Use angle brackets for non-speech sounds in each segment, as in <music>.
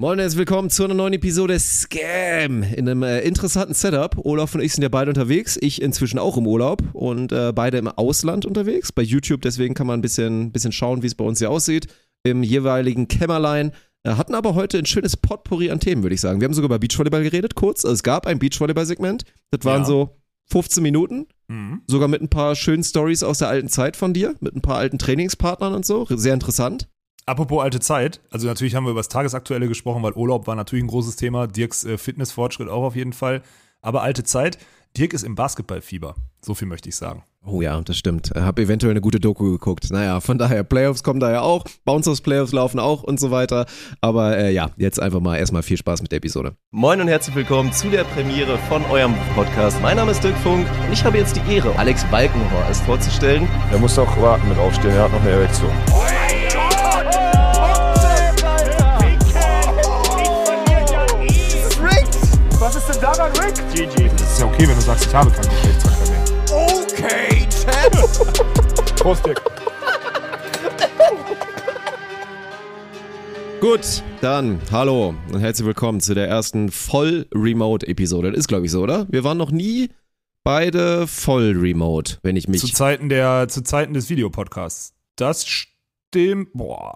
Moin und herzlich willkommen zu einer neuen Episode Scam in einem äh, interessanten Setup. Olaf und ich sind ja beide unterwegs. Ich inzwischen auch im Urlaub und äh, beide im Ausland unterwegs. Bei YouTube, deswegen kann man ein bisschen, bisschen schauen, wie es bei uns hier aussieht. Im jeweiligen Kämmerlein. Äh, hatten aber heute ein schönes Potpourri an Themen, würde ich sagen. Wir haben sogar über Beachvolleyball geredet, kurz. Also es gab ein Beachvolleyball-Segment. Das waren Ja. so 15 Minuten. Mhm. Sogar mit ein paar schönen Stories aus der alten Zeit von dir. Mit ein paar alten Trainingspartnern und so. Sehr interessant. Apropos alte Zeit, also natürlich haben wir über das Tagesaktuelle gesprochen, weil Urlaub war natürlich ein großes Thema, Dirks äh, Fitnessfortschritt auch auf jeden Fall. Aber alte Zeit, Dirk ist im Basketballfieber. So viel möchte ich sagen. Oh ja, das stimmt. Hab eventuell eine gute Doku geguckt. Naja, von daher, Playoffs kommen da ja auch, Bouncers Playoffs laufen auch und so weiter. Aber äh, ja, jetzt einfach mal erstmal viel Spaß mit der Episode. Moin und herzlich willkommen zu der Premiere von eurem Podcast. Mein Name ist Dirk Funk und ich habe jetzt die Ehre, Alex Balkenhorst vorzustellen. Er muss auch warten mit aufstehen, er hat noch eine Erektion. Was ist denn daran, Rick? Das ist ja okay, wenn du sagst, ich habe keinen Geschlechtsverkehr mehr. Okay, <laughs> Champ. Prost, Dick. Gut, dann hallo und herzlich willkommen zu der ersten Voll-Remote-Episode. Das ist, glaube ich, so, oder? Wir waren noch nie beide voll-remote, wenn ich mich. Zu Zeiten, der, zu Zeiten des Videopodcasts. Das stimmt. Boah.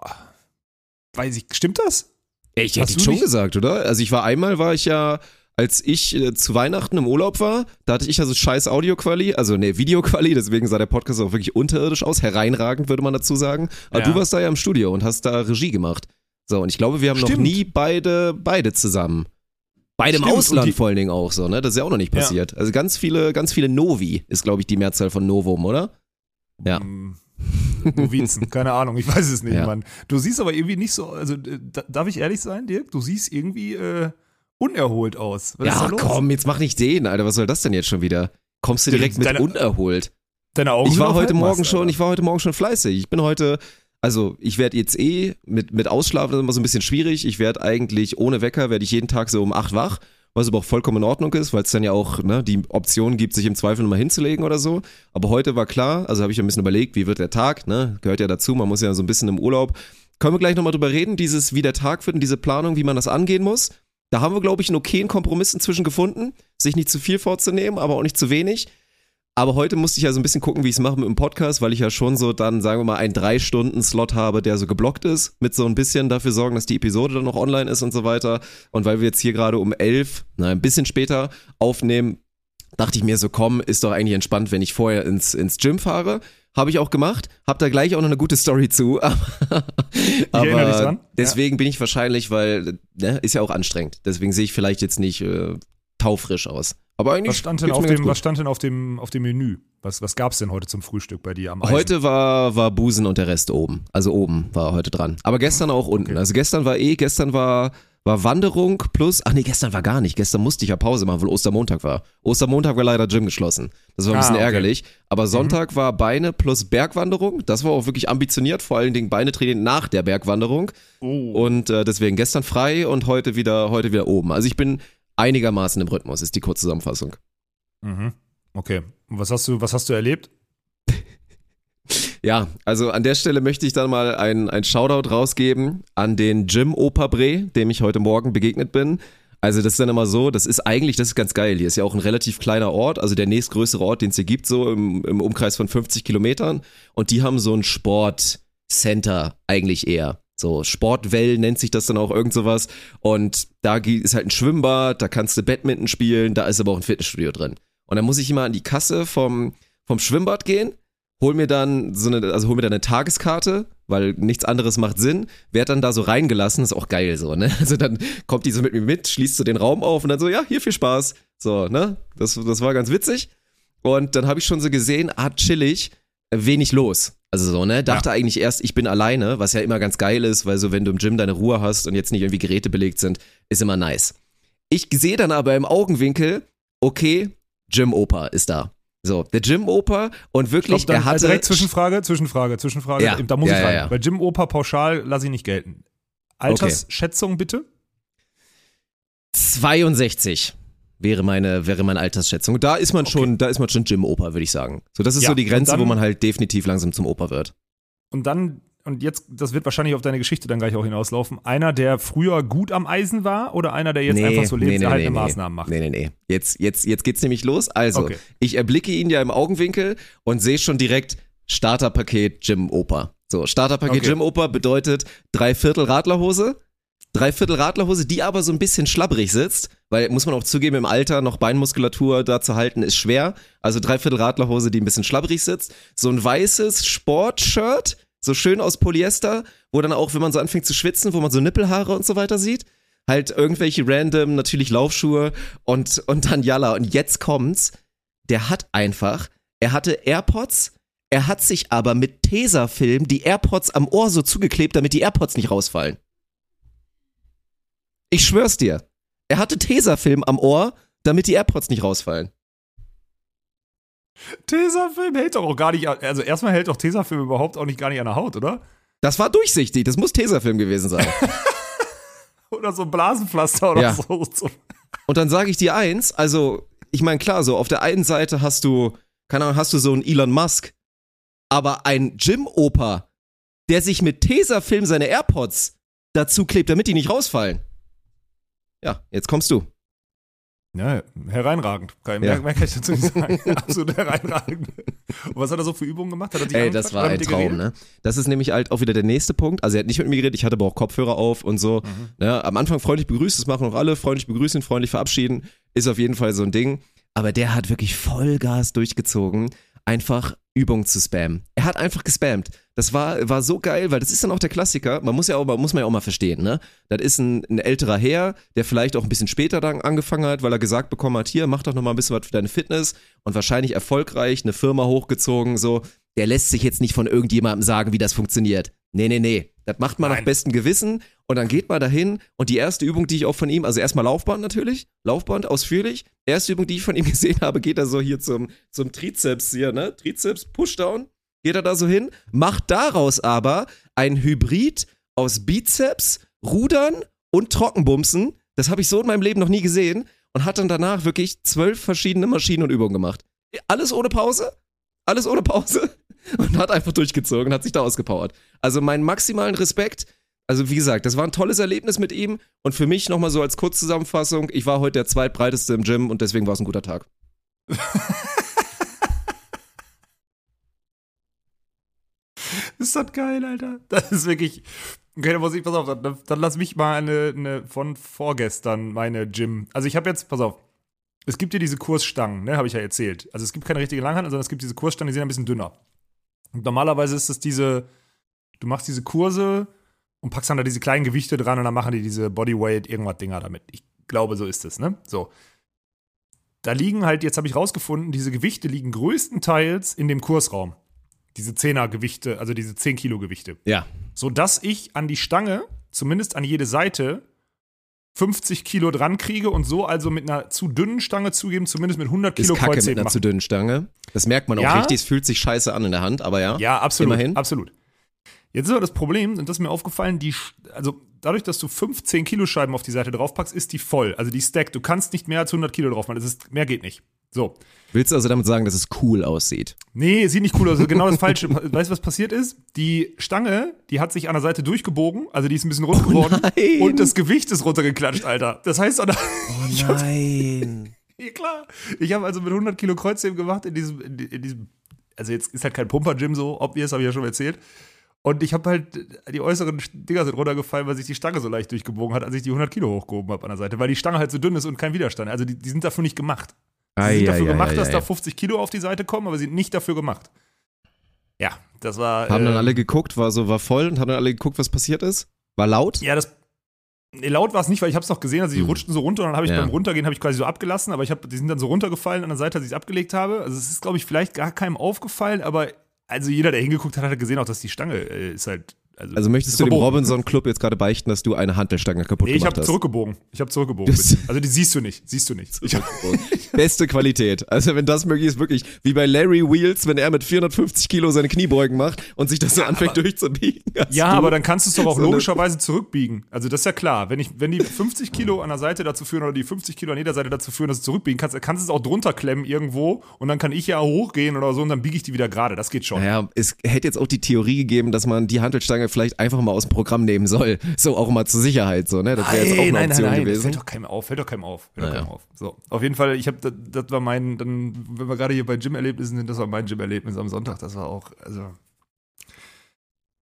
Weiß ich, stimmt das? Ey, ich Hast hätte schon nicht- gesagt, oder? Also ich war einmal, war ich ja, als ich äh, zu Weihnachten im Urlaub war, da hatte ich ja so scheiß Audioquali, also ne, Videoquali, deswegen sah der Podcast auch wirklich unterirdisch aus, hereinragend, würde man dazu sagen. Aber Ja. du warst da ja im Studio und hast da Regie gemacht. So, und ich glaube, wir haben noch Stimmt. nie beide, beide zusammen. Beide im Stimmt, Ausland die- vor allen Dingen auch so, ne? Das ist ja auch noch nicht Ja. passiert. Also ganz viele, ganz viele Novi ist, glaube ich, die Mehrzahl von Novum, oder? Ja. Hm, Novizen, <laughs> keine Ahnung, ich weiß es nicht, Ja. Mann. Du siehst aber irgendwie nicht so, also äh, da, darf ich ehrlich sein, Dirk? Du siehst irgendwie äh, unerholt aus. Was ja, komm, jetzt mach nicht den, Alter. Was soll das denn jetzt schon wieder? Kommst du direkt mit Deine- unerholt? Deine Augen Ich war heute Morgen schon, Alter. ich war heute Morgen schon fleißig. Ich bin heute, also ich werde jetzt eh mit, mit Ausschlafen das ist immer so ein bisschen schwierig. Ich werde eigentlich ohne Wecker, werde ich jeden Tag so um acht wach, was aber auch vollkommen in Ordnung ist, weil es dann ja auch ne, die Option gibt, sich im Zweifel nochmal hinzulegen oder so. Aber heute war klar, also habe ich ein bisschen überlegt, wie wird der Tag, ne? Gehört ja dazu, man muss ja so ein bisschen im Urlaub. Können wir gleich nochmal drüber reden, dieses, wie der Tag wird und diese Planung, wie man das angehen muss. Da haben wir, glaube ich, einen okayen Kompromiss inzwischen gefunden, sich nicht zu viel vorzunehmen, aber auch nicht zu wenig. Aber heute musste ich ja so ein bisschen gucken, wie ich es mache mit dem Podcast, weil ich ja schon so dann, sagen wir mal, einen Drei-Stunden-Slot habe, der so geblockt ist, mit so ein bisschen dafür sorgen, dass die Episode dann noch online ist und so weiter. Und weil wir jetzt hier gerade um elf, na, ein bisschen später aufnehmen, dachte ich mir so, komm, ist doch eigentlich entspannt, wenn ich vorher ins, ins Gym fahre. Habe ich auch gemacht, hab da gleich auch noch eine gute Story zu. <laughs> Aber, dran. deswegen bin ich wahrscheinlich, weil, ne, ist ja auch anstrengend. Deswegen sehe ich vielleicht jetzt nicht äh, taufrisch aus. Aber eigentlich Was stand denn, auf dem, was stand denn auf dem, auf dem Menü? Was, was gab's denn heute zum Frühstück bei dir am Eisen? Heute war, war Busen und der Rest oben. Also oben war heute dran. Aber gestern auch unten. Okay. Also gestern war eh, gestern war, war Wanderung plus, ach nee, gestern war gar nicht. Gestern musste ich ja Pause machen, weil Ostermontag war. Ostermontag war leider Gym geschlossen. Das war ein Ah, bisschen okay. ärgerlich. Aber Sonntag war Beine plus Bergwanderung. Das war auch wirklich ambitioniert, vor allen Dingen Beine trainieren nach der Bergwanderung. Oh. Und äh, deswegen gestern frei und heute wieder, heute wieder oben. Also ich bin einigermaßen im Rhythmus, ist die kurze Zusammenfassung. Mhm. Okay. Und was hast du, was hast du erlebt? Ja, also an der Stelle möchte ich dann mal ein, ein Shoutout rausgeben an den Jim Operbre, dem ich heute Morgen begegnet bin. Also das ist dann immer so, das ist eigentlich, das ist ganz geil. Hier ist ja auch ein relativ kleiner Ort, also der nächstgrößere Ort, den es hier gibt, so im, im Umkreis von 50 Kilometern. Und die haben so ein Sportcenter eigentlich eher. So Sportwell nennt sich das dann auch irgend sowas. Und da ist halt ein Schwimmbad, da kannst du Badminton spielen, da ist aber auch ein Fitnessstudio drin. Und dann muss ich immer an die Kasse vom, vom Schwimmbad gehen hol mir dann so eine, also hol mir dann eine Tageskarte, weil nichts anderes macht Sinn, werd dann da so reingelassen, ist auch geil so, ne? <laughs> Also dann kommt die so mit mir mit, schließt so den Raum auf und dann so, ja, hier viel Spaß. So, ne? Das, das war ganz witzig. Und dann habe ich schon so gesehen, ah, chillig, wenig los. Also so, ne? Dachte eigentlich erst, ich bin alleine, was ja immer ganz geil ist, weil so, wenn du im Gym deine Ruhe hast und jetzt nicht irgendwie Geräte belegt sind, ist immer nice. Ich sehe dann aber im Augenwinkel, okay, Gym Opa ist da. So, der Gym Opa und wirklich, Stopp, dann, er hatte. äh, direkt Zwischenfrage, Zwischenfrage, Zwischenfrage. Ja. Da muss Ja, ich rein. ja. Bei Jim Opa pauschal lasse ich nicht gelten. Altersschätzung bitte? 62 wäre meine, wäre meine Altersschätzung. Da ist man schon, da ist man schon Gym-Opa, würde ich sagen. So, das ist Ja, so die Grenze, dann- wo man halt definitiv langsam zum Opa wird. Und dann und jetzt, das wird wahrscheinlich auf deine Geschichte dann gleich auch hinauslaufen, einer, der früher gut am Eisen war oder einer, der jetzt einfach so lebenserhaltende nee, Maßnahmen macht? Nee, nee, nee. Jetzt, jetzt, jetzt geht's nämlich los. Also, Okay. ich erblicke ihn ja im Augenwinkel und sehe schon direkt Starterpaket Jim Oper. So, Starterpaket Okay. Jim Oper bedeutet drei Viertel Radlerhose. Drei Viertel Radlerhose, die aber so ein bisschen schlabbrig sitzt, weil muss man auch zugeben, im Alter noch Beinmuskulatur da zu halten ist schwer. Also drei Viertel Radlerhose, die ein bisschen schlabbrig sitzt. So ein weißes Sportshirt, so schön aus Polyester, wo dann auch, wenn man so anfängt zu schwitzen, wo man so Nippelhaare und so weiter sieht. Halt irgendwelche random, natürlich Laufschuhe und, und dann Yalla. Und jetzt kommt's. Der hat einfach, er hatte AirPods, er hat sich aber mit Tesafilm die AirPods am Ohr so zugeklebt, damit die AirPods nicht rausfallen. Ich schwör's dir. Er hatte Tesafilm am Ohr, damit die AirPods nicht rausfallen. Tesafilm hält doch auch gar nicht, an- also erstmal hält doch Tesafilm überhaupt auch nicht gar nicht an der Haut, oder? Das war durchsichtig, das muss Tesafilm gewesen sein. <laughs> Oder so ein Blasenpflaster oder Ja. so. Und dann sage ich dir eins, also, ich meine, klar, so auf der einen Seite hast du, keine Ahnung, hast du so einen Elon Musk, aber ein Jim-Opa, der sich mit Tesafilm seine AirPods dazu klebt, damit die nicht rausfallen. Ja, jetzt kommst du. Ja, hereinragend. Kein, Ja. mehr, kann ich dazu nicht sagen. <laughs> Absolut hereinragend. Und was hat er so für Übungen gemacht? Hat er dich Ey, das war ein Traum, ne? Das ist nämlich halt auch wieder der nächste Punkt. Also er hat nicht mit mir geredet, ich hatte aber auch Kopfhörer auf und so. Mhm. Ne? Am Anfang freundlich begrüßt, das machen auch alle, freundlich begrüßen, freundlich verabschieden, ist auf jeden Fall so ein Ding. Aber der hat wirklich Vollgas durchgezogen, einfach Übungen zu spammen. Er hat einfach gespammt. Das war, war so geil, weil das ist dann auch der Klassiker. Man muss ja auch, muss man ja auch mal verstehen, ne? Das ist ein, ein älterer Herr, der vielleicht auch ein bisschen später dann angefangen hat, weil er gesagt bekommen hat, hier, mach doch noch mal ein bisschen was für deine Fitness und wahrscheinlich erfolgreich eine Firma hochgezogen, so. Der lässt sich jetzt nicht von irgendjemandem sagen, wie das funktioniert. Nee, nee, nee. Das macht man nach Nein. bestem Gewissen und dann geht man dahin und die erste Übung, die ich auch von ihm, also erstmal Laufband natürlich, Laufband ausführlich. Erste Übung, die ich von ihm <laughs> gesehen habe, geht er so hier zum, zum Trizeps hier, ne? Trizeps, Pushdown. Geht er da so hin, macht daraus aber ein Hybrid aus Bizeps, Rudern und Trockenbumsen. Das habe ich so in meinem Leben noch nie gesehen und hat dann danach wirklich zwölf verschiedene Maschinen und Übungen gemacht. Alles ohne Pause, alles ohne Pause <laughs> und hat einfach durchgezogen, hat sich da ausgepowert. Also meinen maximalen Respekt. Also wie gesagt, das war ein tolles Erlebnis mit ihm und für mich nochmal so als Kurzzusammenfassung, ich war heute der zweitbreiteste im Gym und deswegen war es ein guter Tag. <laughs> Ist das geil, Alter. Das ist wirklich. Okay, dann muss ich, pass auf, dann, dann lass mich mal eine, eine von vorgestern, meine Gym. Also ich habe jetzt, pass auf, es gibt ja diese Kursstangen, ne, habe ich ja erzählt. Also es gibt keine richtige Langhand, sondern es gibt diese Kursstangen, die sind ein bisschen dünner. Und normalerweise ist es diese, du machst diese Kurse und packst dann da diese kleinen Gewichte dran und dann machen die diese Bodyweight irgendwas Dinger damit. Ich glaube, so ist es, ne? So. Da liegen halt, jetzt habe ich rausgefunden, diese Gewichte liegen größtenteils in dem Kursraum. Diese Zehner-Gewichte, also diese 10 Kilo Gewichte. Ja. Sodass ich an die Stange, zumindest an jede Seite, 50 Kilo dran kriege und so also mit einer zu dünnen Stange zugeben, zumindest mit 100 Ist Kilo kacke mit Kreuzheben einer zu machen. dünnen Stange. Das merkt man auch Ja. richtig, es fühlt sich scheiße an in der Hand, aber ja. Ja, absolut. Immerhin. Absolut. Jetzt ist aber das Problem, und das ist mir aufgefallen, die, also dadurch, dass du 15 Kilo Scheiben auf die Seite draufpackst, ist die voll. Also die Stack, du kannst nicht mehr als 100 Kilo drauf machen. Das ist, mehr geht nicht. So. Willst du also damit sagen, dass es cool aussieht? Nee, sieht nicht cool aus. Ist genau das Falsche. <laughs> Weißt du, was passiert ist? Die Stange, die hat sich an der Seite durchgebogen, also die ist ein bisschen rund geworden. nein. Und das Gewicht ist runtergeklatscht, Alter. Das heißt, Oh <laughs> nein. <laughs> ja, klar. Ich habe also mit 100 Kilo Kreuzheben gemacht in diesem, in, in diesem, also jetzt ist halt kein Pumper-Gym so, obvious, habe ich ja schon erzählt. Und ich habe halt, die äußeren Dinger sind runtergefallen, weil sich die Stange so leicht durchgebogen hat, als ich die 100 Kilo hochgehoben habe an der Seite, weil die Stange halt so dünn ist und kein Widerstand. Also die, die sind dafür nicht gemacht. Sie sind dafür gemacht, dass da 50 Kilo auf die Seite kommen, aber sie sind nicht dafür gemacht. Ja, das war. Haben dann äh, alle geguckt, war so, war voll und haben dann alle geguckt, was passiert ist? War laut? Ja, das. Nee, laut war es nicht, weil ich habe es noch gesehen, also die Hm. rutschten so runter und dann habe ich Ja. beim Runtergehen habe ich quasi so abgelassen, aber ich habe, die sind dann so runtergefallen an der Seite, als ich es abgelegt habe. Also es ist, glaube ich, vielleicht gar keinem aufgefallen, aber also jeder, der hingeguckt hat, hat gesehen auch, dass die Stange äh, ist halt Also möchtest du dem verboten. Robinson Club jetzt gerade beichten, dass du eine Hantelstange kaputt Nee, ich gemacht habe hast? zurückgebogen. Ich habe zurückgebogen. Das- bitte. Also die siehst du nicht, siehst du nicht. Ich hab, Beste Qualität. Also wenn das möglich ist, wirklich wie bei Larry Wheels, wenn er mit 450 Kilo seine Kniebeugen macht und sich das so anfängt durchzubiegen. Hast ja, aber dann kannst du es doch auch so logischerweise zurückbiegen. Also das ist ja klar. Wenn, ich, wenn die 50 Kilo an der Seite dazu führen oder die 50 Kilo an jeder Seite dazu führen, dass du zurückbiegen kannst, kannst du es auch drunter klemmen irgendwo und dann kann ich ja hochgehen oder so und dann biege ich die wieder gerade. Das geht schon. Naja, es hätte jetzt auch die Theorie gegeben, dass man die Hantelstange vielleicht einfach mal aus dem Programm nehmen soll. So auch mal zur Sicherheit, so, ne? Das wäre jetzt auch eine Option Das gewesen. fällt doch keinem auf, fällt doch keinem auf. Fällt Naja. keinem auf. So, auf jeden Fall, ich habe, das, das war mein, dann, wenn wir gerade hier bei Gym-Erlebnissen sind, das war mein Gym-Erlebnis am Sonntag. Das war auch, also,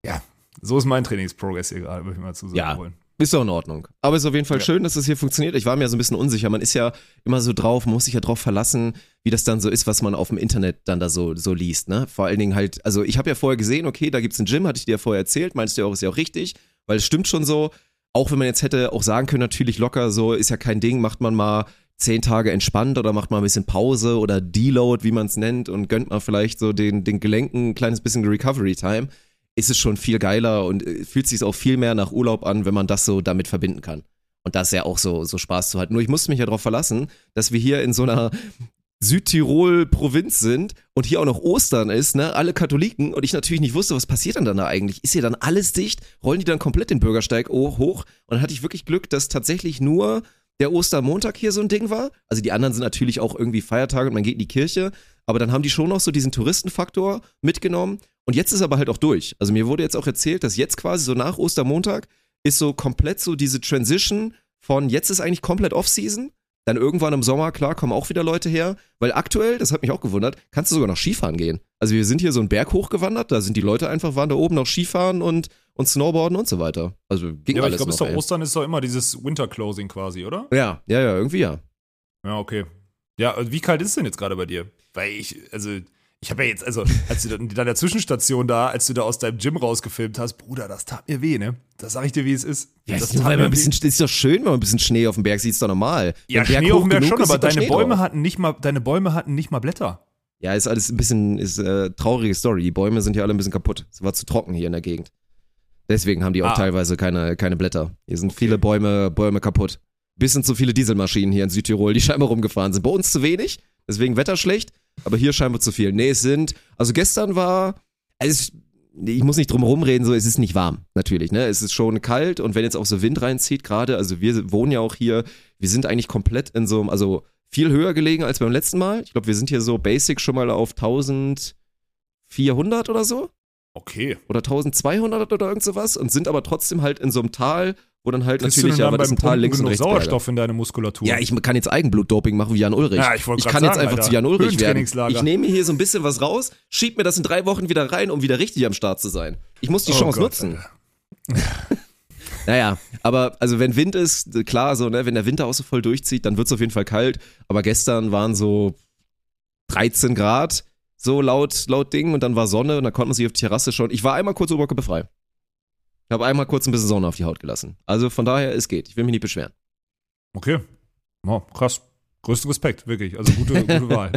ja, so ist mein Trainingsprogress hier gerade, würde ich mal zu sagen Ja. wollen. Ist doch in Ordnung. Aber ist auf jeden Fall Ja. schön, dass das hier funktioniert. Ich war mir so ein bisschen unsicher. Man ist ja immer so drauf, man muss sich ja drauf verlassen, wie das dann so ist, was man auf dem Internet dann da so, so liest. Ne? Vor allen Dingen halt, also ich habe ja vorher gesehen, okay, da gibt's ein Gym, hatte ich dir ja vorher erzählt, meinst du ja auch, ist ja auch richtig, weil es stimmt schon so. Auch wenn man jetzt hätte auch sagen können, natürlich locker, so ist ja kein Ding, macht man mal zehn Tage entspannt oder macht mal ein bisschen Pause oder Deload, wie man es nennt, und gönnt mal vielleicht so den, den Gelenken ein kleines bisschen Recovery Time ist es schon viel geiler und äh, fühlt sich auch viel mehr nach Urlaub an, wenn man das so damit verbinden kann. Und das ist ja auch so, so Spaß zu halten. Nur ich musste mich ja darauf verlassen, dass wir hier in so einer Südtirol-Provinz sind und hier auch noch Ostern ist, ne? Alle Katholiken und ich natürlich nicht wusste, was passiert dann da eigentlich? Ist hier dann alles dicht? Rollen die dann komplett den Bürgersteig hoch? Und dann hatte ich wirklich Glück, dass tatsächlich nur der Ostermontag hier so ein Ding war. Also die anderen sind natürlich auch irgendwie Feiertage und man geht in die Kirche. Aber dann haben die schon noch so diesen Touristenfaktor mitgenommen. Und jetzt ist aber halt auch durch. Also mir wurde jetzt auch erzählt, dass jetzt quasi so nach Ostermontag ist so komplett so diese Transition von jetzt ist eigentlich komplett Off-Season. Dann irgendwann im Sommer, klar, kommen auch wieder Leute her. Weil aktuell, das hat mich auch gewundert, kannst du sogar noch Skifahren gehen. Also wir sind hier so einen Berg hochgewandert, da sind die Leute einfach, waren da oben noch Skifahren und, und Snowboarden und so weiter. Also ging Ja, alles ich glaube, ey. Ostern ist doch immer dieses Winter-Closing quasi, oder? ja, ja, ja, irgendwie ja. Ja, okay. Ja, und wie kalt ist es denn jetzt gerade bei dir? Weil ich, also, ich habe ja jetzt, also, als du dann in deiner Zwischenstation da, als du da aus deinem Gym rausgefilmt hast, Bruder, das tat mir weh, ne? Das sag ich dir, wie es ist. Ja, das ist, weil mir man ein bisschen, ist doch schön, wenn man ein bisschen Schnee auf dem Berg sieht, ist doch normal. Ja, Schnee auf dem Berg schon, ist, aber deine Bäume drauf. hatten nicht mal, deine Bäume hatten nicht mal Blätter. Ja, ist alles ein bisschen, ist äh, traurige Story. Die Bäume sind ja alle ein bisschen kaputt. Es war zu trocken hier in der Gegend. Deswegen haben die auch Ah. teilweise keine, keine Blätter. Hier sind viele Bäume, Bäume kaputt. Bisschen zu viele Dieselmaschinen hier in Südtirol, die scheinbar rumgefahren sind. Bei uns zu wenig, deswegen Wetter schlecht, aber hier scheinbar zu viel. Nee, es sind, also gestern war, also es, ich muss nicht drum rumreden, so, es ist nicht warm, natürlich, ne? Es ist schon kalt und wenn jetzt auch so Wind reinzieht gerade, also wir wohnen ja auch hier, wir sind eigentlich komplett in so einem, also viel höher gelegen als beim letzten Mal. Ich glaube, wir sind hier so basic schon mal auf 1400 oder so Okay. oder 1200 oder irgend sowas und sind aber trotzdem halt in so einem Tal, wo dann halt Kriegst du natürlich, ja, das ist beim ein Tal links und rechts. Sauerstoff in deine Muskulatur? Ja, ich kann jetzt Eigenblutdoping machen wie Jan Ulrich. Ja, ich ich kann jetzt sagen, einfach Alter. zu Jan Ulrich werden. Ich nehme hier so ein bisschen was raus, schieb mir das in drei Wochen wieder rein, um wieder richtig am Start zu sein. Ich muss die Oh Chance Gott, nutzen. <laughs> Naja, aber also wenn Wind ist, klar, so, ne, wenn der Winter auch so voll durchzieht, dann wird es auf jeden Fall kalt. Aber gestern waren so 13 Grad, so laut, laut Ding, und dann war Sonne und dann konnte man sich auf die Terrasse schon. Ich war einmal kurz oberkörperfrei. Ich habe einmal kurz ein bisschen Sonne auf die Haut gelassen. Also von daher, es geht. Ich will mich nicht beschweren. Okay. Oh, krass. Größten Respekt, wirklich. Also gute, <laughs> gute Wahl.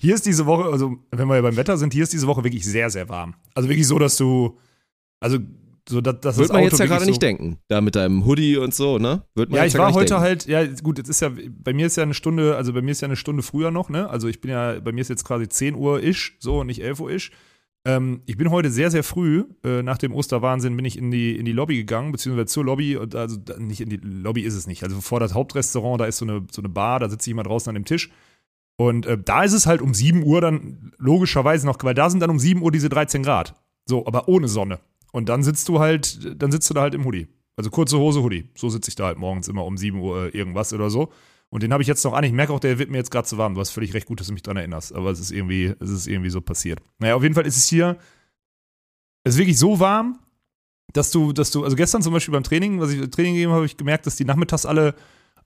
Hier ist diese Woche, also wenn wir ja beim Wetter sind, hier ist diese Woche wirklich sehr, sehr warm. Also wirklich so, dass du, also so, dass, dass Wird das man Auto jetzt ja gerade so, nicht denken. Da mit deinem Hoodie und so, ne? Wird man Ja, ich war heute denken. halt, ja gut, jetzt ist ja, bei mir ist ja eine Stunde, also bei mir ist ja eine Stunde früher noch, ne? Also ich bin ja, bei mir ist jetzt quasi 10 Uhr ish, so und nicht 11 Uhr ish. Ähm, ich bin heute sehr, sehr früh, äh, nach dem Osterwahnsinn, bin ich in die, in die Lobby gegangen, beziehungsweise zur Lobby, und also nicht in die Lobby ist es nicht. Also vor das Hauptrestaurant, da ist so eine, so eine Bar, da ich mal draußen an dem Tisch. Und äh, da ist es halt um 7 Uhr dann logischerweise noch, weil da sind dann um 7 Uhr diese 13 Grad. So, aber ohne Sonne. Und dann sitzt du halt, dann sitzt du da halt im Hoodie. Also kurze Hose, Hoodie. So sitze ich da halt morgens immer um 7 Uhr äh, irgendwas oder so. Und den habe ich jetzt noch an. Ich merke auch, der wird mir jetzt gerade zu warm. Du hast völlig recht gut, dass du mich dran erinnerst. Aber es ist irgendwie, es ist irgendwie so passiert. Naja, auf jeden Fall ist es hier, es ist wirklich so warm, dass du, dass du, also gestern zum Beispiel beim Training, was ich Training gegeben habe, habe ich gemerkt, dass die nachmittags alle,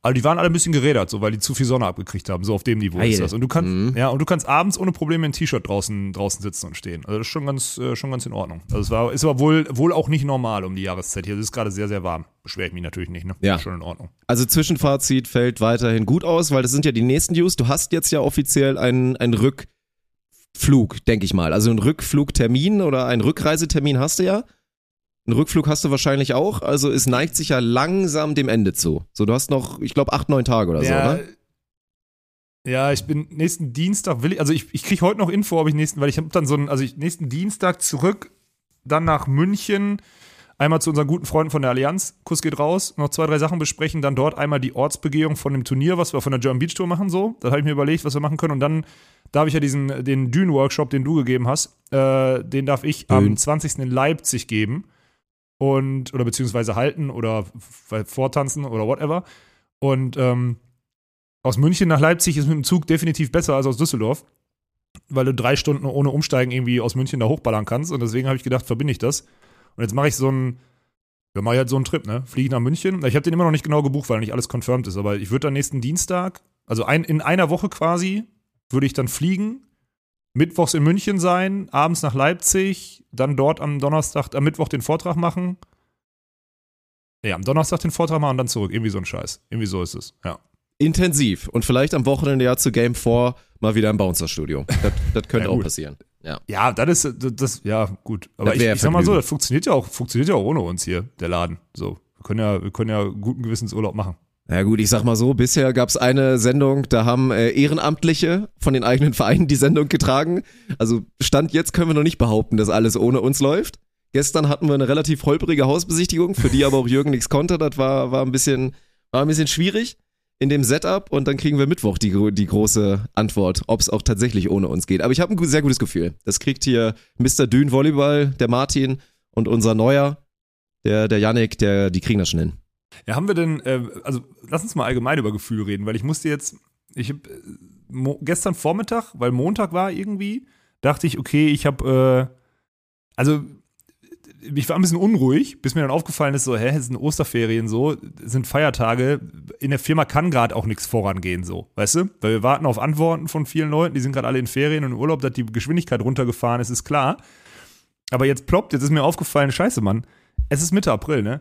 also die waren alle ein bisschen gerädert, so, weil die zu viel Sonne abgekriegt haben. So auf dem Niveau ist Geil. das. Und du kannst, Mhm. ja, und du kannst abends ohne Probleme in T-Shirt draußen, draußen sitzen und stehen. Also das ist schon ganz, äh, schon ganz in Ordnung. Also es war, ist aber wohl, wohl auch nicht normal um die Jahreszeit hier. Es ist gerade sehr, sehr warm. Beschwere ich mich natürlich nicht, ne? Ja. Ist Schon in Ordnung. Also Zwischenfazit fällt weiterhin gut aus, weil das sind ja die nächsten News. Du hast jetzt ja offiziell einen, einen Rückflug, denke ich mal. Also einen Rückflugtermin oder einen Rückreisetermin hast du ja. Einen Rückflug hast du wahrscheinlich auch. Also es neigt sich ja langsam dem Ende zu. So, du hast noch, ich glaube, acht, neun Tage oder so, ja, oder? ja, ich bin nächsten Dienstag will ich, also ich, ich kriege heute noch Info, ob ich nächsten, weil ich habe dann so einen, also ich nächsten Dienstag zurück, dann nach München, einmal zu unseren guten Freunden von der Allianz, Kuss geht raus, noch zwei, drei Sachen besprechen, dann dort einmal die Ortsbegehung von dem Turnier, was wir von der German Beach Tour machen, so. Da habe ich mir überlegt, was wir machen können und dann darf ich ja diesen, den Dune-Workshop, den du gegeben hast, äh, den darf ich am Dün. 20. in Leipzig geben und, oder beziehungsweise halten oder vortanzen oder whatever. Und ähm, aus München nach Leipzig ist mit dem Zug definitiv besser als aus Düsseldorf, weil du drei Stunden ohne Umsteigen irgendwie aus München da hochballern kannst. Und deswegen habe ich gedacht, verbinde ich das. Und jetzt mache ich so einen, ja, mache ich halt so einen Trip, ne? Fliege nach München. Ich habe den immer noch nicht genau gebucht, weil nicht alles confirmed ist. Aber ich würde dann nächsten Dienstag, also ein, in einer Woche quasi, würde ich dann fliegen, mittwochs in München sein, abends nach Leipzig, dann dort am Donnerstag, am Mittwoch den Vortrag machen. Ja, am Donnerstag den Vortrag machen und dann zurück. Irgendwie so ein Scheiß. Irgendwie so ist es, ja. Intensiv. Und vielleicht am Wochenende ja zu Game 4 mal wieder im Bouncer-Studio. Das, das könnte Ja, auch passieren. Ja. Ja, das ist, das, das ja, gut. Aber ich, ich sag mal so, das funktioniert ja auch, funktioniert ja auch ohne uns hier, der Laden. So. Wir können ja, wir können ja guten Gewissens Urlaub machen. Ja gut, ich sag mal so, bisher gab's eine Sendung, da haben äh, Ehrenamtliche von den eigenen Vereinen die Sendung getragen. Also Stand jetzt können wir noch nicht behaupten, dass alles ohne uns läuft. Gestern hatten wir eine relativ holprige Hausbesichtigung, für die aber auch Jürgen nichts konnte. Das war, war, ein bisschen, war ein bisschen schwierig in dem Setup und dann kriegen wir Mittwoch die, die große Antwort, ob es auch tatsächlich ohne uns geht. Aber ich habe ein sehr gutes Gefühl. Das kriegt hier Mr. Dün Volleyball, der Martin und unser Neuer, der, der Yannick, der, die kriegen das schon hin. Ja, haben wir denn, äh, also lass uns mal allgemein über Gefühle reden, weil ich musste jetzt, ich hab, äh, gestern Vormittag, weil Montag war irgendwie, dachte ich, okay, ich habe, äh, also ich war ein bisschen unruhig, bis mir dann aufgefallen ist, so, hä, es sind Osterferien so, es sind Feiertage, in der Firma kann gerade auch nichts vorangehen, so, weißt du? Weil wir warten auf Antworten von vielen Leuten, die sind gerade alle in Ferien und im Urlaub, dass die Geschwindigkeit runtergefahren ist, ist klar. Aber jetzt ploppt, jetzt ist mir aufgefallen, scheiße, Mann, es ist Mitte April, ne?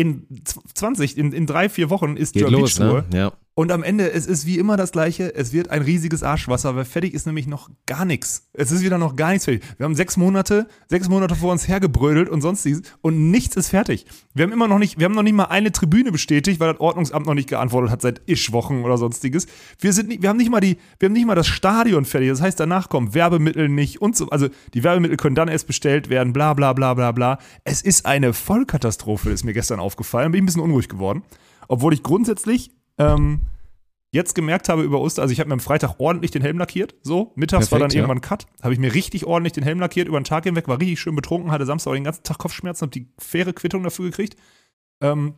In z- 20, in, in drei, vier Wochen ist Geht German los, Beach Tour. ne? Ja. Und am Ende, es ist wie immer das Gleiche. Es wird ein riesiges Arschwasser, weil fertig ist nämlich noch gar nichts. Es ist wieder noch gar nichts fertig. Wir haben sechs Monate, sechs Monate vor uns hergebrödelt und sonstiges und nichts ist fertig. Wir haben immer noch nicht, wir haben noch nicht mal eine Tribüne bestätigt, weil das Ordnungsamt noch nicht geantwortet hat seit Ischwochen oder sonstiges. Wir sind nicht, wir haben nicht mal die, wir haben nicht mal das Stadion fertig. Das heißt, danach kommen Werbemittel nicht und so, also die Werbemittel können dann erst bestellt werden, bla, bla, bla, bla, bla. Es ist eine Vollkatastrophe, ist mir gestern aufgefallen. Bin ich ein bisschen unruhig geworden. Obwohl ich grundsätzlich, ähm, jetzt gemerkt habe über Oster, also ich habe mir am Freitag ordentlich den Helm lackiert, so, mittags war dann Perfekt, ja. irgendwann Cut, habe ich mir richtig ordentlich den Helm lackiert, über den Tag hinweg, war richtig schön betrunken, hatte Samstag den ganzen Tag Kopfschmerzen, habe die faire Quittung dafür gekriegt ähm,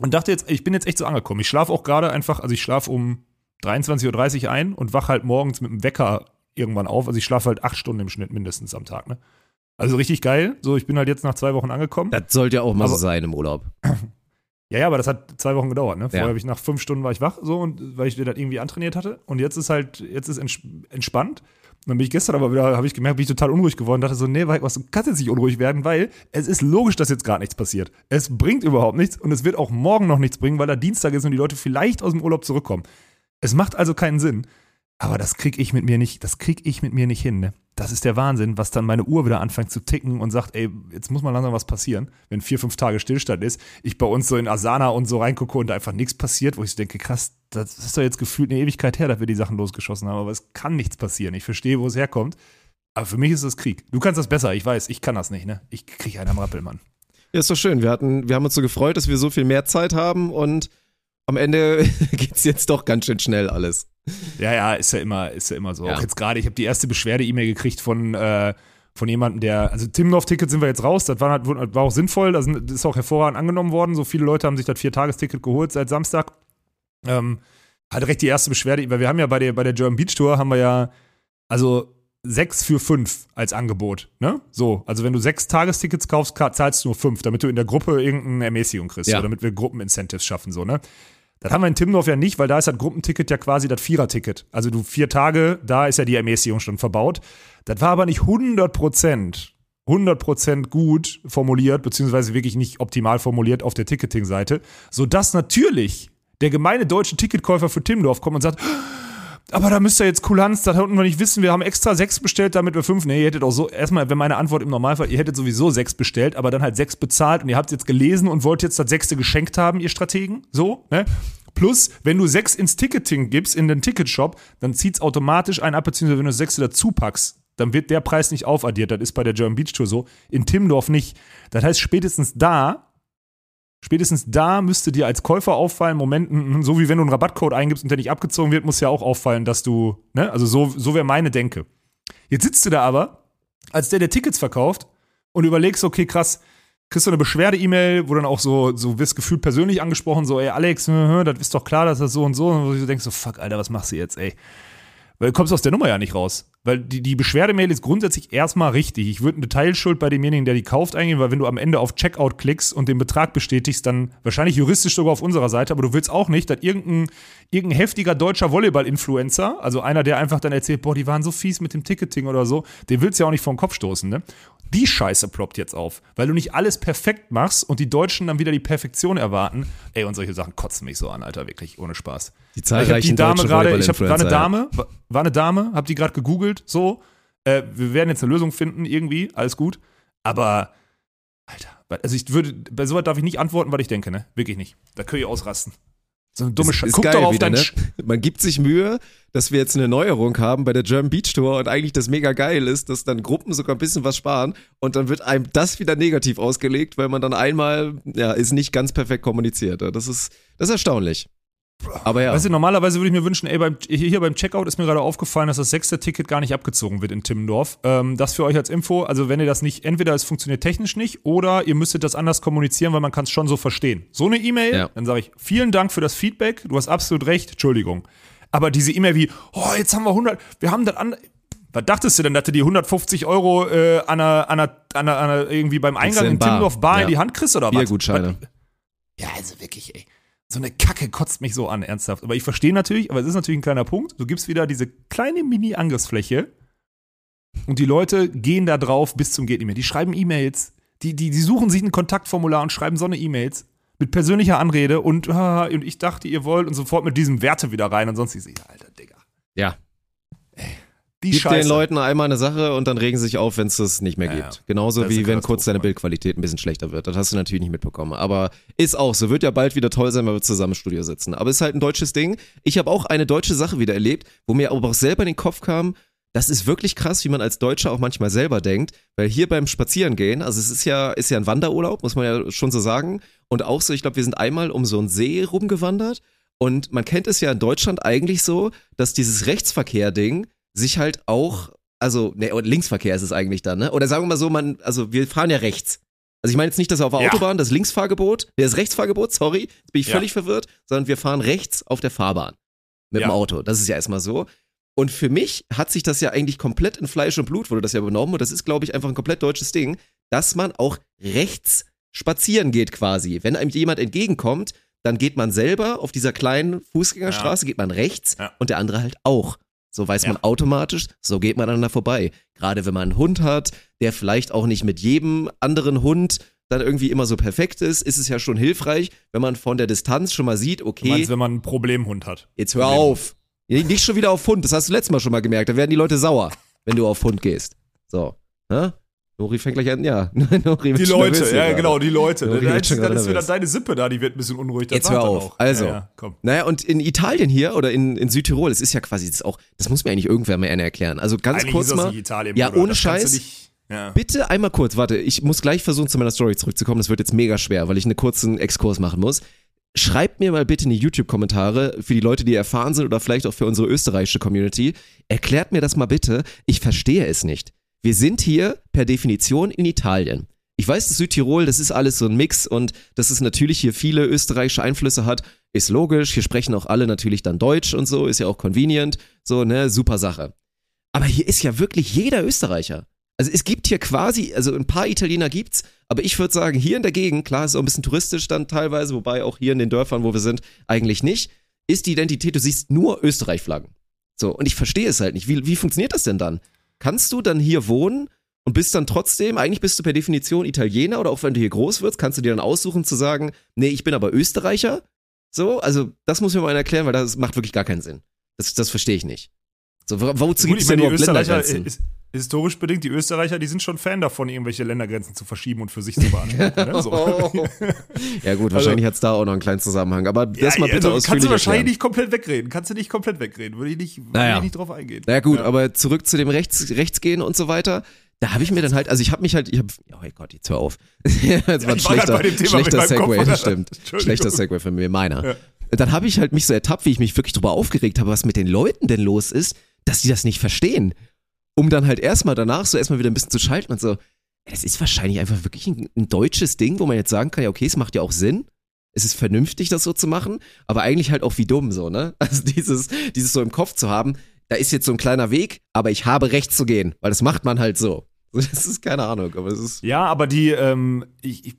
und dachte jetzt, ich bin jetzt echt so angekommen. Ich schlafe auch gerade einfach, also ich schlafe um 23.30 Uhr ein und wach halt morgens mit dem Wecker irgendwann auf, also ich schlafe halt acht Stunden im Schnitt mindestens am Tag, ne? Also richtig geil, so, ich bin halt jetzt nach zwei Wochen angekommen. Das sollte ja auch mal so sein im Urlaub. <clears throat> Ja, ja, aber das hat zwei Wochen gedauert, ne? Vorher Ja. habe ich nach fünf Stunden war ich wach, so, und weil ich das irgendwie antrainiert hatte. Und jetzt ist halt, jetzt ist ents entspannt. Und dann bin ich gestern aber wieder, habe ich gemerkt, bin ich total unruhig geworden. Dachte so, nee, was, du kannst jetzt nicht unruhig werden, weil es ist logisch, dass jetzt gerade nichts passiert. Es bringt überhaupt nichts und es wird auch morgen noch nichts bringen, weil da Dienstag ist und die Leute vielleicht aus dem Urlaub zurückkommen. Es macht also keinen Sinn. Aber das krieg ich mit mir nicht, das krieg ich mit mir nicht hin, ne? Das ist der Wahnsinn, was dann meine Uhr wieder anfängt zu ticken und sagt, ey, jetzt muss mal langsam was passieren, wenn vier, fünf Tage Stillstand ist. Ich bei uns so in Asana und so reingucke und da einfach nichts passiert, wo ich so denke, krass, das ist doch jetzt gefühlt eine Ewigkeit her, dass wir die Sachen losgeschossen haben, aber es kann nichts passieren. Ich verstehe, wo es herkommt. Aber für mich ist das Krieg. Du kannst das besser, ich weiß, ich kann das nicht, ne? Ich krieg einen am Rappel, Mann. Ja, ist doch schön. Wir hatten, wir haben uns so gefreut, dass wir so viel mehr Zeit haben und am Ende <laughs> geht's jetzt doch ganz schön schnell alles. Ja, ja, ist ja immer, ist ja immer so. Ja. Auch jetzt gerade, ich habe die erste Beschwerde-E-Mail gekriegt von, äh, von jemandem, der, also Timdorf-Ticket sind wir jetzt raus, das war, halt- war auch sinnvoll, das ist auch hervorragend angenommen worden. So viele Leute haben sich das Vier-Tages-Ticket geholt seit Samstag. Ähm, hat direkt die erste Beschwerde, weil wir haben ja bei der, bei der German Beach Tour haben wir ja, also sechs für fünf als Angebot, ne? So, also wenn du sechs Tagestickets kaufst, ka- zahlst du nur fünf, damit du in der Gruppe irgendeine Ermäßigung kriegst, Ja. damit wir Gruppenincentives schaffen, so, ne? Das haben wir in Timmendorf ja nicht, weil da ist das Gruppenticket ja quasi das Vierer-Ticket. Also du vier Tage, da ist ja die Ermäßigung schon verbaut. Das war aber nicht 100 Prozent, 100 Prozent gut formuliert, beziehungsweise wirklich nicht optimal formuliert auf der Ticketing-Seite, sodass natürlich der gemeine deutsche Ticketkäufer für Timmendorf kommt und sagt, aber da müsst ihr jetzt Kulanz, das konnten wir nicht wissen, wir haben extra sechs bestellt, damit wir fünf. Nee, ihr hättet auch so, erstmal, wenn meine Antwort im Normalfall, ihr hättet sowieso sechs bestellt, aber dann halt sechs bezahlt und ihr habt jetzt gelesen und wollt jetzt das sechste geschenkt haben, ihr Strategen, so, ne? Plus, wenn du sechs ins Ticketing gibst, in den Ticketshop, dann zieht's automatisch einen ab, beziehungsweise wenn du sechste dazu packst, dann wird der Preis nicht aufaddiert. Das ist bei der German Beach Tour so. In Timmendorf nicht. Das heißt, spätestens da Spätestens da müsste dir als Käufer auffallen, Moment, mm, so wie wenn du einen Rabattcode eingibst und der nicht abgezogen wird, muss ja auch auffallen, dass du, ne, also so, so wäre meine Denke. Jetzt sitzt du da aber, als der, der Tickets verkauft und überlegst, okay, krass, kriegst du eine Beschwerde-E-Mail, wo dann auch so, so wirst gefühlt persönlich angesprochen, so, ey, Alex, das ist doch klar, dass das so und so, und du denkst so, fuck, Alter, was machst du jetzt, ey? Weil du kommst aus der Nummer ja nicht raus. Weil die, die Beschwerdemail ist grundsätzlich erstmal richtig. Ich würde eine Teilschuld bei demjenigen, der die kauft, eingehen, weil wenn du am Ende auf Checkout klickst und den Betrag bestätigst, dann wahrscheinlich juristisch sogar auf unserer Seite, aber du willst auch nicht, dass irgendein, irgendein heftiger deutscher Volleyball-Influencer, also einer, der einfach dann erzählt, boah, die waren so fies mit dem Ticketing oder so, den willst du ja auch nicht vor den Kopf stoßen, ne? Die Scheiße ploppt jetzt auf, weil du nicht alles perfekt machst und die Deutschen dann wieder die Perfektion erwarten. Ey, und solche Sachen kotzen mich so an, Alter, wirklich, ohne Spaß. Die Ich habe die zahlreichen Dame gerade, ich habe war eine Dame, wa- war eine Dame, hab die gerade gegoogelt, so. Äh, wir werden jetzt eine Lösung finden, irgendwie, alles gut. Aber, Alter, also ich würde, bei sowas darf ich nicht antworten, was ich denke, ne? Wirklich nicht. Da könnt ihr ausrasten. So eine dumme Scheiße. Guck geil doch auf wieder, ne? Man gibt sich Mühe, dass wir jetzt eine Neuerung haben bei der German Beach Tour und eigentlich das mega geil ist, dass dann Gruppen sogar ein bisschen was sparen und dann wird einem das wieder negativ ausgelegt, weil man dann einmal, ja, ist nicht ganz perfekt kommuniziert. Das ist, das ist erstaunlich. Aber ja. Weißt du, normalerweise würde ich mir wünschen, ey, beim, hier beim Checkout ist mir gerade aufgefallen, dass das sechste Ticket gar nicht abgezogen wird in Timmendorf. Ähm, das für euch als Info, also wenn ihr das nicht, entweder es funktioniert technisch nicht oder ihr müsstet das anders kommunizieren, weil man kann es schon so verstehen. So eine E-Mail, Ja. dann sage ich, vielen Dank für das Feedback, du hast absolut recht, Entschuldigung. Aber diese E-Mail wie, oh, jetzt haben wir 100, wir haben das an, was dachtest du denn, dass du die 150 Euro äh, an einer, an einer, an einer, irgendwie beim Eingang in in bar. Timmendorf Bar Ja. in die Hand kriegst oder was? Biergutscheine. Was- ja, also wirklich, ey. So eine Kacke kotzt mich so an, ernsthaft. Aber ich verstehe natürlich, aber es ist natürlich ein kleiner Punkt. Du gibst wieder diese kleine Mini-Angriffsfläche und die Leute gehen da drauf bis zum geht nicht mehr. Die schreiben E-Mails, die, die, die suchen sich ein Kontaktformular und schreiben so eine E-Mails mit persönlicher Anrede und, <laughs> und ich dachte, ihr wollt und sofort mit diesem Werte wieder rein und sonst ich sehe, alter Digga. ja. Die Gib Scheiße. den Leuten einmal eine Sache und dann regen sie sich auf, wenn es das nicht mehr Ja, gibt. Genauso wie wenn kurz deine. Bildqualität ein bisschen schlechter wird. Das hast du natürlich nicht mitbekommen. Aber ist auch so. Wird ja bald wieder toll sein, wenn wir zusammen im Studio sitzen. Aber ist halt ein deutsches Ding. Ich habe auch eine deutsche Sache wieder erlebt, wo mir aber auch selber in den Kopf kam, das ist wirklich krass, wie man als Deutscher auch manchmal selber denkt, weil hier beim Spazierengehen, also es ist ja, ist ja ein Wanderurlaub, muss man ja schon so sagen. Und auch so, ich glaube, wir sind einmal um so einen See rumgewandert und man kennt es ja in Deutschland eigentlich so, dass dieses Rechtsverkehr-Ding sich halt auch, also, ne, und Linksverkehr ist es eigentlich dann, ne? Oder sagen wir mal so, man, also wir fahren ja rechts. Also ich meine jetzt nicht, dass auf der Ja. Autobahn das Linksfahrgebot, das Rechtsfahrgebot, sorry, jetzt bin ich Ja. völlig verwirrt, sondern wir fahren rechts auf der Fahrbahn mit Ja. dem Auto. Das ist ja erstmal so. Und für mich hat sich das ja eigentlich komplett in Fleisch und Blut, wurde das ja übernommen. Und das ist, glaube ich, einfach ein komplett deutsches Ding, dass man auch rechts spazieren geht quasi. Wenn einem jemand entgegenkommt, dann geht man selber auf dieser kleinen Fußgängerstraße, geht man rechts Ja. und der andere halt auch. So weiß Ja. man automatisch, so geht man aneinander vorbei. Gerade wenn man einen Hund hat, der vielleicht auch nicht mit jedem anderen Hund dann irgendwie immer so perfekt ist, ist es ja schon hilfreich, wenn man von der Distanz schon mal sieht, Du okay, meinst, wenn man einen Problemhund hat. Jetzt hör auf. Nicht schon wieder auf Hund, das hast du letztes Mal schon mal gemerkt. Da werden die Leute sauer, wenn du auf Hund gehst. So. Hä? Nori fängt gleich an, ja. <laughs> Nori Die Leute, ja gerade. genau, die Leute. Nori Dann dann gerade ist wieder deine Sippe da, die wird ein bisschen unruhig. Das Jetzt hör auf. auch. Also. Ja, ja, komm. Naja, und in Italien hier oder in, in Südtirol, es ist ja quasi das auch, das muss mir eigentlich irgendwer mal erklären. Also ganz Eigentlich kurz mal. Italien, ja, Bruder. ohne Scheiß. nicht- Ja. Bitte einmal kurz, warte, ich muss gleich versuchen, zu meiner Story zurückzukommen. Das wird jetzt mega schwer, weil ich einen kurzen Exkurs machen muss. Schreibt mir mal bitte in die YouTube-Kommentare für die Leute, die erfahren sind oder vielleicht auch für unsere österreichische Community. Erklärt mir das mal bitte. Ich verstehe es nicht. Wir sind hier per Definition in Italien. Ich weiß, dass Südtirol, das ist alles so ein Mix und dass es natürlich hier viele österreichische Einflüsse hat, ist logisch. Hier sprechen auch alle natürlich dann Deutsch und so, ist ja auch convenient. So, ne, super Sache. Aber hier ist ja wirklich jeder Österreicher. Also es gibt hier quasi, also ein paar Italiener gibt's, aber ich würde sagen, hier in der Gegend, klar, ist auch ein bisschen touristisch dann teilweise, wobei auch hier in den Dörfern, wo wir sind, eigentlich nicht, ist die Identität, du siehst nur Österreich-Flaggen. So, und ich verstehe es halt nicht. Wie, wie funktioniert das denn dann? Kannst du dann hier wohnen und bist dann trotzdem, eigentlich bist du per Definition Italiener oder auch wenn du hier groß wirst, kannst du dir dann aussuchen zu sagen, nee, ich bin aber Österreicher? So, also das muss mir mal einer erklären, weil das macht wirklich gar keinen Sinn. Das, das verstehe ich nicht. So, wo- wozu gibt es denn überhaupt Österreicher, Ländergrenzen? ist, historisch bedingt, die Österreicher, die sind schon Fan davon, irgendwelche Ländergrenzen zu verschieben und für sich zu beantworten. <laughs> Ne? So. <laughs> Ja gut, wahrscheinlich hat's da auch noch einen kleinen Zusammenhang. Aber das mal bitte also, ausführlich kannst du wahrscheinlich erklären. nicht komplett wegreden. Kannst du nicht komplett wegreden. Würde ich nicht, würde Naja. ich nicht drauf eingehen. Na ja, gut, aber zurück zu dem Rechts, Rechtsgehen und so weiter. Da habe ich mir dann halt, also ich habe mich halt, ich habe, oh Gott, jetzt hör auf. <laughs> das war ein schlechter, schlechter. Segway, das stimmt. Schlechter Segway von mir, meiner. Ja. Dann habe ich halt mich so ertappt, wie ich mich wirklich drüber aufgeregt habe, was mit den Leuten denn los ist, dass die das nicht verstehen. Um dann halt erstmal danach so erstmal wieder ein bisschen zu schalten und so, das ist wahrscheinlich einfach wirklich ein, ein deutsches Ding, wo man jetzt sagen kann, ja, okay, es macht ja auch Sinn. Es ist vernünftig, das so zu machen, aber eigentlich halt auch wie dumm so, ne? <laughs> Also dieses, dieses so im Kopf zu haben, da ist jetzt so ein kleiner Weg, aber ich habe Recht zu gehen, weil das macht man halt so. <laughs> Das ist keine Ahnung, aber es ist. Ja, aber die, ähm, ich, ich,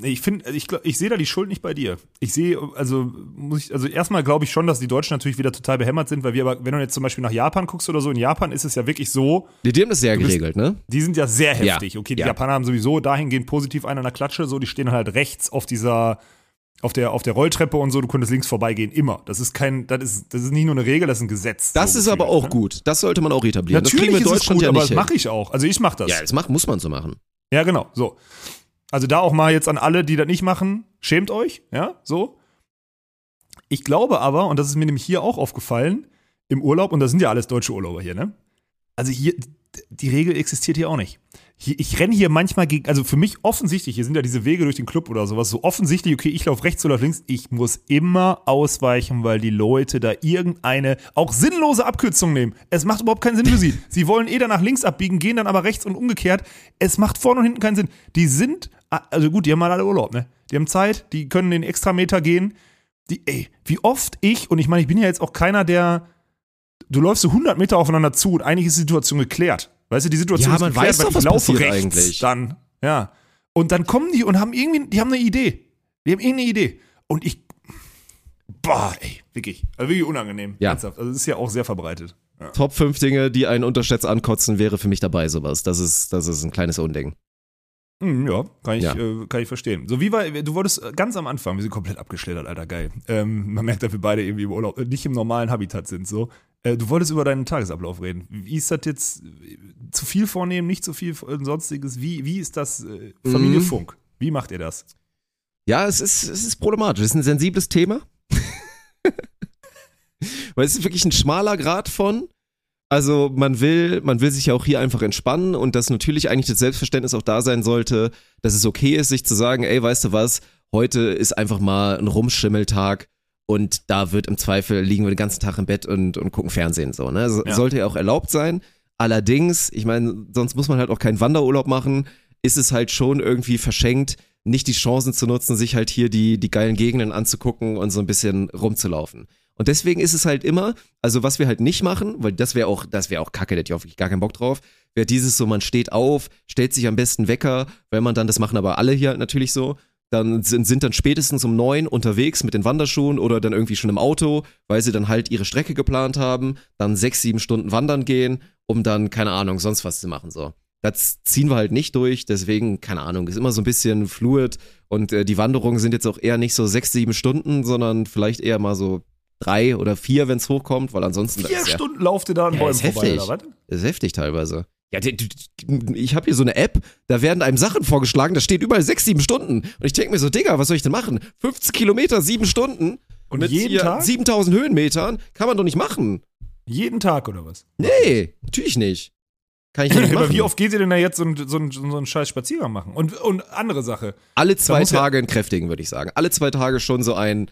nee, ich finde, ich, glaub- ich sehe da die Schuld nicht bei dir. Ich sehe, also muss ich, also erstmal glaube ich schon, dass die Deutschen natürlich wieder total behämmert sind, weil wir aber, wenn du jetzt zum Beispiel nach Japan guckst oder so, in Japan ist es ja wirklich so, Die, die haben das sehr bist- geregelt, ne? die sind ja sehr Ja, heftig. Okay, die ja. Japaner haben sowieso dahingehend positiv einen an der Klatsche, so, die stehen halt rechts auf dieser, auf der, auf der Rolltreppe und so, du könntest links vorbeigehen, immer. Das ist kein, das ist, das ist nicht nur eine Regel, das ist ein Gesetz. Das so ist aber auch ne? gut. Das sollte man auch etablieren. Natürlich das kriegen wir in ist es Deutschland gut, ja aber nicht das mache ich auch. Also ich mache das. Ja, das macht, muss man so machen. Ja, genau, so. Also da auch mal jetzt an alle, die das nicht machen, schämt euch, ja, so. Ich glaube aber, und das ist mir nämlich hier auch aufgefallen, im Urlaub, und das sind ja alles deutsche Urlauber hier, ne? Also hier, die Regel existiert hier auch nicht. Hier, ich renne hier manchmal gegen, also für mich offensichtlich, hier sind ja diese Wege durch den Club oder sowas, so offensichtlich, okay, ich laufe rechts oder links, ich muss immer ausweichen, weil die Leute da irgendeine, auch sinnlose Abkürzung nehmen. Es macht überhaupt keinen Sinn für sie. <laughs> Sie wollen eh dann nach links abbiegen, gehen dann aber rechts und umgekehrt. Es macht vorne und hinten keinen Sinn. Die sind, also gut, die haben mal alle Urlaub, ne? Die haben Zeit, die können den Extrameter gehen. Die, ey, wie oft ich, und ich meine, ich bin ja jetzt auch keiner, der, du läufst so 100 Meter aufeinander zu und eigentlich ist die Situation geklärt. Weißt du, die Situation Ja, ist man geklärt, weiß doch, was passiert eigentlich. dann, ja. Und dann kommen die und haben irgendwie, die haben eine Idee. Die haben irgendeine Idee. Und ich, boah, ey, wirklich, also wirklich unangenehm. Ja. Ernsthaft. Also das ist ja auch sehr verbreitet. Ja. Top 5 Dinge, die einen unterschätzt ankotzen, wäre für mich dabei sowas. Das ist, das ist ein kleines Unding. Hm, ja, kann ich, Ja. Äh, kann ich verstehen. So, wie war, du wolltest äh, ganz am Anfang, wir sind komplett abgeschlittert, Alter, geil. Ähm, man merkt, dass wir beide irgendwie im Urlaub, äh, nicht im normalen Habitat sind, so. Äh, du wolltest über deinen Tagesablauf reden. Wie ist das jetzt, zu viel vornehmen, nicht zu viel äh, sonstiges? Wie, wie ist das äh, Familie Mhm. Funk? Wie macht ihr das? Ja, es ist, es ist problematisch. Es ist ein sensibles Thema. <laughs> Weil es ist wirklich ein schmaler Grad von. Also man will, man will sich ja auch hier einfach entspannen und dass natürlich eigentlich das Selbstverständnis auch da sein sollte, dass es okay ist, sich zu sagen, ey, weißt du was, heute ist einfach mal ein Rumschimmeltag und da wird im Zweifel liegen wir den ganzen Tag im Bett und, und gucken Fernsehen so. Ne? So- Ja. Sollte ja auch erlaubt sein. Allerdings, ich meine, sonst muss man halt auch keinen Wanderurlaub machen, ist es halt schon irgendwie verschenkt, nicht die Chancen zu nutzen, sich halt hier die, die geilen Gegenden anzugucken und so ein bisschen rumzulaufen. Und deswegen ist es halt immer, also was wir halt nicht machen, weil das wäre auch, das wäre auch kacke, da hätte ich auch wirklich gar keinen Bock drauf, wäre dieses so, man steht auf, stellt sich am besten Wecker, wenn man dann, das machen aber alle hier halt natürlich so, dann sind, sind dann spätestens um neun unterwegs mit den Wanderschuhen oder dann irgendwie schon im Auto, weil sie dann halt ihre Strecke geplant haben, dann sechs, sieben Stunden wandern gehen, um dann, keine Ahnung, sonst was zu machen, so. Das ziehen wir halt nicht durch, deswegen, keine Ahnung, ist immer so ein bisschen fluid und äh, die Wanderungen sind jetzt auch eher nicht so sechs, sieben Stunden, sondern vielleicht eher mal so drei oder vier, wenn es hochkommt, weil ansonsten Vier ist ja, Stunden lauft ihr da an Ja, Bäumen ist vorbei, heftig. oder was? ist heftig teilweise. Ja, ich habe hier so eine App, da werden einem Sachen vorgeschlagen, da steht überall sechs, sieben Stunden. Und ich denke mir so, Digga, was soll ich denn machen? 15 Kilometer, sieben Stunden. Und mit jeden Tag? 7000 Höhenmetern kann man doch nicht machen. Jeden Tag oder was? Nee, natürlich nicht. Kann ich nicht <laughs> Aber machen. wie oft geht ihr denn da jetzt so einen so einen- so einen scheiß Spaziergang machen? Und, und andere Sache. Alle zwei ja- Tage in kräftigen, würde ich sagen. Alle zwei Tage schon so ein,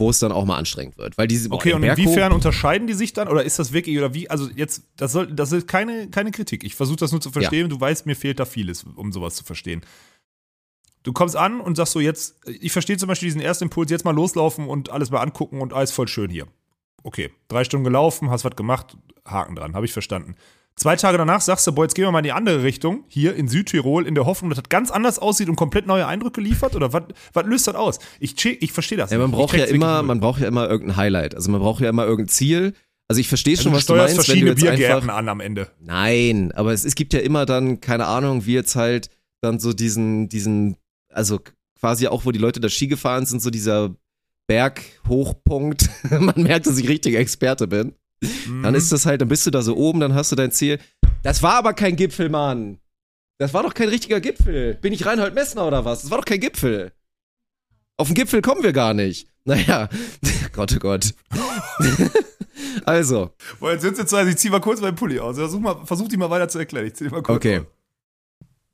wo es dann auch mal anstrengend wird. Weil diese, Okay, und inwiefern unterscheiden die sich dann? Oder ist das wirklich, oder wie? Also jetzt, das soll, das ist keine, keine Kritik. Ich versuche das nur zu verstehen. Du weißt, mir fehlt da vieles, um sowas zu verstehen. Du kommst an und sagst so jetzt, ich verstehe zum Beispiel diesen ersten Impuls, jetzt mal loslaufen und alles mal angucken und alles voll schön hier. Okay, drei Stunden gelaufen, hast was gemacht, Haken dran, habe ich verstanden. Zwei Tage danach sagst du, boah, jetzt gehen wir mal in die andere Richtung, hier in Südtirol, in der Hoffnung, dass das ganz anders aussieht und komplett neue Eindrücke liefert? Oder was löst das aus? Ich, check- ich verstehe das Ja, man braucht ja immer, man braucht ja immer irgendein Highlight. Also man braucht ja immer irgendein Ziel. Also ich verstehe schon, also was du meinst, wenn du verschiedene jetzt einfach Biergärten an am Ende. Nein, aber es, es gibt ja immer dann, keine Ahnung, wie jetzt halt dann so diesen, diesen, also quasi auch, wo die Leute da Ski gefahren sind, so dieser Berghochpunkt, <laughs> man merkt, dass ich richtiger Experte bin, Mhm. dann ist das halt, dann bist du da so oben, dann hast du dein Ziel. Das war aber kein Gipfel, Mann. Das war doch kein richtiger Gipfel. Bin ich Reinhold Messner oder was? Das war doch kein Gipfel. Auf den Gipfel kommen wir gar nicht. <laughs> Naja, Gott, oh Gott. <laughs> also, Boah, jetzt sitzt jetzt so, also ich zieh mal kurz meinen Pulli aus. Versuch, mal, versuch die mal weiter zu erklären. Ich zieh den mal kurz Okay. aus.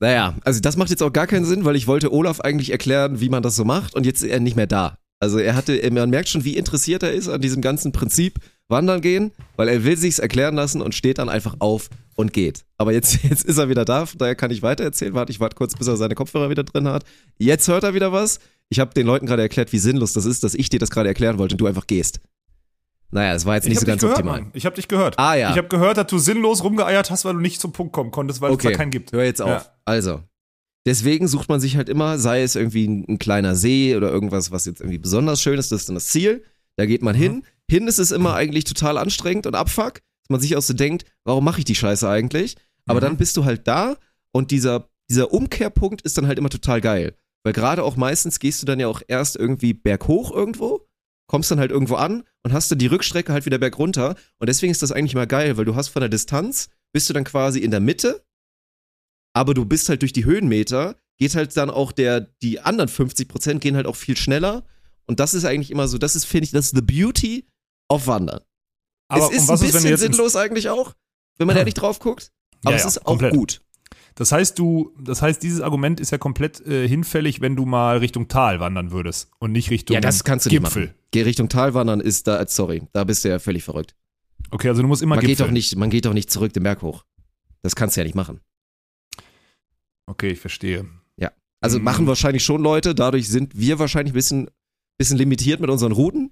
naja, also das macht jetzt auch gar keinen Sinn, weil ich wollte Olaf eigentlich erklären, wie man das so macht und jetzt ist er nicht mehr da. Also er hatte, man merkt schon, wie interessiert er ist an diesem ganzen Prinzip wandern gehen, weil er will sich's erklären lassen und steht dann einfach auf und geht. Aber jetzt, <laughs> jetzt ist er wieder da, von daher kann ich weitererzählen. Warte, ich warte kurz, bis er seine Kopfhörer wieder drin hat. Jetzt hört er wieder was. Ich habe den Leuten gerade erklärt, wie sinnlos das ist, dass ich dir das gerade erklären wollte und du einfach gehst. Naja, das war jetzt Ich nicht so ganz gehört, optimal. Mann. Ich hab dich gehört. Ah, ja. Ich hab gehört, dass du sinnlos rumgeeiert hast, weil du nicht zum Punkt kommen konntest, weil es Okay, da keinen gibt. hör jetzt auf. Ja. Also, deswegen sucht man sich halt immer, sei es irgendwie ein, ein kleiner See oder irgendwas, was jetzt irgendwie besonders schön ist, das ist dann das Ziel. Da geht man Mhm. hin. Hin ist es immer eigentlich total anstrengend und abfuck, dass man sich auch so denkt, warum mache ich die Scheiße eigentlich? Aber Mhm. dann bist du halt da und dieser, dieser Umkehrpunkt ist dann halt immer total geil. Weil gerade auch meistens gehst du dann ja auch erst irgendwie berghoch irgendwo, kommst dann halt irgendwo an und hast dann die Rückstrecke halt wieder bergunter. Und deswegen ist das eigentlich mal geil, weil du hast von der Distanz, bist du dann quasi in der Mitte, aber du bist halt durch die Höhenmeter, geht halt dann auch der, die anderen 50 Prozent gehen halt auch viel schneller. Und das ist eigentlich immer so, das ist, finde ich, das ist the beauty of Wandern. Aber es ist ein ist, bisschen ins- sinnlos eigentlich auch, wenn man ehrlich <laughs> drauf guckt. Aber Ja, es ja, ist auch komplett. gut. Das heißt, du, das heißt, dieses Argument ist ja komplett äh, hinfällig, wenn du mal Richtung Tal wandern würdest und nicht Richtung Ja, das kannst du nicht Gipfel. machen. Geh Richtung Talwandern ist da, sorry, da bist du ja völlig verrückt. Okay, also du musst immer Man geht Gipfel. doch nicht, man geht doch nicht zurück den Berg hoch. Das kannst du ja nicht machen. Okay, ich verstehe. Also Mhm. machen wahrscheinlich schon Leute, dadurch sind wir wahrscheinlich ein bisschen, bisschen limitiert mit unseren Routen.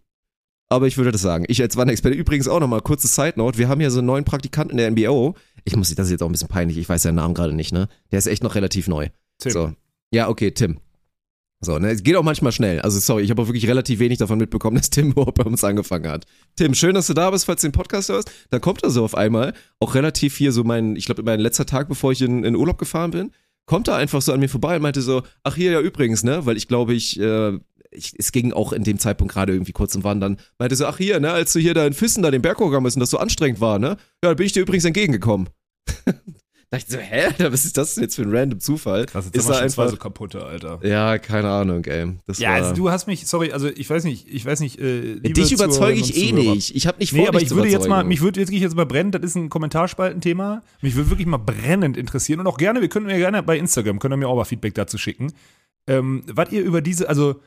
Aber ich würde das sagen. Ich als Wanderexperte übrigens auch nochmal, kurze Side Note. Wir haben hier so einen neuen Praktikanten in der NBO. Ich muss, das ist jetzt auch ein bisschen peinlich, ich weiß seinen Namen gerade nicht, ne? Der ist echt noch relativ neu. Tim. So. Ja, okay, Tim. So, ne, es geht auch manchmal schnell. Also sorry, ich habe auch wirklich relativ wenig davon mitbekommen, <laughs> dass Tim überhaupt bei uns angefangen hat. Tim, schön, dass du da bist, falls du den Podcast hörst. Da kommt er so auf einmal, auch relativ hier so mein, ich glaube, mein letzter Tag, bevor ich in, in Urlaub gefahren bin, kommt er einfach so an mir vorbei und meinte so, ach hier, ja übrigens, ne, weil ich glaube, ich, äh, ich, es ging auch in dem Zeitpunkt gerade irgendwie kurz im Wandern, meinte so, ach hier, ne, als du hier da in Füssen da den Berg hochgegangen bist und das so anstrengend war, ne, ja, da bin ich dir übrigens entgegengekommen. <laughs> da dachte ich so, hä, <laughs> was ist das denn jetzt für ein random Zufall? Krass, jetzt ist sind wir schon zwei einfach, so kaputte, Alter. ja, keine Ahnung, ey. Das Ja, war, also du hast mich, sorry, also ich weiß nicht, ich weiß nicht, äh, liebe dich überzeuge ich eh Zuhörer. nicht. Ich habe nicht vor, Nee, aber dich ich zu würde jetzt mal, mich würde jetzt gehe ich jetzt mal brennen, das ist ein Kommentarspaltenthema. Mich würde wirklich mal brennend interessieren und auch gerne, wir können mir gerne bei Instagram, können wir mir auch mal Feedback dazu schicken. Ähm, was ihr über diese, also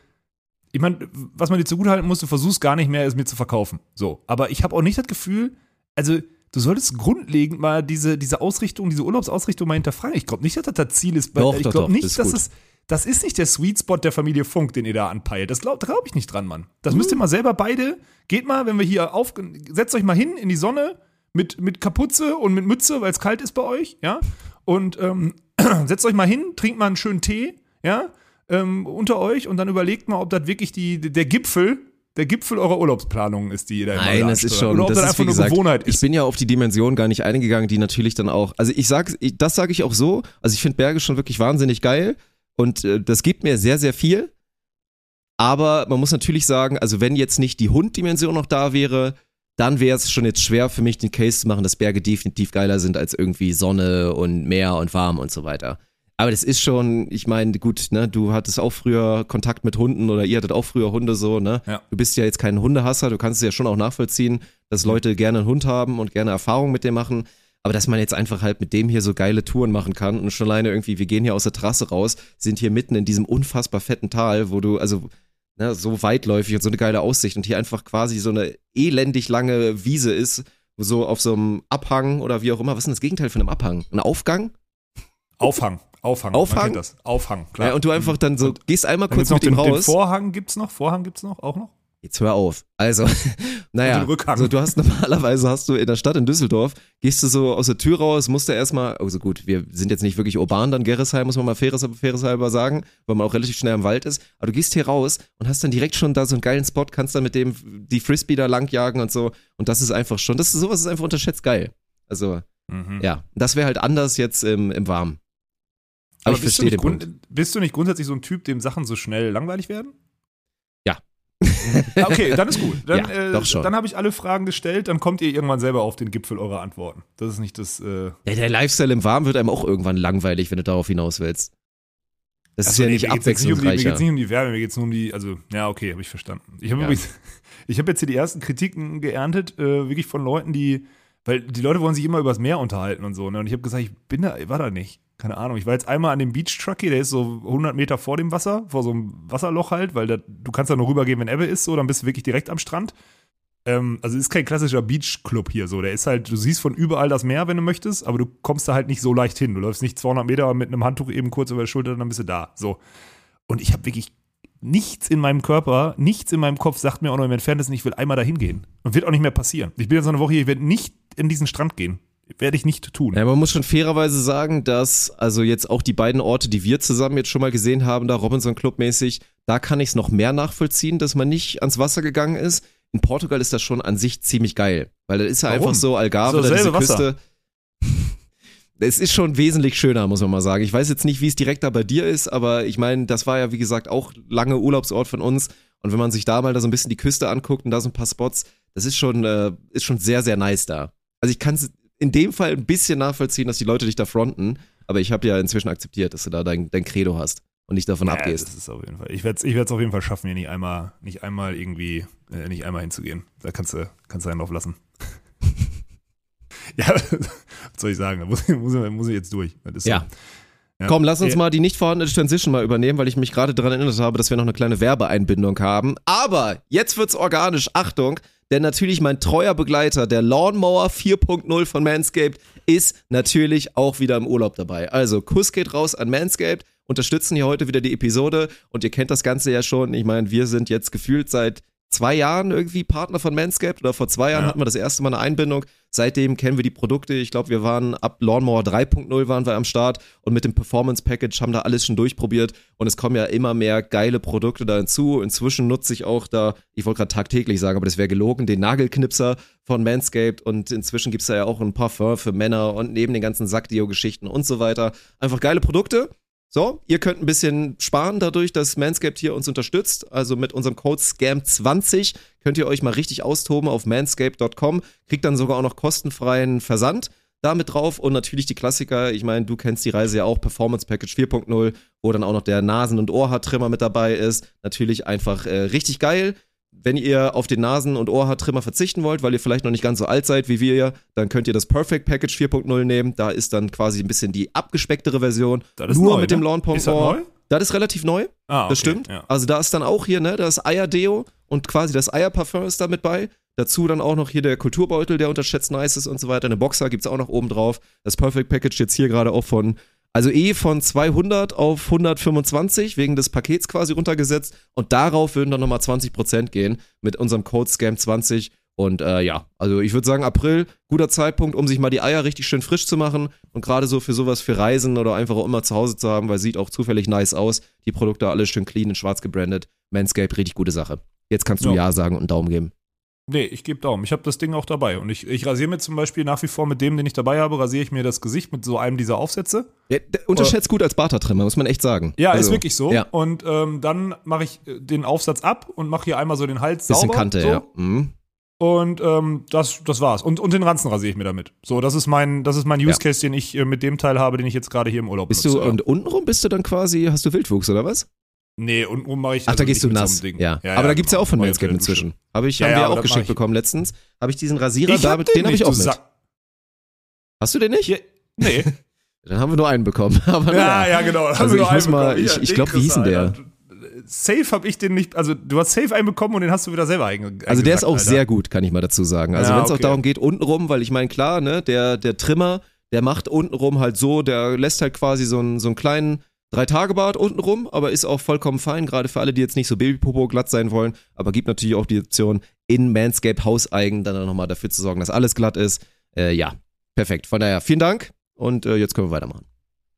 ich meine, was man dir zugutehalten muss, du versuchst gar nicht mehr, es mir zu verkaufen. So, aber ich habe auch nicht das Gefühl, also du solltest grundlegend mal diese, diese Ausrichtung, diese Urlaubsausrichtung mal hinterfragen. Ich glaube nicht, dass das das Ziel ist. Doch, ich glaube nicht, ist dass gut. es das ist nicht der Sweet Spot der Familie Funk, den ihr da anpeilt. Das glaube glaub ich nicht dran, Mann. Das müsst ihr mal selber beide. Geht mal, wenn wir hier auf. Setzt euch mal hin in die Sonne mit, mit Kapuze und mit Mütze, weil es kalt ist bei euch, ja. Und ähm, <clears throat> setzt euch mal hin, trinkt mal einen schönen Tee, ja, ähm, unter euch und dann überlegt mal, ob das wirklich die, der Gipfel, der Gipfel eurer Urlaubsplanung ist, die da immer Nein, das ist schon, Oder ob das das, einfach nur gesagt, Gewohnheit Ich ist. bin ja auf die Dimension gar nicht eingegangen, die natürlich dann auch, also ich sag, ich, das sage ich auch so, also ich finde Berge schon wirklich wahnsinnig geil und äh, das gibt mir sehr, sehr viel. Aber man muss natürlich sagen, also wenn jetzt nicht die Hund-Dimension noch da wäre, dann wäre es schon jetzt schwer für mich, den Case zu machen, dass Berge definitiv geiler sind als irgendwie Sonne und Meer und warm und so weiter. Aber das ist schon, ich meine, gut, ne, du hattest auch früher Kontakt mit Hunden oder ihr hattet auch früher Hunde so, ne? Ja. Du bist ja jetzt kein Hundehasser, du kannst es ja schon auch nachvollziehen, dass Leute gerne einen Hund haben und gerne Erfahrungen mit dem machen. Aber dass man jetzt einfach halt mit dem hier so geile Touren machen kann und schon alleine irgendwie, wir gehen hier aus der Trasse raus, sind hier mitten in diesem unfassbar fetten Tal, wo du, also ne, so weitläufig und so eine geile Aussicht und hier einfach quasi so eine elendig lange Wiese ist, wo so auf so einem Abhang oder wie auch immer, was ist denn das Gegenteil von einem Abhang? Ein Aufgang? Aufhang. Aufhang. Aufhang? Das. Aufhang, klar. Ja, und du einfach dann so, gehst einmal kurz mit ihm den, den raus. Vorhang gibt's noch. Vorhang gibt's noch, auch noch. Jetzt hör auf. Also, <laughs> naja, Und also du hast <laughs> normalerweise hast du in der Stadt in Düsseldorf, gehst du so aus der Tür raus, musst du erstmal, also gut, wir sind jetzt nicht wirklich urban, dann Gerresheim, muss man mal faires, faires halber sagen, weil man auch relativ schnell im Wald ist, aber du gehst hier raus und hast dann direkt schon da so einen geilen Spot, kannst dann mit dem die Frisbee da langjagen und so und das ist einfach schon, das ist sowas ist einfach unterschätzt geil. Also, Mhm. ja, das wäre halt anders jetzt im, im Warmen. Aber, ich bist, du verstehe nicht den Punkt. bist du nicht grundsätzlich so ein Typ, dem Sachen so schnell langweilig werden? Ah, <laughs> Okay, dann ist gut. Dann, Ja, äh, doch schon. dann habe ich alle Fragen gestellt, dann kommt ihr irgendwann selber auf den Gipfel eurer Antworten. Das ist nicht das. Äh, Ja, der Lifestyle im Warmen wird einem auch irgendwann langweilig, wenn du darauf hinaus willst. Das ist Achso, ja nee, nicht nicht um die, Mir geht abwechslungsreicher. es nicht um die Wärme, mir geht es nur um die, also, ja, okay, habe ich verstanden. Ich habe Ja. übrigens, <laughs> ich habe jetzt hier die ersten Kritiken geerntet, äh, wirklich von Leuten, die, weil die Leute wollen sich immer übers Meer unterhalten und so, ne? Und ich habe gesagt, ich bin da, ich war da nicht. Keine Ahnung. Ich war jetzt einmal an dem Beach Truckee, der ist so 100 Meter vor dem Wasser, vor so einem Wasserloch halt, weil da, du kannst da nur rübergehen, wenn Ebbe ist, so, dann bist du wirklich direkt am Strand. Ähm, also ist kein klassischer Beach-Club hier so. Der ist halt, du siehst von überall das Meer, wenn du möchtest, aber du kommst da halt nicht so leicht hin. Du läufst nicht 200 Meter mit einem Handtuch eben kurz über die Schulter, dann bist du da. So. Und ich habe wirklich nichts in meinem Körper, nichts in meinem Kopf sagt mir auch noch im Entferntesten, ich will einmal dahin gehen. Und wird auch nicht mehr passieren. Ich bin jetzt noch eine Woche hier, ich werde nicht in diesen Strand gehen. Werde ich nicht tun. Ja, man muss schon fairerweise sagen, dass also jetzt auch die beiden Orte, die wir zusammen jetzt schon mal gesehen haben, da Robinson Club mäßig, da kann ich es noch mehr nachvollziehen, dass man nicht ans Wasser gegangen ist. In Portugal ist das schon an sich ziemlich geil, weil da ist ja Warum? einfach so Algarve, Ist doch da diese Wasser. Küste. Es ist schon wesentlich schöner, muss man mal sagen. Ich weiß jetzt nicht, wie es direkt da bei dir ist, aber ich meine, das war ja, wie gesagt, auch lange Urlaubsort von uns. Und wenn man sich da mal da so ein bisschen die Küste anguckt und da so ein paar Spots, das ist schon, äh, ist schon sehr, sehr nice da. Also ich kann es in dem Fall ein bisschen nachvollziehen, dass die Leute dich da fronten, aber ich habe ja inzwischen akzeptiert, dass du da dein, dein Credo hast und nicht davon Ja, abgehst. Das ist auf jeden Fall. Ich werde es ich werd's auf jeden Fall schaffen, hier nicht einmal, nicht einmal irgendwie, äh, nicht einmal hinzugehen. Da kannst du, kannst du einen drauf lassen. <laughs> ja, <laughs> was soll ich sagen? Da muss, ich- muss, muss ich jetzt durch. So. Ja. Komm, lass uns Ja. mal die nicht vorhandene Transition mal übernehmen, weil ich mich gerade daran erinnert habe, dass wir noch eine kleine Werbeeinbindung haben. Aber jetzt wird's organisch. Achtung, denn natürlich mein treuer Begleiter, der Lawnmower 4.0 von Manscaped, ist natürlich auch wieder im Urlaub dabei. Also Kuss geht raus an Manscaped, unterstützen hier heute wieder die Episode und ihr kennt das Ganze ja schon. Ich meine, wir sind jetzt gefühlt seit zwei Jahren irgendwie Partner von Manscaped oder vor zwei Jahren Ja. hatten wir das erste Mal eine Einbindung. Seitdem kennen wir die Produkte. Ich glaube, wir waren ab Lawnmower 3.0 waren wir am Start und mit dem Performance Package haben da alles schon durchprobiert und es kommen ja immer mehr geile Produkte da hinzu. Inzwischen nutze ich auch da, ich wollte gerade tagtäglich sagen, aber das wäre gelogen, den Nagelknipser von Manscaped und inzwischen gibt's da ja auch ein Parfum für Männer und neben den ganzen Sackdio-Geschichten und so weiter. Einfach geile Produkte. So, ihr könnt ein bisschen sparen dadurch, dass Manscaped hier uns unterstützt. Also mit unserem Code SCAM20 könnt ihr euch mal richtig austoben auf manscaped.com. Kriegt dann sogar auch noch kostenfreien Versand damit drauf und natürlich die Klassiker. Ich meine, du kennst die Reise ja auch, Performance Package 4.0, wo dann auch noch der Nasen- und Ohrhaartrimmer mit dabei ist. Natürlich einfach äh, richtig geil. Wenn ihr auf den Nasen- und Ohrhaartrimmer verzichten wollt, weil ihr vielleicht noch nicht ganz so alt seid wie wir, dann könnt ihr das Perfect Package 4.0 nehmen. Da ist dann quasi ein bisschen die abgespecktere Version. Das ist Nur neu, mit dem ne? Lawn Ist das neu? Das ist relativ neu. Ah, okay, Das stimmt. Ja. Also da ist dann auch hier, ne, das Eierdeo und quasi das Eierparfum ist da mit bei. Dazu dann auch noch hier der Kulturbeutel, der unterschätzt nice ist und so weiter. Eine Boxer gibt's auch noch oben drauf. Das Perfect Package jetzt hier gerade auch von, also eh von 200 auf 125 wegen des Pakets quasi runtergesetzt. Und darauf würden dann nochmal 20% gehen mit unserem Code SCAM20. Und äh, ja, also ich würde sagen, April, guter Zeitpunkt, um sich mal die Eier richtig schön frisch zu machen. Und gerade so für sowas, für Reisen oder einfach auch immer zu Hause zu haben, weil sieht auch zufällig nice aus. Die Produkte alle schön clean und schwarz gebrandet. Manscaped, richtig gute Sache. Jetzt kannst du Ja. Ja sagen und einen Daumen geben. Nee, ich gebe Daumen. Ich habe das Ding auch dabei. Und ich, ich rasiere mir zum Beispiel nach wie vor mit dem, den ich dabei habe, rasiere ich mir das Gesicht mit so einem dieser Aufsätze. Ja, der unterschätzt gut als Bartertrimmer, muss man echt sagen. Ja, also, ist wirklich so. Ja, Und ähm, dann mache ich äh, den Aufsatz ab und mache hier einmal so den Hals bisschen sauber. Kante, so. ja. Mhm. Und ähm, das, das war's. Und, und den Ranzen rasiere ich mir damit. So, das ist mein, das ist mein Use Case, den ich äh, mit dem Teil habe, den ich jetzt gerade hier im Urlaub Bist du, benutze. ja. und untenrum bist du dann quasi, hast du Wildwuchs oder was? Nee, untenrum mache ich. Ach, also da gehst du so nass. einem Ding. ja. Aber da gibt's ja auch von Manscaped inzwischen. Habe ich, Ja, haben ja, wir aber auch ich. bekommen letztens. Habe ich diesen Rasierer, Ich hab den, den habe ich auch mit. Sack. Hast du den nicht? Ja, nee. <laughs> Dann haben wir nur einen bekommen. <laughs> Aber Ja, naja. ja, genau. Also ich muss mal, ich, ich glaube, wie hieß denn der? Safe habe ich den nicht, also du hast Safe einen bekommen und den hast du wieder selber einge Also der ist auch eingesackt, sehr Alter. gut, kann ich mal dazu sagen. Also Ja, wenn es auch okay. darum geht, untenrum, weil ich meine, klar, ne, der, der Trimmer, der macht untenrum halt so, der lässt halt quasi so einen, so einen kleinen Drei-Tage-Bart untenrum, aber ist auch vollkommen fein, gerade für alle, die jetzt nicht so Babypopo glatt sein wollen, aber gibt natürlich auch die Option, in Manscape hauseigen dann nochmal dafür zu sorgen, dass alles glatt ist. Äh, ja, perfekt. Von daher, vielen Dank und äh, jetzt können wir weitermachen.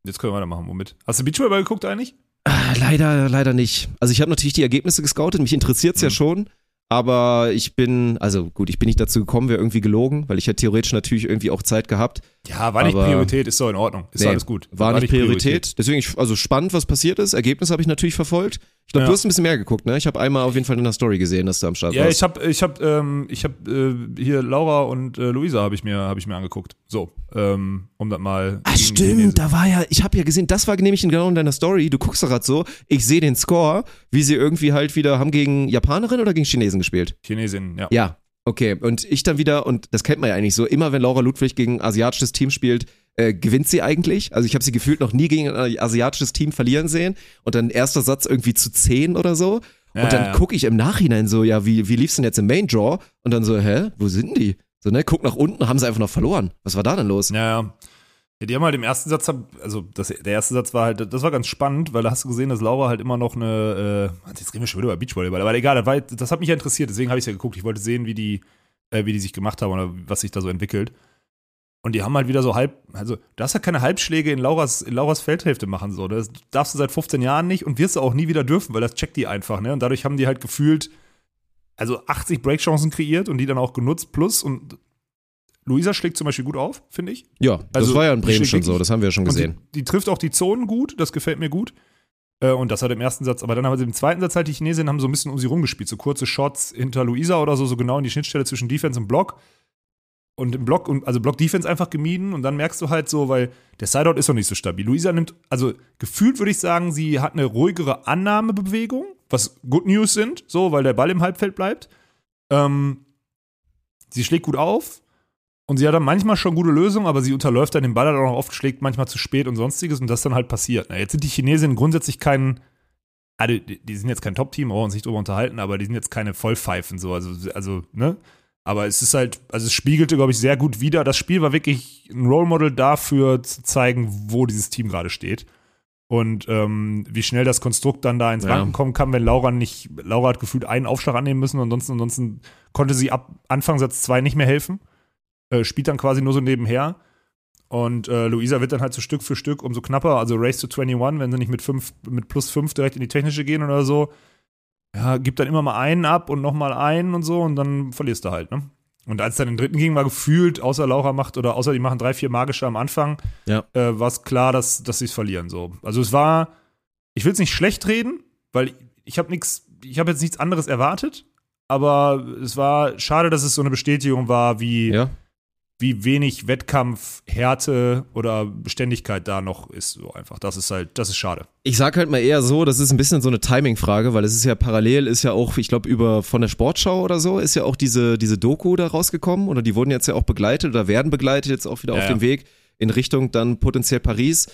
Jetzt können wir weitermachen, womit? Hast du Beachvolleyball geguckt eigentlich? Ah, leider, leider nicht. Also ich habe natürlich die Ergebnisse gescoutet, mich interessiert's ja Mhm. schon, aber ich bin, also gut, ich bin nicht dazu gekommen, wäre irgendwie gelogen, weil ich hätte theoretisch natürlich irgendwie auch Zeit gehabt. Ja, war nicht Priorität, ist doch in Ordnung. Ist Nee, alles gut. War, nicht Priorität. Deswegen, ich, also spannend, was passiert ist. Ergebnis habe ich natürlich verfolgt. Ich glaube, Ja. du hast ein bisschen mehr geguckt, ne? Ich habe einmal auf jeden Fall in der Story gesehen, dass du am Start Ja, warst. ich habe ich hab, ähm, ich hab, äh, hier Laura und äh, Luisa habe ich, mir hab ich mir angeguckt. So, ähm, um das mal. Ah, Chinesen- stimmt, da war ja, ich habe ja gesehen, das war nämlich genau in deiner Story. Du guckst doch gerade so, ich sehe den Score, wie sie irgendwie halt wieder haben gegen Japanerin oder gegen Chinesen gespielt. Chinesin, ja. Ja, okay. Und ich dann wieder, und das kennt man ja eigentlich so, immer wenn Laura Ludwig gegen ein asiatisches Team spielt, äh, gewinnt sie eigentlich. Also ich habe sie gefühlt noch nie gegen ein asiatisches Team verlieren sehen. Und dann erster Satz irgendwie zu 10 oder so. Ja, und dann ja. gucke ich im Nachhinein so, ja, wie, wie lief's denn jetzt im Main Draw? Und dann so, hä, wo sind die? So, ne, guck nach unten, haben sie einfach noch verloren. Was war da denn los? Ja, ja. Ja, die haben halt im ersten Satz, also das, der erste Satz war halt, das war ganz spannend, weil da hast du gesehen, dass Laura halt immer noch eine, äh, jetzt reden wir schon wieder über Beachvolleyball, aber egal, das, war, das hat mich ja interessiert, deswegen habe ich ja geguckt. Ich wollte sehen, wie die, äh, wie die sich gemacht haben oder was sich da so entwickelt. Und die haben halt wieder so halb, also du darfst ja keine Halbschläge in Lauras, in Lauras Feldhälfte machen, so. Das darfst du seit 15 Jahren nicht und wirst du auch nie wieder dürfen, weil das checkt die einfach, ne? Und dadurch haben die halt gefühlt, also 80 Breakchancen kreiert und die dann auch genutzt, plus und Luisa schlägt zum Beispiel gut auf, finde ich. Ja, das Also, war ja in Bremen schon so, das haben wir ja schon gesehen. Die, die trifft auch die Zonen gut, das gefällt mir gut. Äh, und das hat im ersten Satz, aber dann haben sie im zweiten Satz halt die Chinesinnen haben so ein bisschen um sie rumgespielt, so kurze Shots hinter Luisa oder so, so genau in die Schnittstelle zwischen Defense und Block. Und im Block, und also Block-Defense einfach gemieden und dann merkst du halt so, weil der Sideout ist noch nicht so stabil. Luisa nimmt, also gefühlt würde ich sagen, sie hat eine ruhigere Annahmebewegung, was Good News sind, so, weil der Ball im Halbfeld bleibt. Ähm, sie schlägt gut auf, und sie hat dann manchmal schon gute Lösungen, aber sie unterläuft dann den Ball halt auch noch oft, schlägt manchmal zu spät und sonstiges und das dann halt passiert. Na, jetzt sind die Chinesinnen grundsätzlich kein, also die, sind jetzt kein Top-Team, brauchen uns nicht drüber unterhalten, aber die sind jetzt keine Vollpfeifen so, also, also, ne? Aber es ist halt, also es spiegelte, glaube ich, sehr gut wider. Das Spiel war wirklich ein Role Model dafür zu zeigen, wo dieses Team gerade steht. Und ähm, wie schnell das Konstrukt dann da ins Ja. Wanken kommen kann, wenn Laura nicht, Laura hat gefühlt einen Aufschlag annehmen müssen, ansonsten, ansonsten konnte sie ab Anfang Satz 2 nicht mehr helfen äh, spielt dann quasi nur so nebenher. Und äh, Luisa wird dann halt so Stück für Stück umso knapper, also Race to 21, wenn sie nicht mit, fünf, mit plus 5 direkt in die technische gehen oder so. Ja, gibt dann immer mal einen ab und nochmal einen und so und dann verlierst du halt, ne? Und als dann den dritten ging, war gefühlt, außer Laura macht oder außer die machen drei, vier magische am Anfang, Ja. äh, war es klar, dass, dass sie es verlieren. So. Also es war, ich will es nicht schlecht reden, weil ich habe nichts, ich habe jetzt nichts anderes erwartet, aber es war schade, dass es so eine Bestätigung war, wie, Ja. Wie wenig Wettkampfhärte oder Beständigkeit da noch ist. So einfach. Das ist halt, das ist schade. Ich sag halt mal eher so, das ist ein bisschen so eine Timing-Frage, weil es ist ja parallel, ist ja auch, ich glaube, über von der Sportschau oder so, ist ja auch diese, diese Doku da rausgekommen oder die wurden jetzt ja auch begleitet oder werden begleitet jetzt auch wieder Ja, auf ja. dem Weg in Richtung dann potenziell Paris.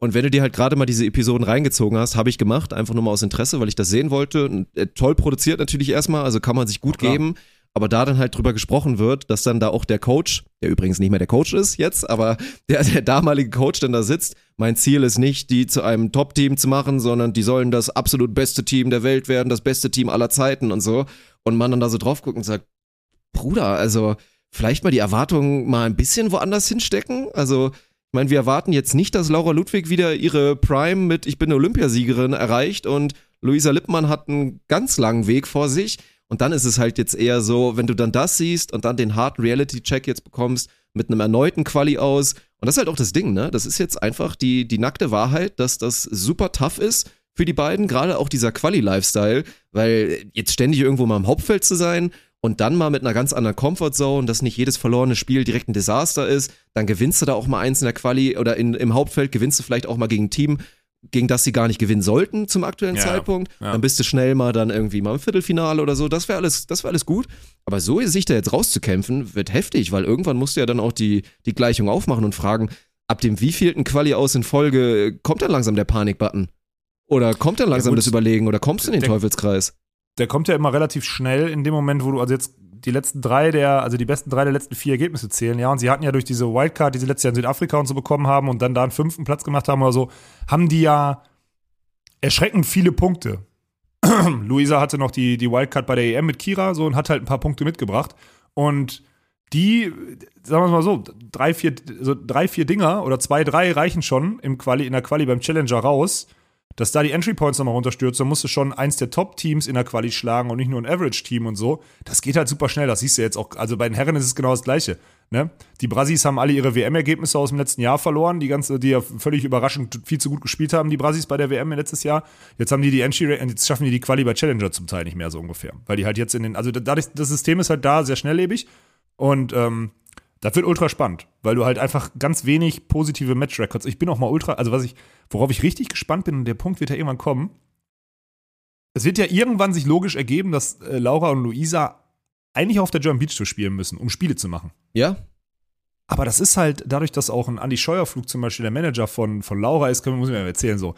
Und wenn du dir halt gerade mal diese Episoden reingezogen hast, habe ich gemacht, einfach nur mal aus Interesse, weil ich das sehen wollte. Äh, toll produziert natürlich erstmal, also kann man sich gut geben. Aber da dann halt drüber gesprochen wird, dass dann da auch der Coach, der übrigens nicht mehr der Coach ist jetzt, aber der, der damalige Coach dann da sitzt, mein Ziel ist nicht, die zu einem Top-Team zu machen, sondern die sollen das absolut beste Team der Welt werden, das beste Team aller Zeiten und so. Und man dann da so drauf guckt und sagt, Bruder, also vielleicht mal die Erwartungen mal ein bisschen woanders hinstecken. Also, ich meine, wir erwarten jetzt nicht, dass Laura Ludwig wieder ihre Prime mit Ich bin eine Olympiasiegerin erreicht und Luisa Lippmann hat einen ganz langen Weg vor sich. Und dann ist es halt jetzt eher so, wenn du dann das siehst und dann den harten Reality-Check jetzt bekommst mit einem erneuten Quali aus. Und das ist halt auch das Ding, ne? Das ist jetzt einfach die, die nackte Wahrheit, dass das super tough ist für die beiden, gerade auch dieser Quali-Lifestyle, weil jetzt ständig irgendwo mal im Hauptfeld zu sein und dann mal mit einer ganz anderen Comfortzone, dass nicht jedes verlorene Spiel direkt ein Desaster ist, dann gewinnst du da auch mal eins in der Quali oder in, im Hauptfeld gewinnst du vielleicht auch mal gegen ein Team, gegen das sie gar nicht gewinnen sollten zum aktuellen Ja, Zeitpunkt. ja. Dann bist du schnell mal dann irgendwie mal im Viertelfinale oder so. Das wäre alles, das wäre alles gut. Aber so sich da jetzt rauszukämpfen, wird heftig, weil irgendwann musst du ja dann auch die, die Gleichung aufmachen und fragen, ab dem wievielten Quali aus in Folge kommt dann langsam der Panikbutton? Oder kommt dann langsam gut. das Überlegen oder kommst du in den Der- Teufelskreis? Der kommt ja immer relativ schnell in dem Moment, wo du also jetzt die letzten drei der, also die besten drei der letzten vier Ergebnisse zählen, ja. Und sie hatten ja durch diese Wildcard, die sie letztes Jahr in Südafrika und so bekommen haben und dann da einen fünften Platz gemacht haben oder so, haben die ja erschreckend viele Punkte. <clears throat> Luisa hatte noch die, die Wildcard bei der EM mit Kira so und hat halt ein paar Punkte mitgebracht. Und die, sagen wir es mal so, drei, vier, so drei, vier Dinger oder zwei, drei reichen schon im Quali, in der Quali beim Challenger raus, dass da die Entry Points nochmal runterstürzt, dann musst du schon eins der Top-Teams in der Quali schlagen und nicht nur ein Average-Team und so. Das geht halt super schnell, das siehst du jetzt auch. Also bei den Herren ist es genau das Gleiche. Ne? Die Brasis haben alle ihre WM-Ergebnisse aus dem letzten Jahr verloren, die ganze, die ja völlig überraschend viel zu gut gespielt haben, die Brasis bei der WM letztes Jahr. Jetzt haben die die Entry, jetzt schaffen die die Quali bei Challenger zum Teil nicht mehr so ungefähr, weil die halt jetzt in den, also dadurch, das System ist halt da sehr schnelllebig und ähm, das wird ultra spannend, weil du halt einfach ganz wenig positive Match-Records. Ich bin auch mal ultra, also was ich, worauf ich richtig gespannt bin, und der Punkt wird ja irgendwann kommen. Es wird ja irgendwann sich logisch ergeben, dass äh, Laura und Luisa eigentlich auf der German Beach Tour spielen müssen, um Spiele zu machen. Ja, Aber das ist halt dadurch, dass auch ein Andi Scheuerflug zum Beispiel der Manager von, von Laura ist, können, muss ich mir erzählen, so.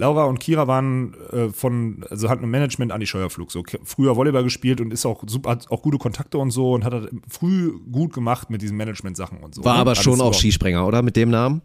Laura und Kira waren äh, von, also hatten ein Management Andi Scheuerflug, so früher Volleyball gespielt und ist auch super, hat auch gute Kontakte und so und hat das früh gut gemacht mit diesen Management-Sachen und so. war ne? aber schon auch. Skispringer, oder? Mit dem Namen?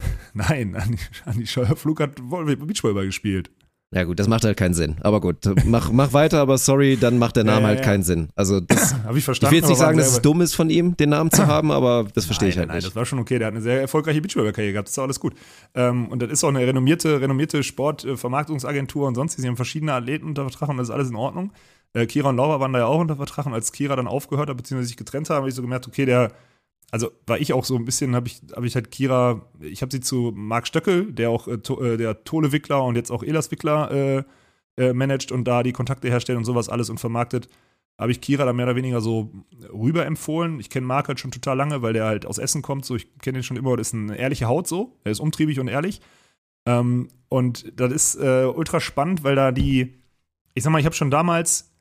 <laughs> Nein, Andi, Andi Scheuerflug hat Volley- Beachvolleyball gespielt. Ja gut, das macht halt keinen Sinn. Aber gut, mach, mach weiter, aber sorry, dann macht der Name Ja, halt ja. keinen Sinn. Also das, <clears throat> Habe ich ich verstanden. will jetzt nicht sagen, dass es dumm ist von ihm, den Namen zu <clears throat> haben, aber das verstehe ich nein, halt nein, nicht. das war schon okay. Der hat eine sehr erfolgreiche Beachvolleyball-Karriere gehabt. Das ist alles gut. Ähm, und das ist auch eine renommierte, renommierte Sportvermarktungsagentur und sonst. Sie haben verschiedene Athleten unter Vertrag und das ist alles in Ordnung. Äh, Kira und Laura waren da ja auch unter Vertrag und als Kira dann aufgehört hat, beziehungsweise sich getrennt haben, habe ich so gemerkt, okay, der, also war ich auch so ein bisschen, habe ich, habe ich halt Kira, ich habe sie zu Marc Stöckel, der auch äh, to, äh, der Tole-Wickler und jetzt auch Elas-Wickler äh, äh, managt und da die Kontakte herstellt und sowas alles und vermarktet habe ich Kira da mehr oder weniger so rüber empfohlen. Ich kenne Marc halt schon total lange, weil der halt aus Essen kommt. So, ich kenne ihn schon immer. Das ist eine ehrliche Haut so. Er ist umtriebig und ehrlich. Ähm, und das ist äh, ultra spannend, weil da die, ich sag mal, ich habe schon damals,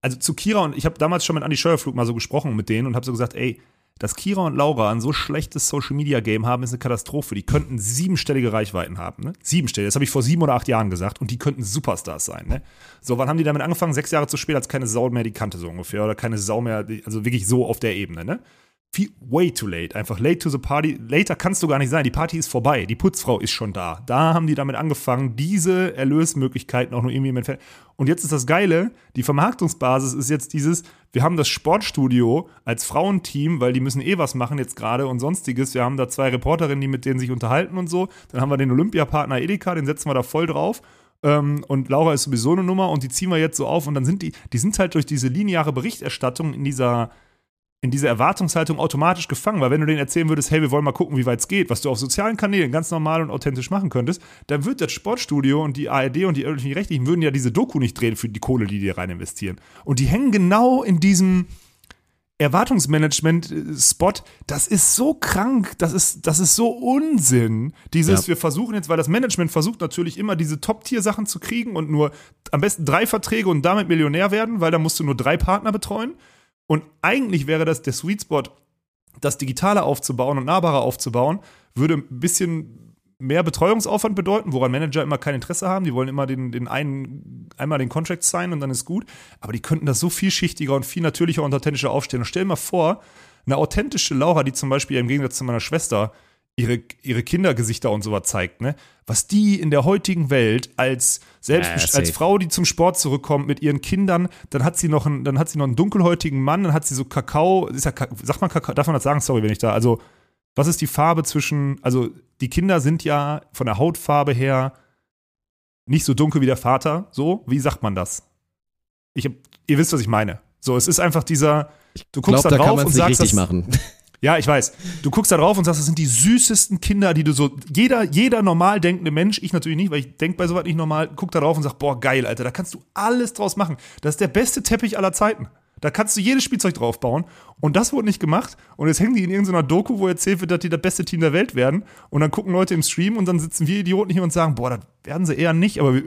also zu Kira und ich habe damals schon mit Andi Scheuerflug mal so gesprochen mit denen und habe so gesagt, ey, dass Kira und Laura ein so schlechtes Social Media Game haben, ist eine Katastrophe. Die könnten siebenstellige Reichweiten haben, ne? Siebenstellige. Das habe ich vor sieben oder acht Jahren gesagt und die könnten Superstars sein, ne? So, wann haben die damit angefangen? Sechs Jahre zu spät, als keine Sau mehr die kannte, so ungefähr. Oder keine Sau mehr, also wirklich so auf der Ebene, ne? Viel, way too late. Einfach late to the party. Later kannst du gar nicht sein. Die Party ist vorbei. Die Putzfrau ist schon da. Da haben die damit angefangen, diese Erlösmöglichkeiten auch nur irgendwie im Entfernen. Und jetzt ist das Geile, die Vermarktungsbasis ist jetzt dieses, wir haben das Sportstudio als Frauenteam, weil die müssen eh was machen jetzt gerade und sonstiges. Wir haben da zwei Reporterinnen, die mit denen sich unterhalten und so. Dann haben wir den Olympiapartner Edeka, den setzen wir da voll drauf. Ähm, und Laura ist sowieso eine Nummer und die ziehen wir jetzt so auf und dann sind die, die sind halt durch diese lineare Berichterstattung in dieser, in dieser Erwartungshaltung automatisch gefangen, weil wenn du denen erzählen würdest, hey, wir wollen mal gucken, wie weit es geht, was du auf sozialen Kanälen ganz normal und authentisch machen könntest, dann wird das Sportstudio und die ARD und die öffentlichen Rechtlichen würden ja diese Doku nicht drehen für die Kohle, die die rein investieren. Und die hängen genau in diesem Erwartungsmanagement-Spot, das ist so krank, das ist, das ist so Unsinn. Dieses, Ja. wir versuchen jetzt, weil das Management versucht natürlich immer diese Top-Tier-Sachen zu kriegen und nur am besten drei Verträge und damit Millionär werden, weil da musst du nur drei Partner betreuen. Und eigentlich wäre das der Sweet Spot, das Digitale aufzubauen und nahbarer aufzubauen, würde ein bisschen mehr Betreuungsaufwand bedeuten, woran Manager immer kein Interesse haben. Die wollen immer den, den einen, einmal den Contract signen und dann ist gut. Aber die könnten das so vielschichtiger und viel natürlicher und authentischer aufstellen. Und stell dir mal vor, eine authentische Laura, die zum Beispiel im Gegensatz zu meiner Schwester ihre, ihre Kindergesichter und sowas zeigt, ne? Was die in der heutigen Welt als selbst Ja, als. Frau, die zum Sport zurückkommt mit ihren Kindern, dann hat sie noch einen, dann hat sie noch einen dunkelhäutigen Mann, dann hat sie so Kakao, ist ja, sagt man Kakao, darf man das sagen? Sorry, wenn ich da, also was ist die Farbe zwischen, also die Kinder sind ja von der Hautfarbe her nicht so dunkel wie der Vater, so, wie sagt man das? Ich ihr wisst, was ich meine. So, es ist einfach dieser, du guckst glaube, da da drauf man und sagst, richtig das, machen. <laughs> ja, ich weiß. Du guckst da drauf und sagst, das sind die süßesten Kinder, die du so. Jeder, jeder normal denkende Mensch, ich natürlich nicht, weil ich denk bei sowas nicht normal, guckt da drauf und sagt, boah, geil, Alter, da kannst du alles draus machen. Das ist der beste Teppich aller Zeiten. Da kannst du jedes Spielzeug drauf bauen. Und das wurde nicht gemacht. Und jetzt hängen die in irgendeiner Doku, wo erzählt wird, dass die das beste Team der Welt werden. Und dann gucken Leute im Stream und dann sitzen wir Idioten hier und sagen, boah, das werden sie eher nicht. Aber wir-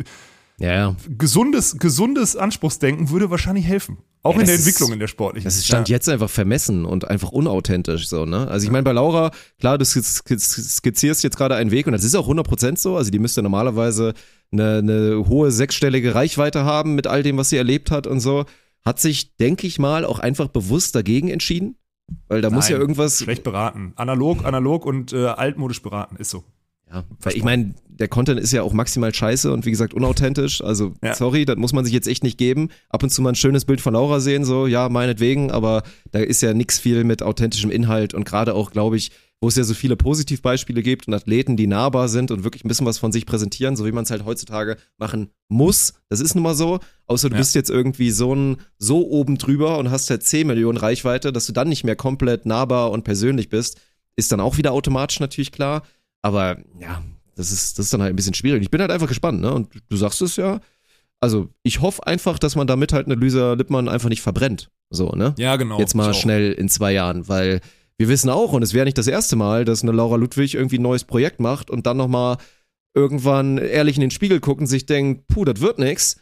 Ja, ja. gesundes, gesundes Anspruchsdenken würde wahrscheinlich helfen. Auch Ja, in der das ist- Entwicklung in der sportlichen. Das ist stand ja. jetzt einfach vermessen und einfach unauthentisch so, ne? Also ich meine, bei Laura, klar, du skiz- skiz- skizzierst jetzt gerade einen Weg und das ist auch 100% so. Also die müsste normalerweise eine, eine hohe sechsstellige Reichweite haben mit all dem, was sie erlebt hat und so. Hat sich, denke ich mal, auch einfach bewusst dagegen entschieden. Weil da muss Nein, ja irgendwas. Schlecht beraten. Analog, analog und äh, altmodisch beraten. Ist so. Ja, weil ich meine, der Content ist ja auch maximal scheiße und wie gesagt unauthentisch. Also Ja. sorry, das muss man sich jetzt echt nicht geben. Ab und zu mal ein schönes Bild von Laura sehen, so ja, meinetwegen, aber da ist ja nix viel mit authentischem Inhalt und gerade auch, glaube ich, wo es ja so viele Positivbeispiele gibt und Athleten, die nahbar sind und wirklich ein bisschen was von sich präsentieren, so wie man es halt heutzutage machen muss. Das ist nun mal so. Außer du Ja. bist jetzt irgendwie so ein so oben drüber und hast halt 10 Millionen Reichweite, dass du dann nicht mehr komplett nahbar und persönlich bist, ist dann auch wieder automatisch natürlich klar. Aber ja, das ist, das ist dann halt ein bisschen schwierig. Ich bin halt einfach gespannt, ne? Und du sagst es ja. Also, ich hoffe einfach, dass man damit halt eine Lisa Lippmann einfach nicht verbrennt. So, ne? Ja, genau. Jetzt mal schnell in zwei Jahren, weil wir wissen auch, und es wäre nicht das erste Mal, dass eine Laura Ludwig irgendwie ein neues Projekt macht und dann nochmal irgendwann ehrlich in den Spiegel guckt und sich denkt, puh, das wird nix.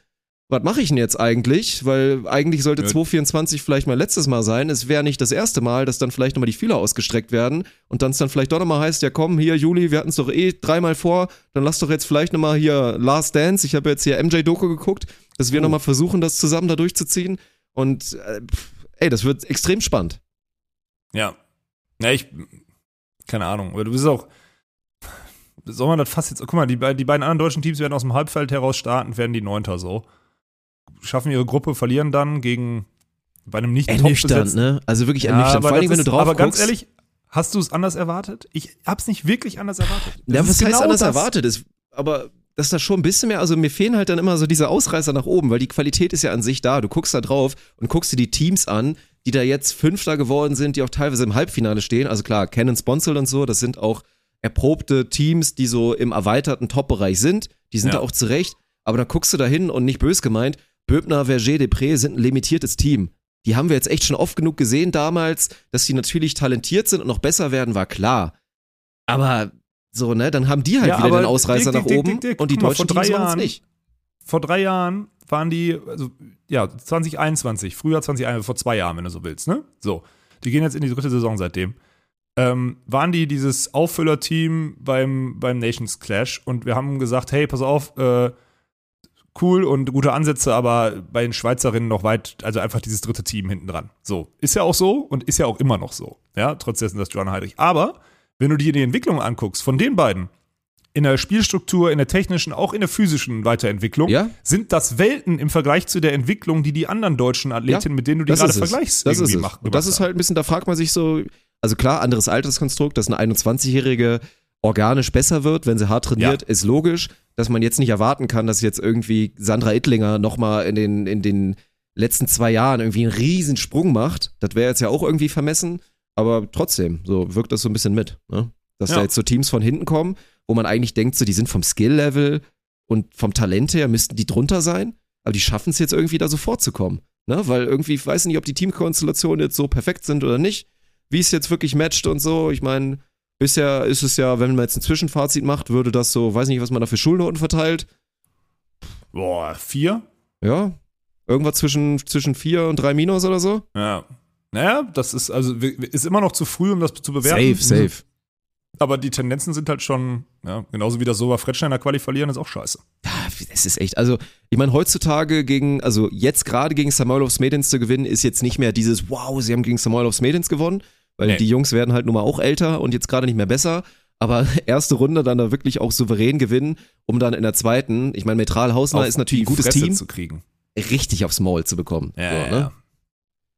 Was mache ich denn jetzt eigentlich? Weil eigentlich sollte Ja. 2024 vielleicht mein letztes Mal sein. Es wäre nicht das erste Mal, dass dann vielleicht nochmal die Fühler ausgestreckt werden und dann es dann vielleicht doch nochmal heißt, ja komm, hier Juli, wir hatten es doch eh dreimal vor, dann lass doch jetzt vielleicht nochmal hier Last Dance, ich habe jetzt hier MJ-Doku geguckt, dass wir Oh. nochmal versuchen, das zusammen da durchzuziehen. Und äh, ey, das wird extrem spannend. Ja. Ja, ich, keine Ahnung, aber du bist auch, soll man das fast jetzt, guck mal, die, die beiden anderen deutschen Teams werden aus dem Halbfeld heraus starten, werden die Neunter so. Schaffen ihre Gruppe, verlieren dann gegen, bei einem nicht Ernüchternd, ne? Also wirklich Ja, ernüchternd. aber Vor allem, wenn du drauf Aber ganz guckst, ehrlich, hast du es anders erwartet? Ich hab's nicht wirklich anders erwartet. Das Ja, was heißt genau anders das. erwartet ist, aber das ist da schon ein bisschen mehr, also mir fehlen halt dann immer so diese Ausreißer nach oben, weil die Qualität ist ja an sich da. Du guckst da drauf und guckst dir die Teams an, die da jetzt Fünfter geworden sind, die auch teilweise im Halbfinale stehen. Also klar, Canon Sponsel und so, das sind auch erprobte Teams, die so im erweiterten Top-Bereich sind. Die sind Ja. da auch zurecht. Aber dann guckst du da hin und nicht bös gemeint, Böbner, Verger, Depré sind ein limitiertes Team. Die haben wir jetzt echt schon oft genug gesehen damals, dass die natürlich talentiert sind und noch besser werden, war klar. Aber so, ne, dann haben die halt Ja, wieder den Ausreißer Dick, nach Dick, oben Dick, und die mal, deutschen vor drei Teams machen es Jahren- nicht. Vor drei Jahren waren die, also ja, 2021, Frühjahr 2021, vor zwei Jahren, wenn du so willst, ne? So. Die gehen jetzt in die dritte Saison seitdem. Ähm, waren die dieses Auffüllerteam beim, beim Nations Clash und wir haben gesagt, hey, pass auf, äh, cool und gute Ansätze, aber bei den Schweizerinnen noch weit, also einfach dieses dritte Team hinten dran. So. Ist ja auch so und ist ja auch immer noch so. Ja, trotz dessen, dass Joanna Heidrich. Aber, wenn du dir die Entwicklung anguckst, von den beiden, in der Spielstruktur, in der technischen, auch in der physischen Weiterentwicklung, Ja. sind das Welten im Vergleich zu der Entwicklung, die die anderen deutschen Athletinnen, mit denen du die Das gerade ist vergleichst, Das ist irgendwie machen. Und das ist halt ein bisschen, da fragt man sich so, also klar, anderes Alterskonstrukt, dass eine 21-Jährige organisch besser wird, wenn sie hart trainiert, Ja. ist logisch, dass man jetzt nicht erwarten kann, dass jetzt irgendwie Sandra Ittlinger nochmal in den, in den letzten zwei Jahren irgendwie einen riesen Sprung macht. Das wäre jetzt ja auch irgendwie vermessen, aber trotzdem, so wirkt das so ein bisschen mit, ne? Dass Ja. da jetzt so Teams von hinten kommen, wo man eigentlich denkt, so, die sind vom Skill-Level und vom Talent her müssten die drunter sein, aber die schaffen es jetzt irgendwie da so vorzukommen. Ne? Weil irgendwie, ich weiß nicht, ob die Teamkonstellationen jetzt so perfekt sind oder nicht, wie es jetzt wirklich matcht und so. Ich meine, bisher ist es ja, wenn man jetzt ein Zwischenfazit macht, würde das so, weiß nicht, was man da für Schulnoten verteilt. Boah, vier? Ja, irgendwas zwischen, zwischen vier und drei Minus oder so. Ja. Naja, das ist also ist immer noch zu früh, um das zu bewerten. Safe, safe. Aber die Tendenzen sind halt schon, ja, genauso wie das Sova Fretschner in der Quali verlieren, ist auch scheiße. Ja, es ist echt, also ich meine, heutzutage gegen, also jetzt gerade gegen Samoilovs Medins zu gewinnen, ist jetzt nicht mehr dieses, wow, sie haben gegen Samoilovs Medins gewonnen, weil Nee. die Jungs werden halt nun mal auch älter und jetzt gerade nicht mehr besser. Aber <laughs> erste Runde dann da wirklich auch souverän gewinnen, um dann in der zweiten, ich meine, Metral Hausner ist natürlich ein gutes Fresse Team, zu kriegen. richtig aufs Maul zu bekommen. Ja, so, ja, ne? ja.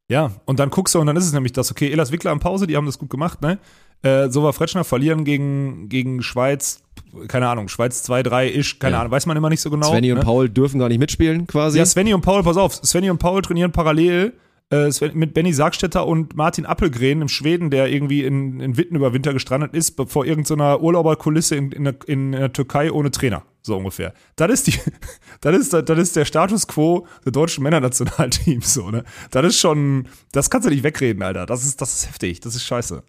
ja, und dann guckst du und dann ist es nämlich das, okay, Elas Wickler an Pause, die haben das gut gemacht, ne? Äh, Sova Fretschner verlieren gegen, gegen Schweiz, keine Ahnung, Schweiz 2, 3 isch, keine Ja. Ahnung, weiß man immer nicht so genau. Svenny ne? und Paul dürfen gar nicht mitspielen, quasi. Ja, Svenny und Paul, pass auf, Svenny und Paul trainieren parallel äh, Sven, mit Benny Sargstetter und Martin Appelgren im Schweden, der irgendwie in, in Witten über Winter gestrandet ist, vor irgendeiner Urlauberkulisse in, in, der, in der Türkei ohne Trainer, so ungefähr. Das ist die, <laughs> das ist, das ist der Status quo der deutschen Männernationalteams, so, ne? Das ist schon, das kannst du nicht wegreden, Alter. Das ist, das ist heftig, das ist scheiße.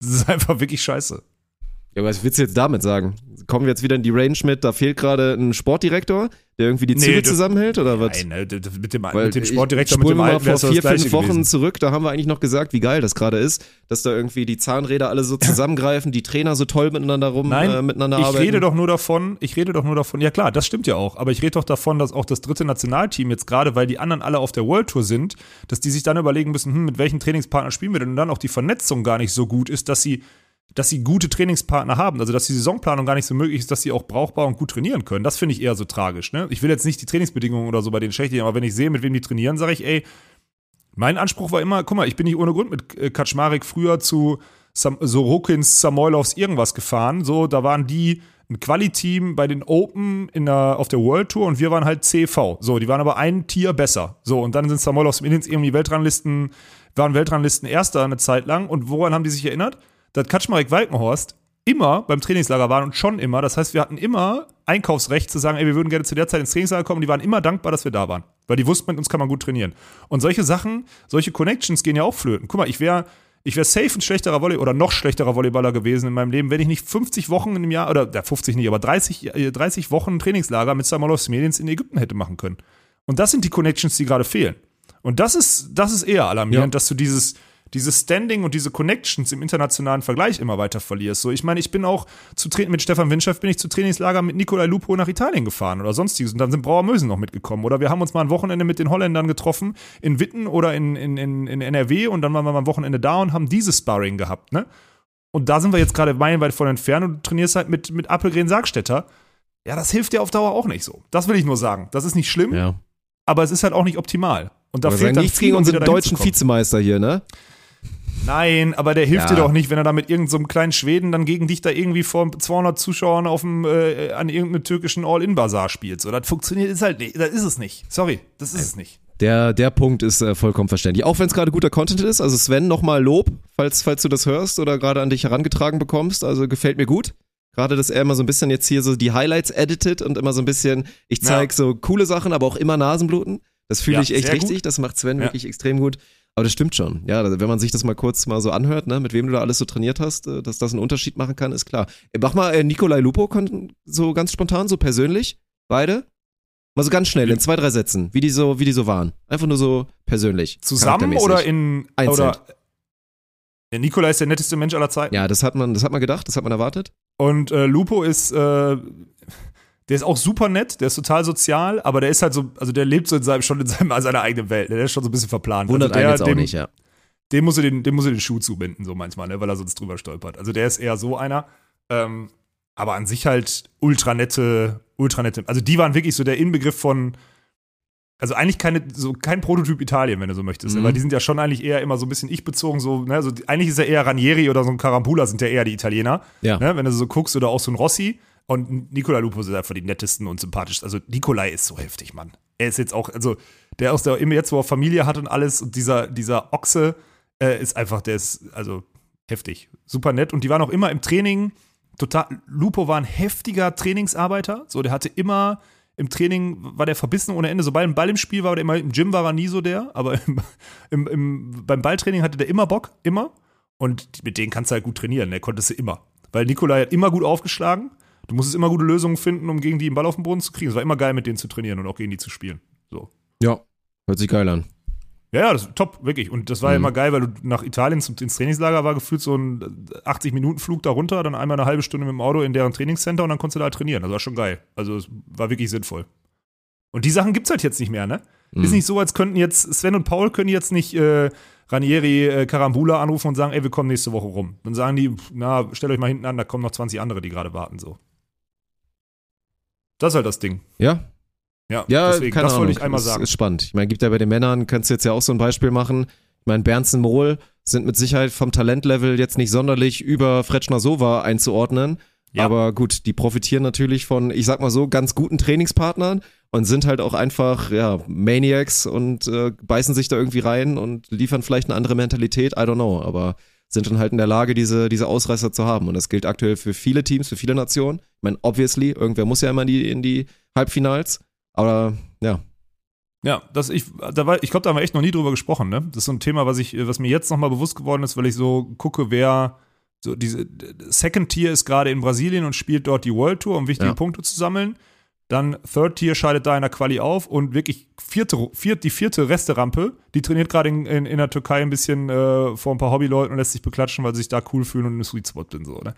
Das ist <laughs> einfach wirklich scheiße. Ja, was willst du jetzt damit sagen? Kommen wir jetzt wieder in die Range mit, da fehlt gerade ein Sportdirektor, der irgendwie die Nee, Züge das- zusammenhält oder was? Nein, ne, mit dem, Weil mit dem ich- Sportdirektor, ich mit dem mal vor vier, fünf Wochen gewesen. zurück, da haben wir eigentlich noch gesagt, wie geil das gerade ist, dass da irgendwie die Zahnräder alle so <laughs> zusammengreifen, die Trainer so toll miteinander rum Nein, äh, miteinander ich arbeiten. rede doch nur davon, ich rede doch nur davon, ja klar, das stimmt ja auch, aber ich rede doch davon, dass auch das dritte Nationalteam jetzt gerade, weil die anderen alle auf der World Tour sind, dass die sich dann überlegen müssen, hm, mit welchen Trainingspartnern spielen wir denn und dann auch die Vernetzung gar nicht so gut ist, dass sie dass sie gute Trainingspartner haben, also dass die Saisonplanung gar nicht so möglich ist, dass sie auch brauchbar und gut trainieren können. Das finde ich eher so tragisch. Ne? Ich will jetzt nicht die Trainingsbedingungen oder so bei denen schlecht aber wenn ich sehe, mit wem die trainieren, sage ich, ey, mein Anspruch war immer, guck mal, ich bin nicht ohne Grund mit äh, Kaczmarek früher zu Sam Sorokins, Samoilovs, irgendwas gefahren. So, da waren die ein Quali-Team bei den Open in der, auf der World Tour und wir waren halt CV. So, die waren aber ein Tier besser. So, und dann sind Samoilovs Indiens irgendwie Weltranglisten, waren Weltranglisten Erster eine Zeit lang. Und woran haben die sich erinnert? Dass Kaczmarek Walkenhorst immer beim Trainingslager waren und schon immer. Das heißt, wir hatten immer Einkaufsrecht zu sagen, ey, wir würden gerne zu der Zeit ins Trainingslager kommen. Die waren immer dankbar, dass wir da waren. Weil die wussten, mit uns kann man gut trainieren. Und solche Sachen, solche Connections gehen ja auch flöten. Guck mal, ich wäre ich wäre safe ein schlechterer Volley oder noch schlechterer Volleyballer gewesen in meinem Leben, wenn ich nicht 50 Wochen in einem Jahr, oder ja, 50 nicht, aber 30, 30 Wochen Trainingslager mit Samolos Mediens in Ägypten hätte machen können. Und das sind die Connections, die gerade fehlen. Und das ist, das ist eher alarmierend, Ja. dass du dieses, dieses Standing und diese Connections im internationalen Vergleich immer weiter verlierst. So, ich meine, ich bin auch zu mit Stefan Windschaft bin ich zu Trainingslager mit Nicolai Lupo nach Italien gefahren oder sonstiges. Und dann sind Brauer Mösen noch mitgekommen. Oder wir haben uns mal ein Wochenende mit den Holländern getroffen in Witten oder in, in, in, in NRW und dann waren wir mal am Wochenende da und haben dieses Sparring gehabt, ne? Und da sind wir jetzt gerade meilenweit von entfernt und du trainierst halt mit, mit Appelgren Sargstetter. Ja, das hilft dir auf Dauer auch nicht so. Das will ich nur sagen. Das ist nicht schlimm, Ja. aber es ist halt auch nicht optimal. Und da Aber fehlt dann nichts gegen unseren deutschen. Vizemeister hier, ne? Nein, aber der hilft Ja. dir doch nicht, wenn er da mit irgendeinem so einem kleinen Schweden dann gegen dich da irgendwie vor 200 Zuschauern auf dem, äh, an irgendeinem türkischen All-In-Bazar spielt. So, das funktioniert ist halt nicht. Das ist es nicht. Sorry, das ist es nicht. Der, der Punkt ist äh, vollkommen verständlich. Auch wenn es gerade guter Content ist. Also Sven, nochmal Lob, falls, falls du das hörst oder gerade an dich herangetragen bekommst. Also gefällt mir gut. Gerade, dass er immer so ein bisschen jetzt hier so die Highlights editet und immer so ein bisschen, ich zeig so coole Sachen, aber auch immer Nasenbluten. Das fühle Ja, ich echt richtig. gut. Das macht Sven Ja. wirklich extrem gut. Aber das stimmt schon. Ja, wenn man sich das mal kurz mal so anhört, ne, mit wem du da alles so trainiert hast, äh, dass das einen Unterschied machen kann, ist klar. Äh, Mach mal äh, Nikolai Lupo so ganz spontan, so persönlich. Beide. Mal so ganz schnell, in zwei, drei Sätzen, wie die so, wie die so waren. Einfach nur so persönlich. Zusammen oder in. Einzeln. Oder, der Nikola ist der netteste Mensch aller Zeiten. Ja, das hat man, das hat man gedacht, das hat man erwartet. Und äh, Lupo ist, äh, der ist auch super nett, der ist total sozial, aber der ist halt so, also der lebt so in seinem, schon in seinem, <laughs> seiner eigenen Welt. ne? Der ist schon so ein bisschen verplant. Wundert also der, jetzt auch dem, nicht, ja. dem muss er den, dem muss er den Schuh zubinden, so manchmal, ne, weil er sonst drüber stolpert. Also der ist eher so einer. Ähm, aber an sich halt ultra nette, ultra nette. Also die waren wirklich so der Inbegriff von, also eigentlich keine, so kein Prototyp Italien, wenn du so möchtest. ne? Mhm. Weil die sind ja schon eigentlich eher immer so ein bisschen ich-bezogen, so, ne, so, die- eigentlich ist ja eher Ranieri oder so ein Carambula sind ja eher die Italiener. Ja. Ne, wenn du so guckst, oder auch so ein Rossi. Und Nicola Lupo sind einfach die nettesten und sympathischsten. Also Nikolai ist so heftig, Mann. Er ist jetzt auch, also der aus der, immer jetzt, wo er Familie hat und alles, und dieser, dieser Ochse äh, ist einfach, der ist, also heftig. Super nett. Und die waren auch immer im Training total, Lupo war ein heftiger Trainingsarbeiter. So, der hatte immer, im Training war der verbissen ohne Ende. Sobald ein Ball im Spiel war, war der immer, im Gym war er nie so der, aber im, im, im, beim Balltraining hatte der immer Bock, immer. Und mit denen kannst du halt gut trainieren, der konntest du immer. Weil Nikolai hat immer gut aufgeschlagen. Du musstest immer gute Lösungen finden, um gegen die einen Ball auf den Boden zu kriegen. Es war immer geil, mit denen zu trainieren und auch gegen die zu spielen. So. Ja, hört sich geil an. Ja, ja, das ist top, wirklich. Und das war ja Mhm. immer geil, weil du nach Italien zum, ins Trainingslager war gefühlt so ein 80-Minuten-Flug da runter, dann einmal eine halbe Stunde mit dem Auto in deren Trainingscenter und dann konntest du da halt trainieren. Das war schon geil. Also es war wirklich sinnvoll. Und die Sachen gibt's halt jetzt nicht mehr, ne? Ist Mhm. nicht so, als könnten jetzt, Sven und Paul können jetzt nicht äh, Ranieri, äh, Karambula anrufen und sagen, ey, wir kommen nächste Woche rum. Dann sagen die, na, stellt euch mal hinten an, da kommen noch 20 andere, die gerade warten, so. Das ist halt das Ding. Ja, Ja, ja, deswegen, keine das Ahnung. wollte ich einmal ist, sagen. Ist spannend. Ich meine, gibt ja bei den Männern, kannst du jetzt ja auch so ein Beispiel machen. Ich meine, Bernsen Mohl sind mit Sicherheit vom Talentlevel jetzt nicht sonderlich über Fretschner Sova einzuordnen. Ja. Aber gut, die profitieren natürlich von, ich sag mal so, ganz guten Trainingspartnern und sind halt auch einfach, ja, Maniacs und äh, beißen sich da irgendwie rein und liefern vielleicht eine andere Mentalität, I don't know, aber sind dann halt in der Lage, diese, diese Ausreißer zu haben. Und das gilt aktuell für viele Teams, für viele Nationen. Ich meine, obviously, irgendwer muss ja immer in die, in die Halbfinals. Aber ja, Ja, das ich, da war, ich glaube, da haben wir echt noch nie drüber gesprochen, ne? Das ist so ein Thema, was ich, was mir jetzt nochmal bewusst geworden ist, weil ich so gucke, wer so diese Second Tier ist gerade in Brasilien und spielt dort die World Tour, um wichtige Ja. Punkte zu sammeln. Dann Third Tier scheidet da in der Quali auf und wirklich vierte, viert, die vierte Resterampe, die trainiert gerade in, in, in der Türkei ein bisschen äh, vor ein paar Hobbyleuten und lässt sich beklatschen, weil sie sich da cool fühlen und ein Sweet Spot bin, so, ne?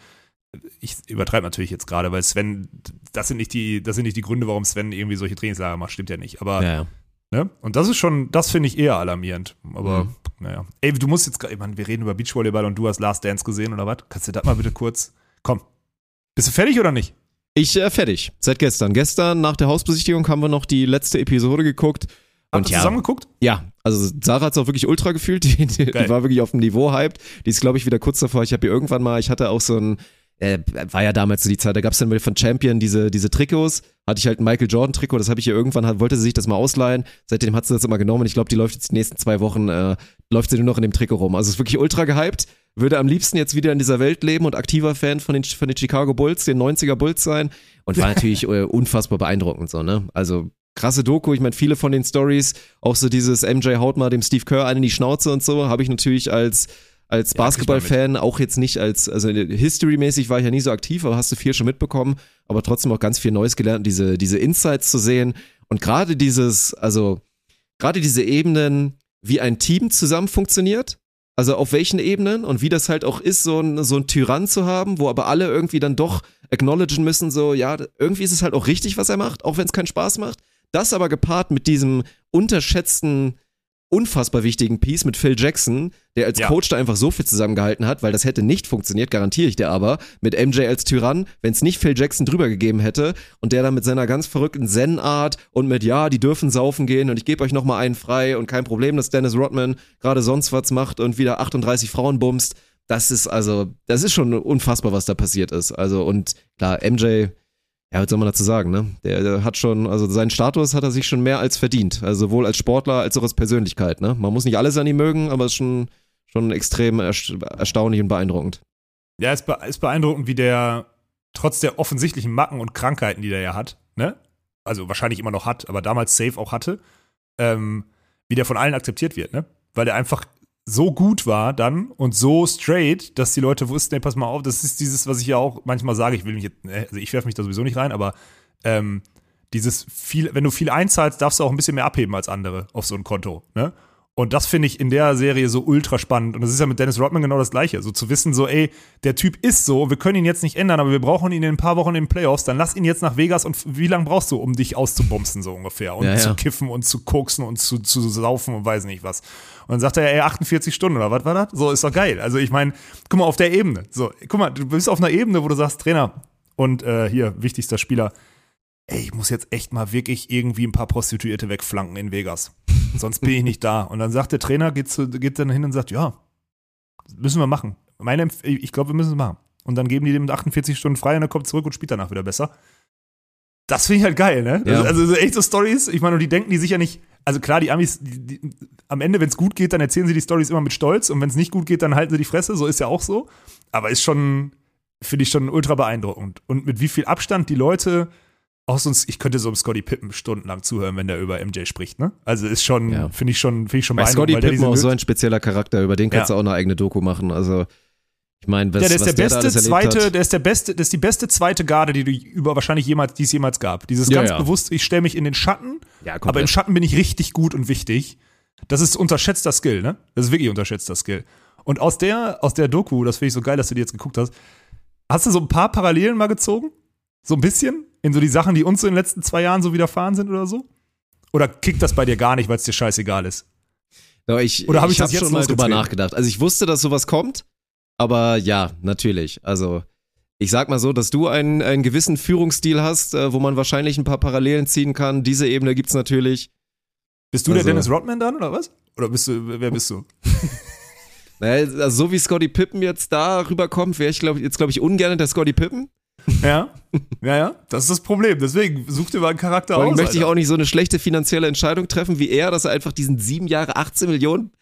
Ich übertreibe natürlich jetzt gerade, weil Sven, das sind nicht die, das sind nicht die Gründe, warum Sven irgendwie solche Trainingslager macht, stimmt ja nicht. Aber ja, ja. Ne? Und das ist schon, das finde ich eher alarmierend. Aber Mhm. naja. Ey, du musst jetzt gerade, ich meine, wir reden über Beachvolleyball und du hast Last Dance gesehen oder was? Kannst du das mal bitte kurz? Komm. Bist du fertig oder nicht? Ich äh, fertig. Seit gestern. Gestern nach der Hausbesichtigung haben wir noch die letzte Episode geguckt. Habt Und ihr ja. zusammen geguckt? Ja, also Sarah hat es auch wirklich ultra gefühlt. <laughs> Die, die, die war wirklich auf dem Niveau hyped. Die ist, glaube ich, wieder kurz davor. Ich habe ihr irgendwann mal, ich hatte auch so ein, äh, war ja damals so die Zeit, da gab es dann von Champion diese, diese Trikots. Hatte ich halt ein Michael Jordan Trikot, das habe ich ihr irgendwann, hat, wollte sie sich das mal ausleihen. Seitdem hat sie das immer genommen. Ich glaube, die läuft jetzt die nächsten zwei Wochen, äh, läuft sie nur noch in dem Trikot rum. Also ist wirklich ultra gehypt. Würde am liebsten jetzt wieder in dieser Welt leben und aktiver Fan von den, von den Chicago Bulls, den 90er Bulls sein. Und war natürlich äh, unfassbar beeindruckend so, ne? Also krasse Doku. Ich meine, viele von den Stories, auch so dieses MJ haut mal dem Steve Kerr einen in die Schnauze und so, habe ich natürlich als als Ja, Basketballfan auch jetzt nicht als, also historymäßig war ich ja nie so aktiv, aber hast du viel schon mitbekommen, aber trotzdem auch ganz viel Neues gelernt, diese, diese Insights zu sehen und gerade dieses, also gerade diese Ebenen, wie ein Team zusammen funktioniert, also auf welchen Ebenen und wie das halt auch ist, so ein, so ein Tyrann zu haben, wo aber alle irgendwie dann doch acknowledgen müssen, so, ja, irgendwie ist es halt auch richtig, was er macht, auch wenn es keinen Spaß macht. Das aber gepaart mit diesem unterschätzten, unfassbar wichtigen Piece mit Phil Jackson, der als Ja. Coach da einfach so viel zusammengehalten hat, weil das hätte nicht funktioniert, garantiere ich dir aber, mit MJ als Tyrann, wenn es nicht Phil Jackson drüber gegeben hätte und der dann mit seiner ganz verrückten Zen-Art und mit, ja, die dürfen saufen gehen und ich gebe euch nochmal einen frei und kein Problem, dass Dennis Rodman gerade sonst was macht und wieder 38 Frauen bumst. Das ist also, das ist schon unfassbar, was da passiert ist. Also und klar, MJ, ja, was soll man dazu sagen, ne? Der, der hat schon, also seinen Status hat er sich schon mehr als verdient. Also sowohl als Sportler als auch als Persönlichkeit, ne? Man muss nicht alles an ihm mögen, aber es ist schon, schon extrem erst- erstaunlich und beeindruckend. Ja, be ist beeindruckend, wie der trotz der offensichtlichen Macken und Krankheiten, die der ja hat, ne? Also wahrscheinlich immer noch hat, aber damals safe auch hatte, ähm, wie der von allen akzeptiert wird, ne? Weil der einfach so gut war dann und so straight, dass die Leute wussten, ey, pass mal auf, das ist dieses, was ich ja auch manchmal sage, ich will mich jetzt, ne, also ich werfe mich da sowieso nicht rein, aber ähm, dieses viel, wenn du viel einzahlst, darfst du auch ein bisschen mehr abheben als andere auf so ein Konto, ne? Und das finde ich in der Serie so ultra spannend. Und das ist ja mit Dennis Rodman genau das Gleiche. So zu wissen, so, ey, der Typ ist so, wir können ihn jetzt nicht ändern, aber wir brauchen ihn in ein paar Wochen in den Playoffs, dann lass ihn jetzt nach Vegas und wie lange brauchst du, um dich auszubumsen, so ungefähr? Und Ja, ja. zu kiffen und zu koksen und zu, zu saufen und weiß nicht was. Und dann sagt er, ey, 48 Stunden oder was war das? So, ist doch geil. Also ich meine, guck mal, auf der Ebene. So, guck mal, du bist auf einer Ebene, wo du sagst, Trainer und äh, hier, wichtigster Spieler, ey, ich muss jetzt echt mal wirklich irgendwie ein paar Prostituierte wegflanken in Vegas. <laughs> Sonst bin ich nicht da. Und dann sagt der Trainer, geht, zu, geht dann hin und sagt, ja, müssen wir machen. Meine, Empf- ich glaube, wir müssen es machen. Und dann geben die dem 48 Stunden frei und er kommt zurück und spielt danach wieder besser. Das finde ich halt geil, ne? Ja. Also so echt so Stories. Ich meine, und die denken die sicher nicht. Also klar, die Amis, die, die, am Ende, wenn es gut geht, dann erzählen sie die Stories immer mit Stolz und wenn es nicht gut geht, dann halten sie die Fresse. So ist ja auch so. Aber ist schon, finde ich schon ultra beeindruckend. Und mit wie viel Abstand die Leute auch sonst, ich könnte so einem Scotty Pippen stundenlang zuhören, wenn der über MJ spricht, ne? Also ist schon, Ja. finde ich schon, finde ich schon Bei Scotty der Pippen auch so ein spezieller Charakter, über den kannst Ja. du auch eine eigene Doku machen. Also, ich meine, was, ja, der ist was der da beste zweite, hat. der ist der beste, das ist die beste zweite Garde, die du über wahrscheinlich jemals, die es jemals gab. Dieses Ja, ganz ja. bewusst, ich stelle mich in den Schatten, Ja, aber im. Schatten bin ich richtig gut und wichtig. Das ist unterschätzter Skill, ne? Das ist wirklich unterschätzter Skill. Und aus der, aus der Doku, das finde ich so geil, dass du die jetzt geguckt hast, hast du so ein paar Parallelen mal gezogen? So ein bisschen? In so die Sachen, die uns in den letzten zwei Jahren so widerfahren sind oder so? Oder kickt das bei dir gar nicht, weil es dir scheißegal ist? Ja, ich, Oder hab ich ich das hab jetzt schon mal drüber nachgedacht. Also ich wusste, dass sowas kommt, aber ja, natürlich. Also ich sag mal so, dass du einen, einen gewissen Führungsstil hast, äh, wo man wahrscheinlich ein paar Parallelen ziehen kann. Diese Ebene gibt's natürlich. Bist du der Also- Dennis Rodman dann, oder was? Oder bist du, wer bist du? <laughs> Naja, also so wie Scotty Pippen jetzt da rüberkommt, wäre ich glaub, jetzt, glaube ich, ungern der Scotty Pippen. Ja, ja, ja, das ist das Problem. Deswegen such dir mal einen Charakter allem aus. möchte ich Alter. auch nicht so eine schlechte finanzielle Entscheidung treffen wie er, dass er einfach diesen sieben Jahre 18 Millionen.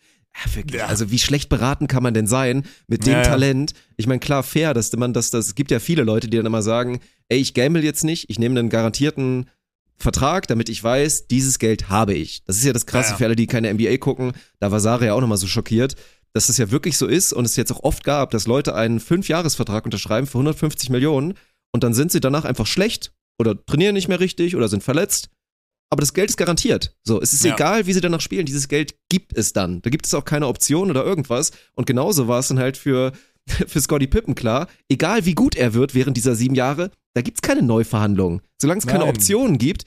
Ja, wirklich. Ja. Also wie schlecht beraten kann man denn sein mit dem Ja. Talent? Ich meine, klar, fair, dass man das, das es gibt ja viele Leute, die dann immer sagen, ey, ich gamble jetzt nicht, ich nehme einen garantierten Vertrag, damit ich weiß, dieses Geld habe ich. Das ist ja das Krasse für alle, die keine NBA gucken. Da war Sarah ja auch nochmal so schockiert, dass das ja wirklich so ist und es jetzt auch oft gab, dass Leute einen Fünfjahresvertrag unterschreiben für 150 Millionen und dann sind sie danach einfach schlecht oder trainieren nicht mehr richtig oder sind verletzt. Aber das Geld ist garantiert. So, es ist Ja. egal, wie sie danach spielen. Dieses Geld gibt es dann. Da gibt es auch keine Option oder irgendwas. Und genauso war es dann halt für, <laughs> für Scotty Pippen klar. Egal, wie gut er wird während dieser sieben Jahre, da gibt es keine Neuverhandlungen. Solange es keine. Optionen gibt,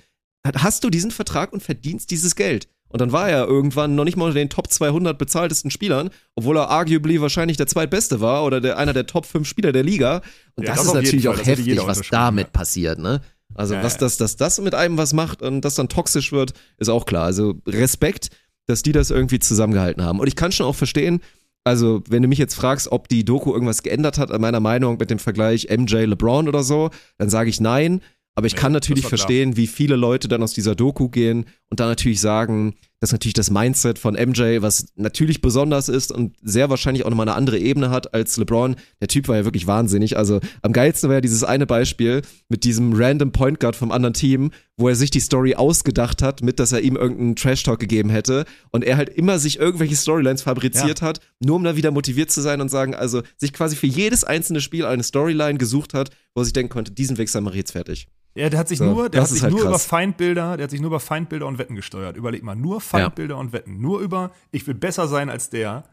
hast du diesen Vertrag und verdienst dieses Geld. Und dann war er irgendwann noch nicht mal unter den Top 200 bezahltesten Spielern, obwohl er arguably wahrscheinlich der zweitbeste war oder der, einer der Top 5 Spieler der Liga. Und Ja, das, das ist natürlich Fall. auch heftig, was damit ja. passiert, ne? Also Ja, was ja. das, dass das mit einem was macht und das dann toxisch wird, ist auch klar. Also Respekt, dass die das irgendwie zusammengehalten haben. Und ich kann schon auch verstehen, also wenn du mich jetzt fragst, ob die Doku irgendwas geändert hat an meiner Meinung mit dem Vergleich MJ LeBron oder so, dann sage ich nein. Aber ich Nee, kann natürlich klar. verstehen, wie viele Leute dann aus dieser Doku gehen und dann natürlich sagen, dass natürlich das Mindset von MJ, was natürlich besonders ist und sehr wahrscheinlich auch nochmal eine andere Ebene hat als LeBron. Der Typ war ja wirklich wahnsinnig. Also am geilsten war ja dieses eine Beispiel mit diesem random Point Guard vom anderen Team, wo er sich die Story ausgedacht hat, mit dass er ihm irgendeinen Trash Talk gegeben hätte und er halt immer sich irgendwelche Storylines fabriziert hat, nur um dann wieder motiviert zu sein und sagen, also sich quasi für jedes einzelne Spiel eine Storyline gesucht hat, wo er sich denken konnte, diesen Wichser mache ich jetzt fertig. Ja, der hat sich So, nur, der hat sich halt nur über. Feindbilder, der hat sich nur über Feindbilder und Wetten gesteuert. Überleg mal, nur Feindbilder und Wetten. Nur über, ich will besser sein als der,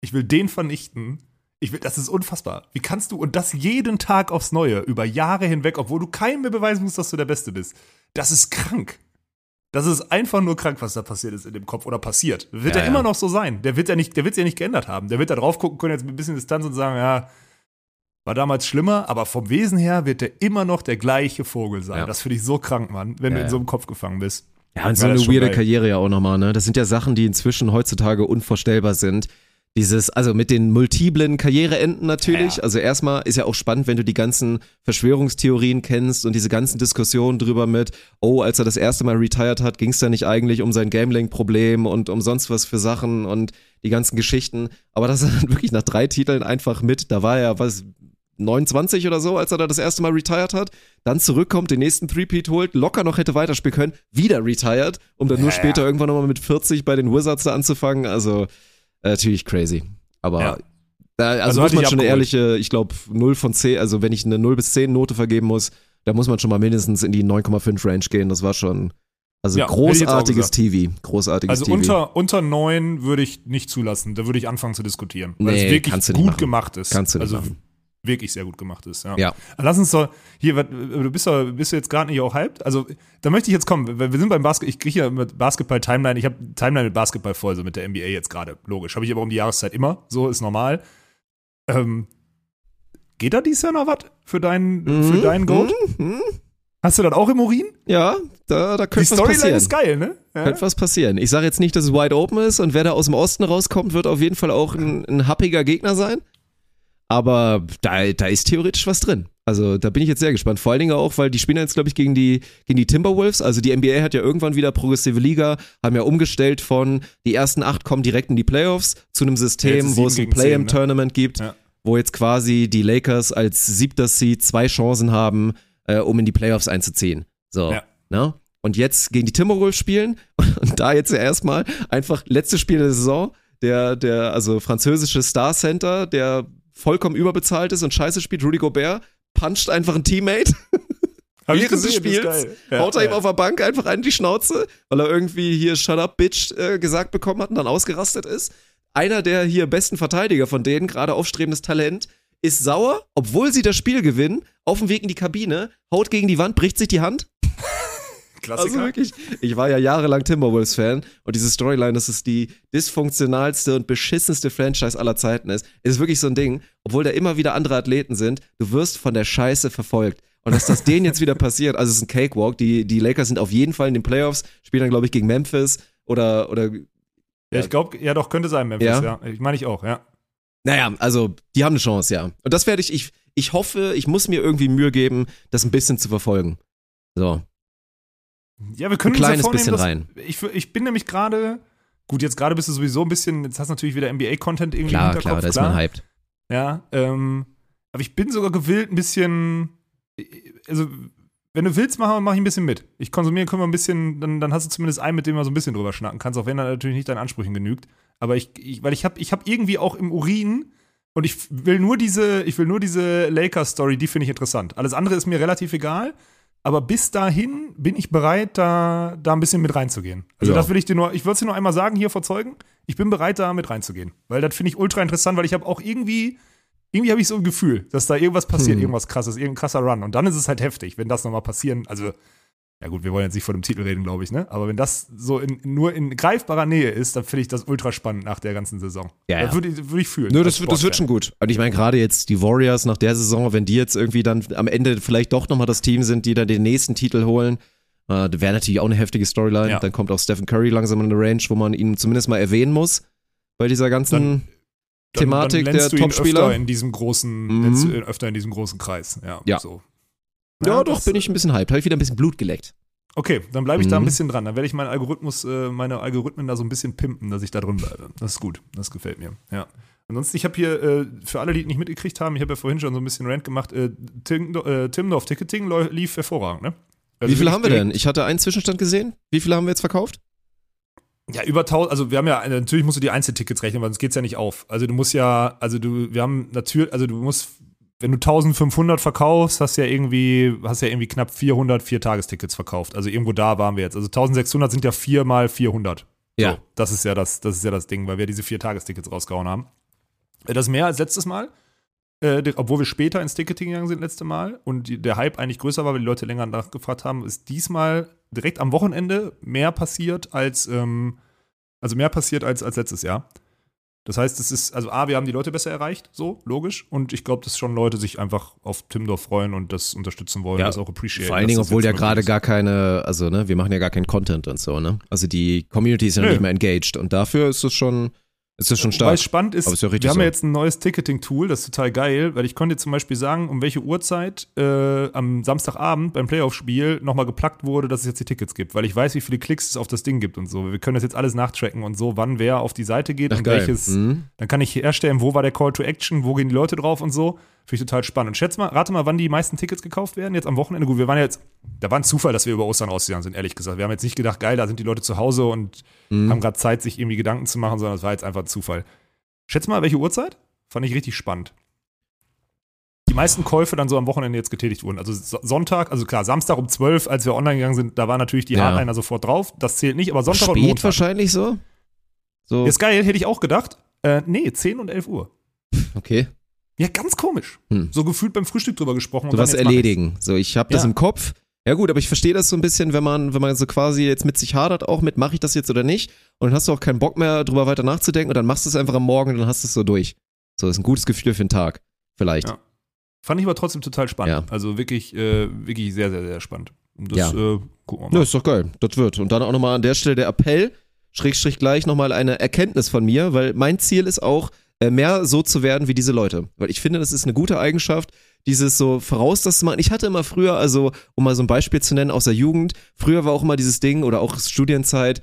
ich will den vernichten. Ich will, das ist unfassbar. Wie kannst du, und das jeden Tag aufs Neue, über Jahre hinweg, obwohl du keinem mehr beweisen musst, dass du der Beste bist. Das ist krank. Das ist einfach nur krank, was da passiert ist in dem Kopf oder passiert. Wird Ja, ja, ja. immer noch so sein. Der wird ja nicht, der wird ja nicht geändert haben. Der wird da drauf gucken können, jetzt mit ein bisschen Distanz und sagen, ja, war damals schlimmer, aber vom Wesen her wird der immer noch der gleiche Vogel sein. Ja. Das finde ich so krank, Mann, wenn Ja, du in ja. so einem Kopf gefangen bist. Ja, und so Ja, eine weirde geil. Karriere ja auch nochmal, ne? Das sind ja Sachen, die inzwischen heutzutage unvorstellbar sind. Dieses, also mit den multiplen Karriereenden natürlich. Ja, ja. Also erstmal ist ja auch spannend, wenn du die ganzen Verschwörungstheorien kennst und diese ganzen Diskussionen drüber mit, oh, als er das erste Mal retired hat, ging es da nicht eigentlich um sein Gambling-Problem und um sonst was für Sachen und die ganzen Geschichten. Aber das <laughs> ist wirklich nach drei Titeln einfach mit, da war er, was, 29 oder so, als er da das erste Mal retired hat, dann zurückkommt, den nächsten Three-Peat holt, locker noch hätte weiterspielen können, wieder retired, um dann nur Ja, später ja. irgendwann nochmal mit 40 bei den Wizards da anzufangen. Also äh, natürlich crazy. Aber Ja. da, also, Also muss man schon eine ehrliche, ich glaube, 0 von 10, also wenn ich eine 0 bis 10 Note vergeben muss, da muss man schon mal mindestens in die 9,5 Range gehen. Das war schon, also Ja, großartiges. TV. Großartiges Also TV. unter, unter neun würde ich nicht zulassen. Da würde ich anfangen zu diskutieren. Weil Nee, es wirklich gut machen. gemacht ist. Kannst du nicht also machen. Wirklich sehr gut gemacht ist. Ja. Ja. Lass uns doch, hier, du bist, doch, bist du jetzt gerade nicht auch hyped? Also, da möchte ich jetzt kommen. Wir sind beim Basketball, ich kriege ja mit Basketball-Timeline, ich habe Timeline mit Basketball voll, so mit der NBA jetzt gerade, logisch. Habe ich aber um die Jahreszeit immer, so ist normal. Ähm, geht da dieses Jahr noch was für deinen, für Mhm, deinen Goat? mhm, mhm. Hast du das auch im Urin? Ja, da, da Die könnte was Storyline passieren. ist geil, ne? Ja. Könnte was passieren. Ich sage jetzt nicht, dass es wide open ist und wer da aus dem Osten rauskommt, wird auf jeden Fall auch ein, ein happiger Gegner sein. Aber da, da ist theoretisch was drin. Also da bin ich jetzt sehr gespannt. Vor allen Dingen auch, weil die spielen jetzt, glaube ich, gegen die, gegen die Timberwolves. Also die NBA hat ja irgendwann wieder progressive Liga, haben ja umgestellt von die ersten acht kommen direkt in die Playoffs zu einem System, wo es ein zehn, ne? Gibt, Ja. wo jetzt quasi die Lakers als siebter Seed zwei Chancen haben, äh, um in die Playoffs einzuziehen. So. Ja. Ne? Und jetzt gegen die Timberwolves spielen <laughs> und da jetzt ja erstmal einfach letztes Spiel der Saison, der, der, also französische Star Center, der vollkommen überbezahlt ist und scheiße spielt, Rudy Gobert, puncht einfach einen Teammate <laughs> Hab während des gesehen, Spiels. Ja, haut er ihm ja. auf der Bank einfach einen in die Schnauze, weil er irgendwie hier Shut up, Bitch äh, gesagt bekommen hat und dann ausgerastet ist. Einer der hier besten Verteidiger von denen, gerade aufstrebendes Talent, ist sauer, obwohl sie das Spiel gewinnen, auf dem Weg in die Kabine, haut gegen die Wand, bricht sich die Hand Klassiker. also wirklich, ich war ja jahrelang Timberwolves-Fan und diese Storyline, dass es die dysfunktionalste und beschissenste Franchise aller Zeiten ist, ist wirklich so ein Ding, obwohl da immer wieder andere Athleten sind, du wirst von der Scheiße verfolgt. Und dass das denen jetzt wieder passiert, also es ist ein Cakewalk, die, die Lakers sind auf jeden Fall in den Playoffs, spielen dann, glaube ich, gegen Memphis oder, oder, ja, ich glaube, ja doch, könnte sein, Memphis, Ja. ja. Ich meine ich auch, ja. naja, also die haben eine Chance, ja. Und das werde ich, ich, ich hoffe, ich muss mir irgendwie Mühe geben, das ein bisschen zu verfolgen. So. Ja, wir können Ein kleines ja bisschen dass, Ich, ich bin nämlich gerade, gut, jetzt gerade bist du sowieso ein bisschen, jetzt hast du natürlich wieder NBA-Content irgendwie im Klar, Hinterkopf. klar, da ist man hyped. Ja, ähm, aber ich bin sogar gewillt, ein bisschen, also, wenn du willst, mach, mach ich ein bisschen mit. Ich konsumiere, können wir ein bisschen, dann, dann hast du zumindest einen, mit dem du so ein bisschen drüber schnacken kannst, auch wenn er natürlich nicht deinen Ansprüchen genügt. Aber ich, ich weil ich habe ich hab irgendwie auch im Urin und ich will nur diese, ich will nur diese Lakers-Story, die finde ich interessant. Alles andere ist mir relativ egal. Aber bis dahin bin ich bereit, da, da ein bisschen mit reinzugehen. Also Ja. das will ich dir nur, ich würde es dir nur einmal sagen, hier vor Zeugen. Ich bin bereit, da mit reinzugehen. Weil das finde ich ultra interessant, weil ich habe auch irgendwie, irgendwie habe ich so ein Gefühl, dass da irgendwas passiert, Hm. irgendwas krasses, irgendein krasser Run. Und dann ist es halt heftig, wenn das nochmal passieren. Also, ja gut, wir wollen jetzt nicht von dem Titel reden, glaube ich, ne? Aber wenn das so in, nur in greifbarer Nähe ist, dann finde ich das ultra spannend nach der ganzen Saison. Ja, ja. Das würde ich, würd ich fühlen. Nö, das, wird- das wird schon gut. Und ich meine, gerade jetzt die Warriors nach der Saison, wenn die jetzt irgendwie dann am Ende vielleicht doch nochmal das Team sind, die dann den nächsten Titel holen, äh, wäre natürlich auch eine heftige Storyline. Ja. Dann kommt auch Stephen Curry langsam in eine Range, wo man ihn zumindest mal erwähnen muss. Bei dieser ganzen Dann- Thematik dann, dann der Topspieler. Öfter in diesem großen, Mhm. öfter in diesem großen Kreis. Ja, Ja. So. Ja, doch, das- bin ich ein bisschen hyped. Habe ich wieder ein bisschen Blut geleckt. Okay, dann bleibe ich da ein Mhm. bisschen dran. Dann werde ich meinen Algorithmus, äh, meine Algorithmen da so ein bisschen pimpen, dass ich da drin bleibe. Das ist gut. Das gefällt mir. Ja. Ansonsten, ich habe hier, äh, für alle, die es nicht mitgekriegt haben, ich habe ja vorhin schon so ein bisschen Rant gemacht, äh, Tim, äh, Timdorf Ticketing lief hervorragend, ne? Also Wie viele haben wir denn? Ich hatte einen Zwischenstand gesehen. Wie viele haben wir jetzt verkauft? Ja, über 1000, also wir haben ja, natürlich musst du die Einzeltickets rechnen, weil sonst geht's ja nicht auf. Also du musst ja, also du, wir haben natürlich, also du musst, wenn du 1500 verkaufst, hast ja irgendwie, hast ja irgendwie knapp 400 Viertagestickets verkauft. Also irgendwo da waren wir jetzt. Also 1600 sind ja 4 mal 400. Ja. So, das ist ja das, das ist ja das Ding, weil wir diese Viertagestickets rausgehauen haben. Äh, Das ist mehr als letztes Mal. Äh, obwohl wir später ins Ticketing gegangen sind letzte Mal und die, der Hype eigentlich größer war, weil die Leute länger nachgefragt haben, ist diesmal direkt am Wochenende mehr passiert als, ähm, also mehr passiert als, als letztes Jahr. Das heißt, es ist, also A, wir haben die Leute besser erreicht, so, logisch. Und ich glaube, dass schon Leute sich einfach auf Timdorf freuen und das unterstützen wollen, Ja, das auch appreciaten. Vor allen Dingen, obwohl ja gerade gar keine, also ne, wir machen ja gar keinen Content und so, ne? Also die Community ist ja Nö. nicht mehr engaged und dafür ist es schon, ist es schon Wobei stark. es spannend ist, ist ja wir haben so. ja jetzt ein neues Ticketing-Tool, das ist total geil, weil ich konnte dir zum Beispiel sagen, um welche Uhrzeit äh, am Samstagabend beim Playoff-Spiel nochmal geplackt wurde, dass es jetzt die Tickets gibt, weil ich weiß, wie viele Klicks es auf das Ding gibt und so. Wir können das jetzt alles nachtracken und so, wann wer auf die Seite geht Ach, und geil. welches. Mhm. Dann kann ich herstellen, wo war der Call to Action, wo gehen die Leute drauf und so. Finde ich total spannend. Und schätze mal, rate mal, wann die meisten Tickets gekauft werden, jetzt am Wochenende. Gut, wir waren jetzt, da war ein Zufall, dass wir über Ostern rausgegangen sind, ehrlich gesagt. Wir haben jetzt nicht gedacht, geil, da sind die Leute zu Hause und Mhm. haben gerade Zeit, sich irgendwie Gedanken zu machen, sondern es war jetzt einfach ein Zufall. Schätze mal, welche Uhrzeit? Fand ich richtig spannend. Die meisten Käufe dann so am Wochenende jetzt getätigt wurden. Also So- Sonntag, also klar, Samstag um 12, als wir online gegangen sind, da war natürlich die Ja. Hardliner sofort drauf. Das zählt nicht, aber Sonntag und Spät Montag. wahrscheinlich so? So, Ist geil, hätte ich auch gedacht. Äh, nee, 10 und 11 Uhr. okay. Ja, ganz komisch. Hm. So gefühlt beim Frühstück drüber gesprochen. und So was erledigen. So, ich habe das Ja. im Kopf. Ja gut, aber ich verstehe das so ein bisschen, wenn man, wenn man so quasi jetzt mit sich hadert auch mit, mache ich das jetzt oder nicht? Und dann hast du auch keinen Bock mehr, drüber weiter nachzudenken und dann machst du es einfach am Morgen und dann hast du es so durch. So, ist ein gutes Gefühl für den Tag. Vielleicht. Ja. Fand ich aber trotzdem total spannend. Ja. Also wirklich, äh, wirklich sehr, sehr, sehr spannend. Und das Ja. äh, gucken wir Ja, mal. ist doch geil. Das wird. Und dann auch nochmal an der Stelle der Appell, Schrägstrich gleich nochmal eine Erkenntnis von mir, weil mein Ziel ist auch, mehr so zu werden wie diese Leute. Weil ich finde, das ist eine gute Eigenschaft, dieses so voraus das zu machen. Ich hatte immer früher, also um mal so ein Beispiel zu nennen aus der Jugend, früher war auch immer dieses Ding oder auch Studienzeit,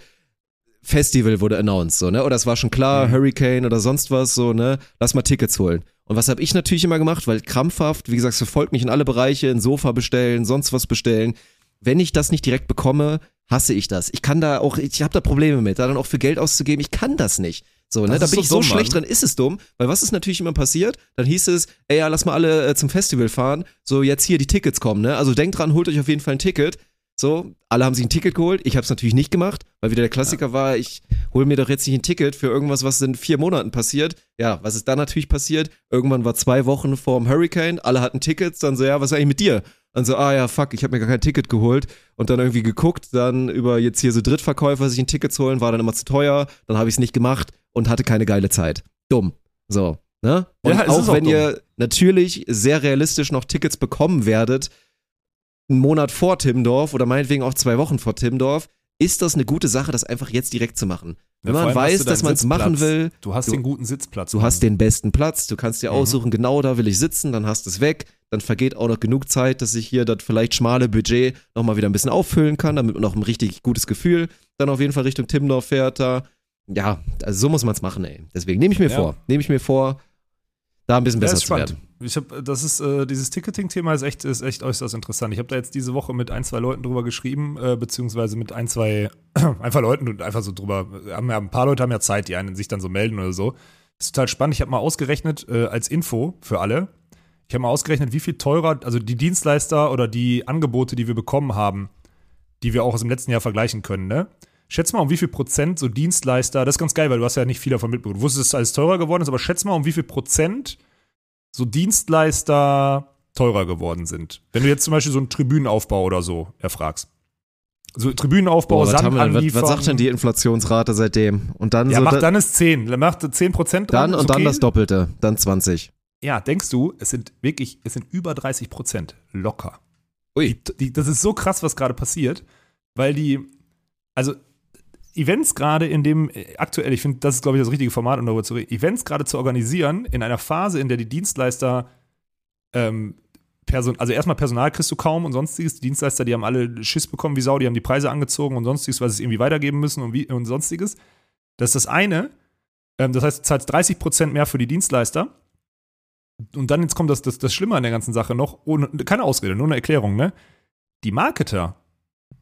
Festival wurde announced, so, ne? Oder es war schon klar, Mhm. Hurricane oder sonst was, so, ne? Lass mal Tickets holen. Und was habe ich natürlich immer gemacht, weil krampfhaft, wie gesagt, es verfolgt mich in alle Bereiche, ein Sofa bestellen, sonst was bestellen. Wenn ich das nicht direkt bekomme, hasse ich das. Ich kann da auch, ich habe da Probleme mit, da dann auch für Geld auszugeben. Ich kann das nicht. So, ne? Da bin so ich so dumm, schlecht Mann. drin, ist es dumm, weil was ist natürlich immer passiert? Dann hieß es, ey, ja, lass mal alle äh, zum Festival fahren. So, jetzt hier die Tickets kommen, ne? Also denkt dran, holt euch auf jeden Fall ein Ticket. So, alle haben sich ein Ticket geholt. Ich habe es natürlich nicht gemacht, weil wieder der Klassiker war, ich hole mir doch jetzt nicht ein Ticket für irgendwas, was in vier Monaten passiert. Ja, was ist dann natürlich passiert? Irgendwann war zwei Wochen vorm Hurricane, alle hatten Tickets, dann so, ja, was ist eigentlich mit dir? Dann so, ah ja, fuck, ich habe mir gar kein Ticket geholt und dann irgendwie geguckt, dann über jetzt hier so Drittverkäufer sich ein Ticket zu holen, war dann immer zu teuer, dann habe ich es nicht gemacht und hatte keine geile Zeit. Dumm. So, ne? Und Ja, auch auch wenn dumm. ihr natürlich sehr realistisch noch Tickets bekommen werdet, einen Monat vor Timmendorf oder meinetwegen auch zwei Wochen vor Timmendorf, ist das eine gute Sache, das einfach jetzt direkt zu machen. Wenn Ja, man weiß, dass man es machen will, Du hast Du- den guten Sitzplatz. du hast den besten Platz, du kannst dir Mhm. aussuchen, genau da will ich sitzen, dann hast du es weg, dann vergeht auch noch genug Zeit, dass ich hier das vielleicht schmale Budget nochmal wieder ein bisschen auffüllen kann, damit man noch ein richtig gutes Gefühl dann auf jeden Fall Richtung Timmendorf fährt da. Ja, also so muss man es machen, ey. Deswegen nehme ich mir Ja. vor, nehme ich mir vor, da ein bisschen besser zu spannend. werden. Ich hab, das ist, äh, dieses Ticketing-Thema ist echt, ist echt äußerst interessant. Ich habe da jetzt diese Woche mit ein, zwei Leuten drüber geschrieben, äh, beziehungsweise mit ein, zwei <clears throat> einfach Leuten und einfach so drüber. Haben ja, ein paar Leute haben ja Zeit, die einen sich dann so melden oder so. Das ist total spannend. Ich habe mal ausgerechnet, äh, als Info für alle, ich habe mal ausgerechnet, wie viel teurer, also die Dienstleister oder die Angebote, die wir bekommen haben, die wir auch aus dem letzten Jahr vergleichen können, ne? Schätz mal, um wie viel Prozent so Dienstleister, das ist ganz geil, weil du hast ja nicht viel davon mitbekommen. Du wusstest, dass alles teurer geworden ist, aber schätz mal, um wie viel Prozent so Dienstleister teurer geworden sind. Wenn du jetzt zum Beispiel so einen Tribünenaufbau oder so erfragst. So Tribünenaufbau, Boah, Sand wir was, was sagt denn die Inflationsrate seitdem? Und dann Ja, so macht da- dann ist 10. Dann macht 10 Prozent dran. dann und dann okay. das Doppelte, dann 20. Ja, denkst du, es sind wirklich, es sind über 30 Prozent locker. Ui. Die, die, das ist so krass, was gerade passiert, weil die, also Events gerade in dem, äh, aktuell, ich finde, das ist, glaube ich, das richtige Format, um darüber zu reden, Events gerade zu organisieren in einer Phase, in der die Dienstleister, ähm, Person, also erstmal Personal kriegst du kaum und sonstiges. Die Dienstleister, die haben alle Schiss bekommen wie Sau, die haben die Preise angezogen und sonstiges, weil sie es irgendwie weitergeben müssen und, wie, und sonstiges. Das ist das eine. Ähm, das heißt, du zahlst 30 Prozent mehr für die Dienstleister. Und dann jetzt kommt das, das, das Schlimme an der ganzen Sache noch, ohne, keine Ausrede, nur eine Erklärung, ne? Die Marketer,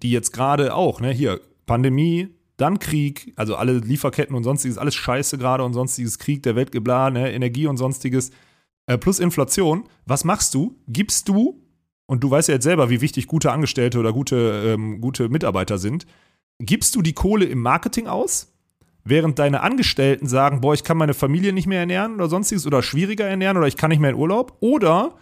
die jetzt gerade auch, ne, hier, Pandemie, dann Krieg, also alle Lieferketten und sonstiges, alles scheiße gerade und sonstiges, Krieg, der Weltgebla, ne, Energie und sonstiges, äh, plus Inflation, was machst du? Gibst du, und du weißt ja jetzt selber, wie wichtig gute Angestellte oder gute, ähm, gute Mitarbeiter sind, gibst du die Kohle im Marketing aus? während deine Angestellten sagen, boah, ich kann meine Familie nicht mehr ernähren oder sonstiges oder schwieriger ernähren oder ich kann nicht mehr in Urlaub? Oder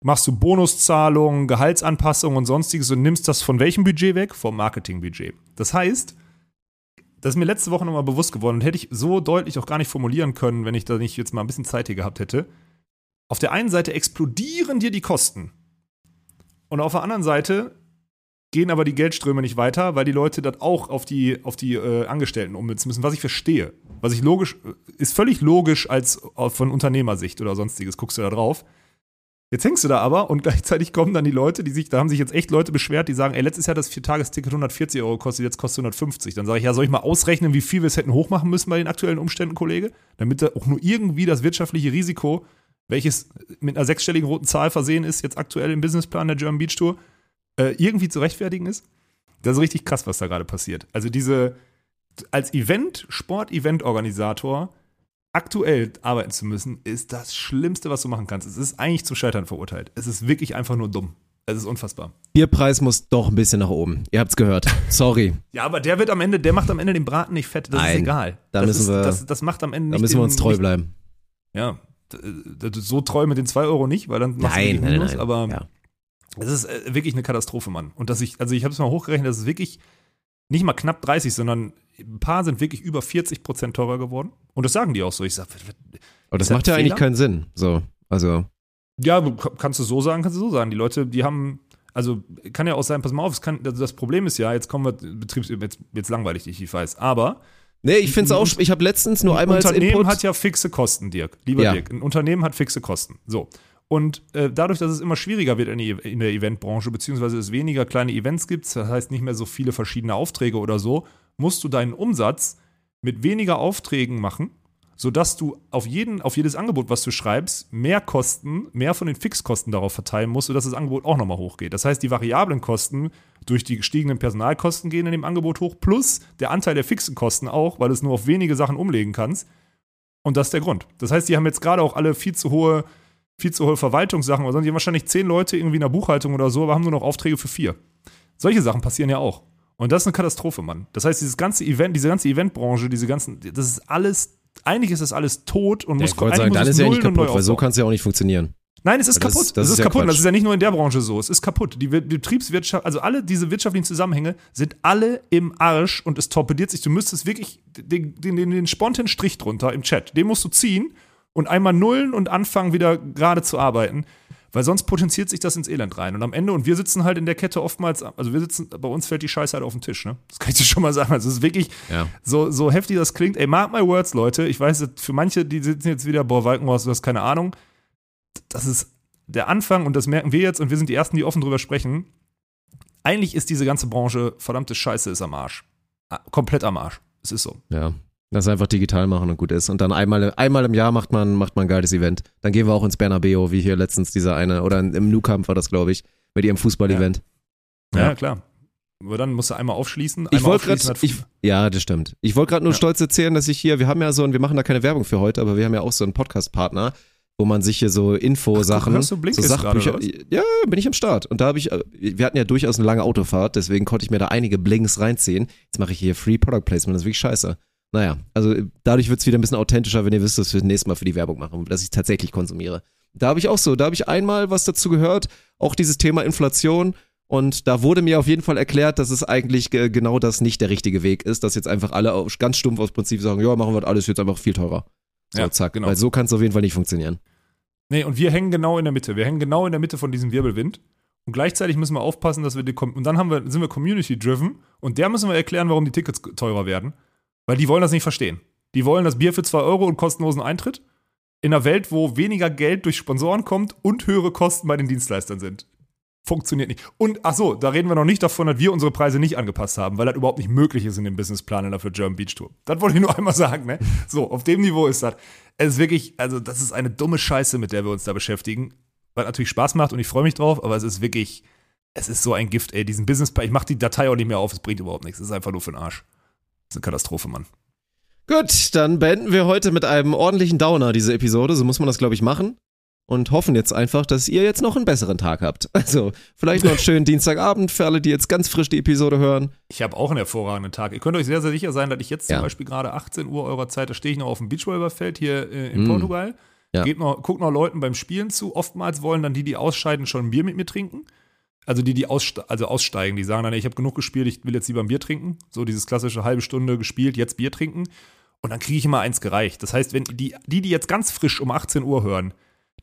machst du Bonuszahlungen, Gehaltsanpassungen und sonstiges und nimmst das von welchem Budget weg? Vom Marketingbudget. Das heißt, das ist mir letzte Woche nochmal bewusst geworden und hätte ich so deutlich auch gar nicht formulieren können, wenn ich da nicht jetzt mal ein bisschen Zeit hier gehabt hätte. Auf der einen Seite explodieren dir die Kosten. Und auf der anderen Seite gehen aber die Geldströme nicht weiter, weil die Leute das auch auf die, auf die äh, Angestellten ummünzen müssen, was ich verstehe. Was ich logisch, ist völlig logisch als äh, von Unternehmersicht oder sonstiges, guckst du da drauf. Jetzt hängst du da aber und <laughs> gleichzeitig kommen dann die Leute, die sich, da haben sich jetzt echt Leute beschwert, die sagen, ey, letztes Jahr das Viertagesticket 140 Euro gekostet, jetzt kostet 150. Dann sage ich, ja, soll ich mal ausrechnen, wie viel wir es hätten hochmachen müssen bei den aktuellen Umständen, Kollege? Damit da auch nur irgendwie das wirtschaftliche Risiko, welches mit einer sechsstelligen roten Zahl versehen ist, jetzt aktuell im Businessplan der German Beach Tour, äh, irgendwie zu rechtfertigen ist. Das ist richtig krass, was da gerade passiert. Also diese, als Event, Sport-Event-Organisator aktuell arbeiten zu müssen, ist das Schlimmste, was du machen kannst. Es ist eigentlich zum Scheitern verurteilt. Es ist wirklich einfach nur dumm. Es ist unfassbar. Ihr Preis muss doch ein bisschen nach oben. Ihr habt's gehört. Sorry. <laughs> Ja, aber der wird am Ende, der macht am Ende den Braten nicht fett. Das ist Nein, egal. da das müssen ist, wir- das, das macht am Ende Da nicht müssen wir uns treu nicht, bleiben. Ja, so treu mit den 2 Euro nicht, weil dann machst du Nein, die nein, Minus, nein. aber ja. es ist äh, wirklich eine Katastrophe, Mann. Und dass ich, also ich habe es mal hochgerechnet, dass es wirklich nicht mal knapp 30, sondern ein paar sind wirklich über 40 Prozent teurer geworden. Und das sagen die auch so. Ich sage, Aber das macht ja ein eigentlich Fehler? keinen Sinn. So, also. Ja, kannst du so sagen, kannst du so sagen. Die Leute, die haben, also kann ja auch sein, pass mal auf, es kann, also das Problem ist ja, jetzt kommen wir, Betriebs, jetzt, jetzt langweilig dich, ich weiß, aber Nee, ich find's auch, ich habe letztens nur ein einmal als Unternehmen hat ja fixe Kosten, Dirk, lieber Ja. Dirk. Ein Unternehmen hat fixe Kosten. So. Und äh, dadurch, dass es immer schwieriger wird in, in der Eventbranche, beziehungsweise es weniger kleine Events gibt, das heißt nicht mehr so viele verschiedene Aufträge oder so, musst du deinen Umsatz mit weniger Aufträgen machen, sodass du auf, jeden, auf jedes Angebot, was du schreibst, mehr Kosten, mehr von den Fixkosten darauf verteilen musst, sodass das Angebot auch nochmal hochgeht. Das heißt, die variablen Kosten durch die gestiegenen Personalkosten gehen in dem Angebot hoch, plus der Anteil der fixen Kosten auch, weil du es nur auf wenige Sachen umlegen kannst. Und das ist der Grund. Das heißt, die haben jetzt gerade auch alle viel zu hohe, viel zu hohe Verwaltungssachen oder sonst. Die haben wahrscheinlich zehn Leute irgendwie in der Buchhaltung oder so, aber haben nur noch Aufträge für vier. Solche Sachen passieren ja auch. Und das ist eine Katastrophe, Mann. Das heißt, dieses ganze Event, diese ganze Eventbranche, diese ganzen, das ist alles, eigentlich ist das alles tot und Ja, muss ich wollte sagen, dann ist ja nicht kaputt, weil so kann es ja auch nicht funktionieren. Nein, es ist Das- kaputt. das es ist ist ja kaputt. Und das Quatsch. ist ja nicht nur in der Branche so. Es ist kaputt. Die Wir- Betriebswirtschaft, also alle diese wirtschaftlichen Zusammenhänge sind alle im Arsch und es torpediert sich. Du müsstest wirklich den, den, den, den spontanen Strich drunter im Chat, den musst du ziehen und einmal nullen und anfangen, wieder gerade zu arbeiten. Weil sonst potenziert sich das ins Elend rein. Und am Ende, und wir sitzen halt in der Kette oftmals, also wir sitzen, bei uns fällt die Scheiße halt auf den Tisch, ne? Das kann ich dir schon mal sagen. Also es ist wirklich, Ja. so, so heftig das klingt. Ey, mark my words, Leute. Ich weiß, für manche, die sitzen jetzt wieder, boah, Walkenhorst, du hast keine Ahnung. Das ist der Anfang und das merken wir jetzt und wir sind die Ersten, die offen drüber sprechen. Eigentlich ist diese ganze Branche, verdammte Scheiße, ist am Arsch. Ah, Komplett am Arsch. Es ist so. Ja. Das einfach digital machen und gut ist. Und dann einmal, einmal im Jahr macht man, macht man ein geiles Event. Dann gehen wir auch ins Bernabeo, wie hier letztens dieser eine, oder im Camp war das, glaube ich, mit ihrem Fußball-Event. Ja, Ja. klar. Aber dann musst du einmal aufschließen. Ich einmal wollte gerade, ich, ja, das stimmt. Ich wollte gerade nur Ja. stolz erzählen, dass ich hier, wir haben ja so, ein, wir machen da keine Werbung für heute, aber wir haben ja auch so einen Podcast-Partner, wo man sich hier so Infosachen, so Sachbücher, oder ja, bin ich am Start. Und da habe ich, wir hatten ja durchaus eine lange Autofahrt, deswegen konnte ich mir da einige Blinks reinziehen. Jetzt mache ich hier Free Product Placement, das ist wirklich scheiße. Naja, also äh, dadurch wird es wieder ein bisschen authentischer, wenn ihr wisst, dass wir das nächste Mal für die Werbung machen, dass ich tatsächlich konsumiere. Da habe ich auch so, da habe ich einmal was dazu gehört, auch dieses Thema Inflation Und da wurde mir auf jeden Fall erklärt, dass es eigentlich ge- genau das nicht der richtige Weg ist, dass jetzt einfach alle ganz stumpf aus Prinzip sagen, ja, machen wir das alles jetzt einfach viel teurer. So, Ja, zack. genau. Weil so kann es auf jeden Fall nicht funktionieren. Nee, und wir hängen genau in der Mitte. Wir hängen genau in der Mitte von diesem Wirbelwind. Und gleichzeitig müssen wir aufpassen, dass wir die, und dann haben wir, sind wir community-driven und der müssen wir erklären, warum die Tickets teurer werden. Weil die wollen das nicht verstehen. Die wollen das Bier für 2 Euro und kostenlosen Eintritt in einer Welt, wo weniger Geld durch Sponsoren kommt und höhere Kosten bei den Dienstleistern sind. Funktioniert nicht. Und ach so, da reden wir noch nicht davon, dass wir unsere Preise nicht angepasst haben, weil das überhaupt nicht möglich ist in dem Businessplan dafür German Beach Tour. Das wollte ich nur <laughs> einmal sagen, ne? So, auf dem Niveau ist das. Es ist wirklich, also das ist eine dumme Scheiße, mit der wir uns da beschäftigen. Was natürlich Spaß macht und ich freue mich drauf, aber es ist wirklich, es ist so ein Gift, ey. Diesen Businessplan, ich mache die Datei auch nicht mehr auf, es bringt überhaupt nichts. Es ist einfach nur für den Arsch. Das ist eine Katastrophe, Mann. Gut, dann beenden wir heute mit einem ordentlichen Downer diese Episode. So muss man das, glaube ich, machen. Und hoffen jetzt einfach, dass ihr jetzt noch einen besseren Tag habt. <laughs> Also, vielleicht noch einen schönen Dienstagabend für alle, die jetzt ganz frisch die Episode hören. Ich habe auch einen hervorragenden Tag. Ihr könnt euch sehr, sehr sicher sein, dass ich jetzt Ja. zum Beispiel gerade 18 Uhr eurer Zeit, da stehe ich noch auf dem Beachvolleyballfeld hier äh, in Mm. Portugal. Ja. Geht noch, guck noch Leuten beim Spielen zu. Oftmals wollen dann die, die ausscheiden, schon ein Bier mit mir trinken. Also die, die ausste also aussteigen, die sagen dann, ey, ich habe genug gespielt, ich will jetzt lieber ein Bier trinken. So dieses klassische halbe Stunde gespielt, jetzt Bier trinken. Und dann kriege ich immer eins gereicht. Das heißt, wenn die, die, die jetzt ganz frisch um 18 Uhr hören,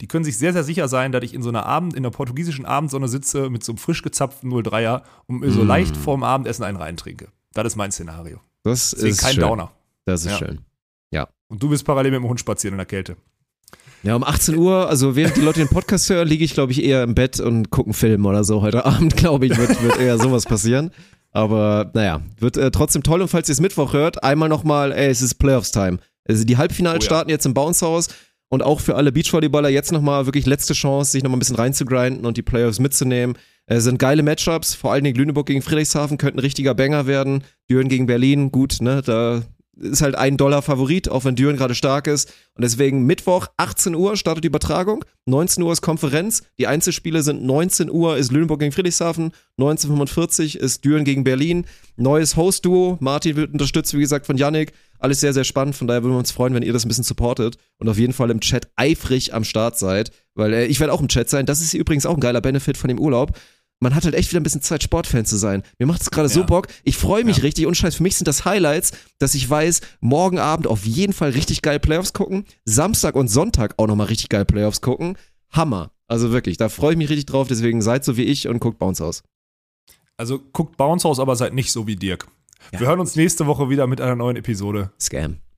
die können sich sehr, sehr sicher sein, dass ich in so einer Abend, in der portugiesischen Abendsonne sitze mit so einem frisch gezapften 03er und mir so Mm. leicht vorm Abendessen einen reintrinke. Das ist mein Szenario. Das Deswegen ist kein schön. Downer. Das ist Ja. schön. Und du bist parallel mit dem Hund spazieren in der Kälte. Ja, um 18 Uhr, also während die Leute den Podcast hören, liege ich, glaube ich, eher im Bett und gucke einen Film oder so. Heute Abend, glaube ich, wird, wird eher sowas passieren. Aber naja, wird äh, trotzdem toll. Und falls ihr es Mittwoch hört, einmal nochmal, ey, es ist Playoffs-Time. Also die Halbfinals Oh ja. starten jetzt im Bounce-Haus. Und auch für alle Beachvolleyballer jetzt nochmal wirklich letzte Chance, sich nochmal ein bisschen reinzugrinden und die Playoffs mitzunehmen. Äh, sind geile Matchups, vor allen Dingen Lüneburg gegen Friedrichshafen könnte ein richtiger Banger werden. Düren gegen Berlin, gut, ne, da ist halt ein Dollar Favorit, auch wenn Düren gerade stark ist. Und deswegen Mittwoch, 18 Uhr startet die Übertragung, 19 Uhr ist Konferenz, die Einzelspiele sind 19 Uhr ist Lüneburg gegen Friedrichshafen, 1945 ist Düren gegen Berlin, neues Host-Duo, Martin wird unterstützt, wie gesagt, von Yannick, alles sehr, sehr spannend, von daher würden wir uns freuen, wenn ihr das ein bisschen supportet und auf jeden Fall im Chat eifrig am Start seid, weil äh, ich werde auch im Chat sein, das ist übrigens auch ein geiler Benefit von dem Urlaub, man hat halt echt wieder ein bisschen Zeit, Sportfan zu sein. Mir macht es gerade so Ja. Bock. Ich freue mich Ja. richtig und scheiß, für mich sind das Highlights, dass ich weiß, morgen Abend auf jeden Fall richtig geil Playoffs gucken, Samstag und Sonntag auch nochmal richtig geil Playoffs gucken. Hammer. Also wirklich, da freue ich mich richtig drauf, deswegen seid so wie ich und guckt Bounce aus. Also guckt Bounce House, aber seid nicht so wie Dirk. Wir hören uns nächste Woche wieder mit einer neuen Episode. Scam.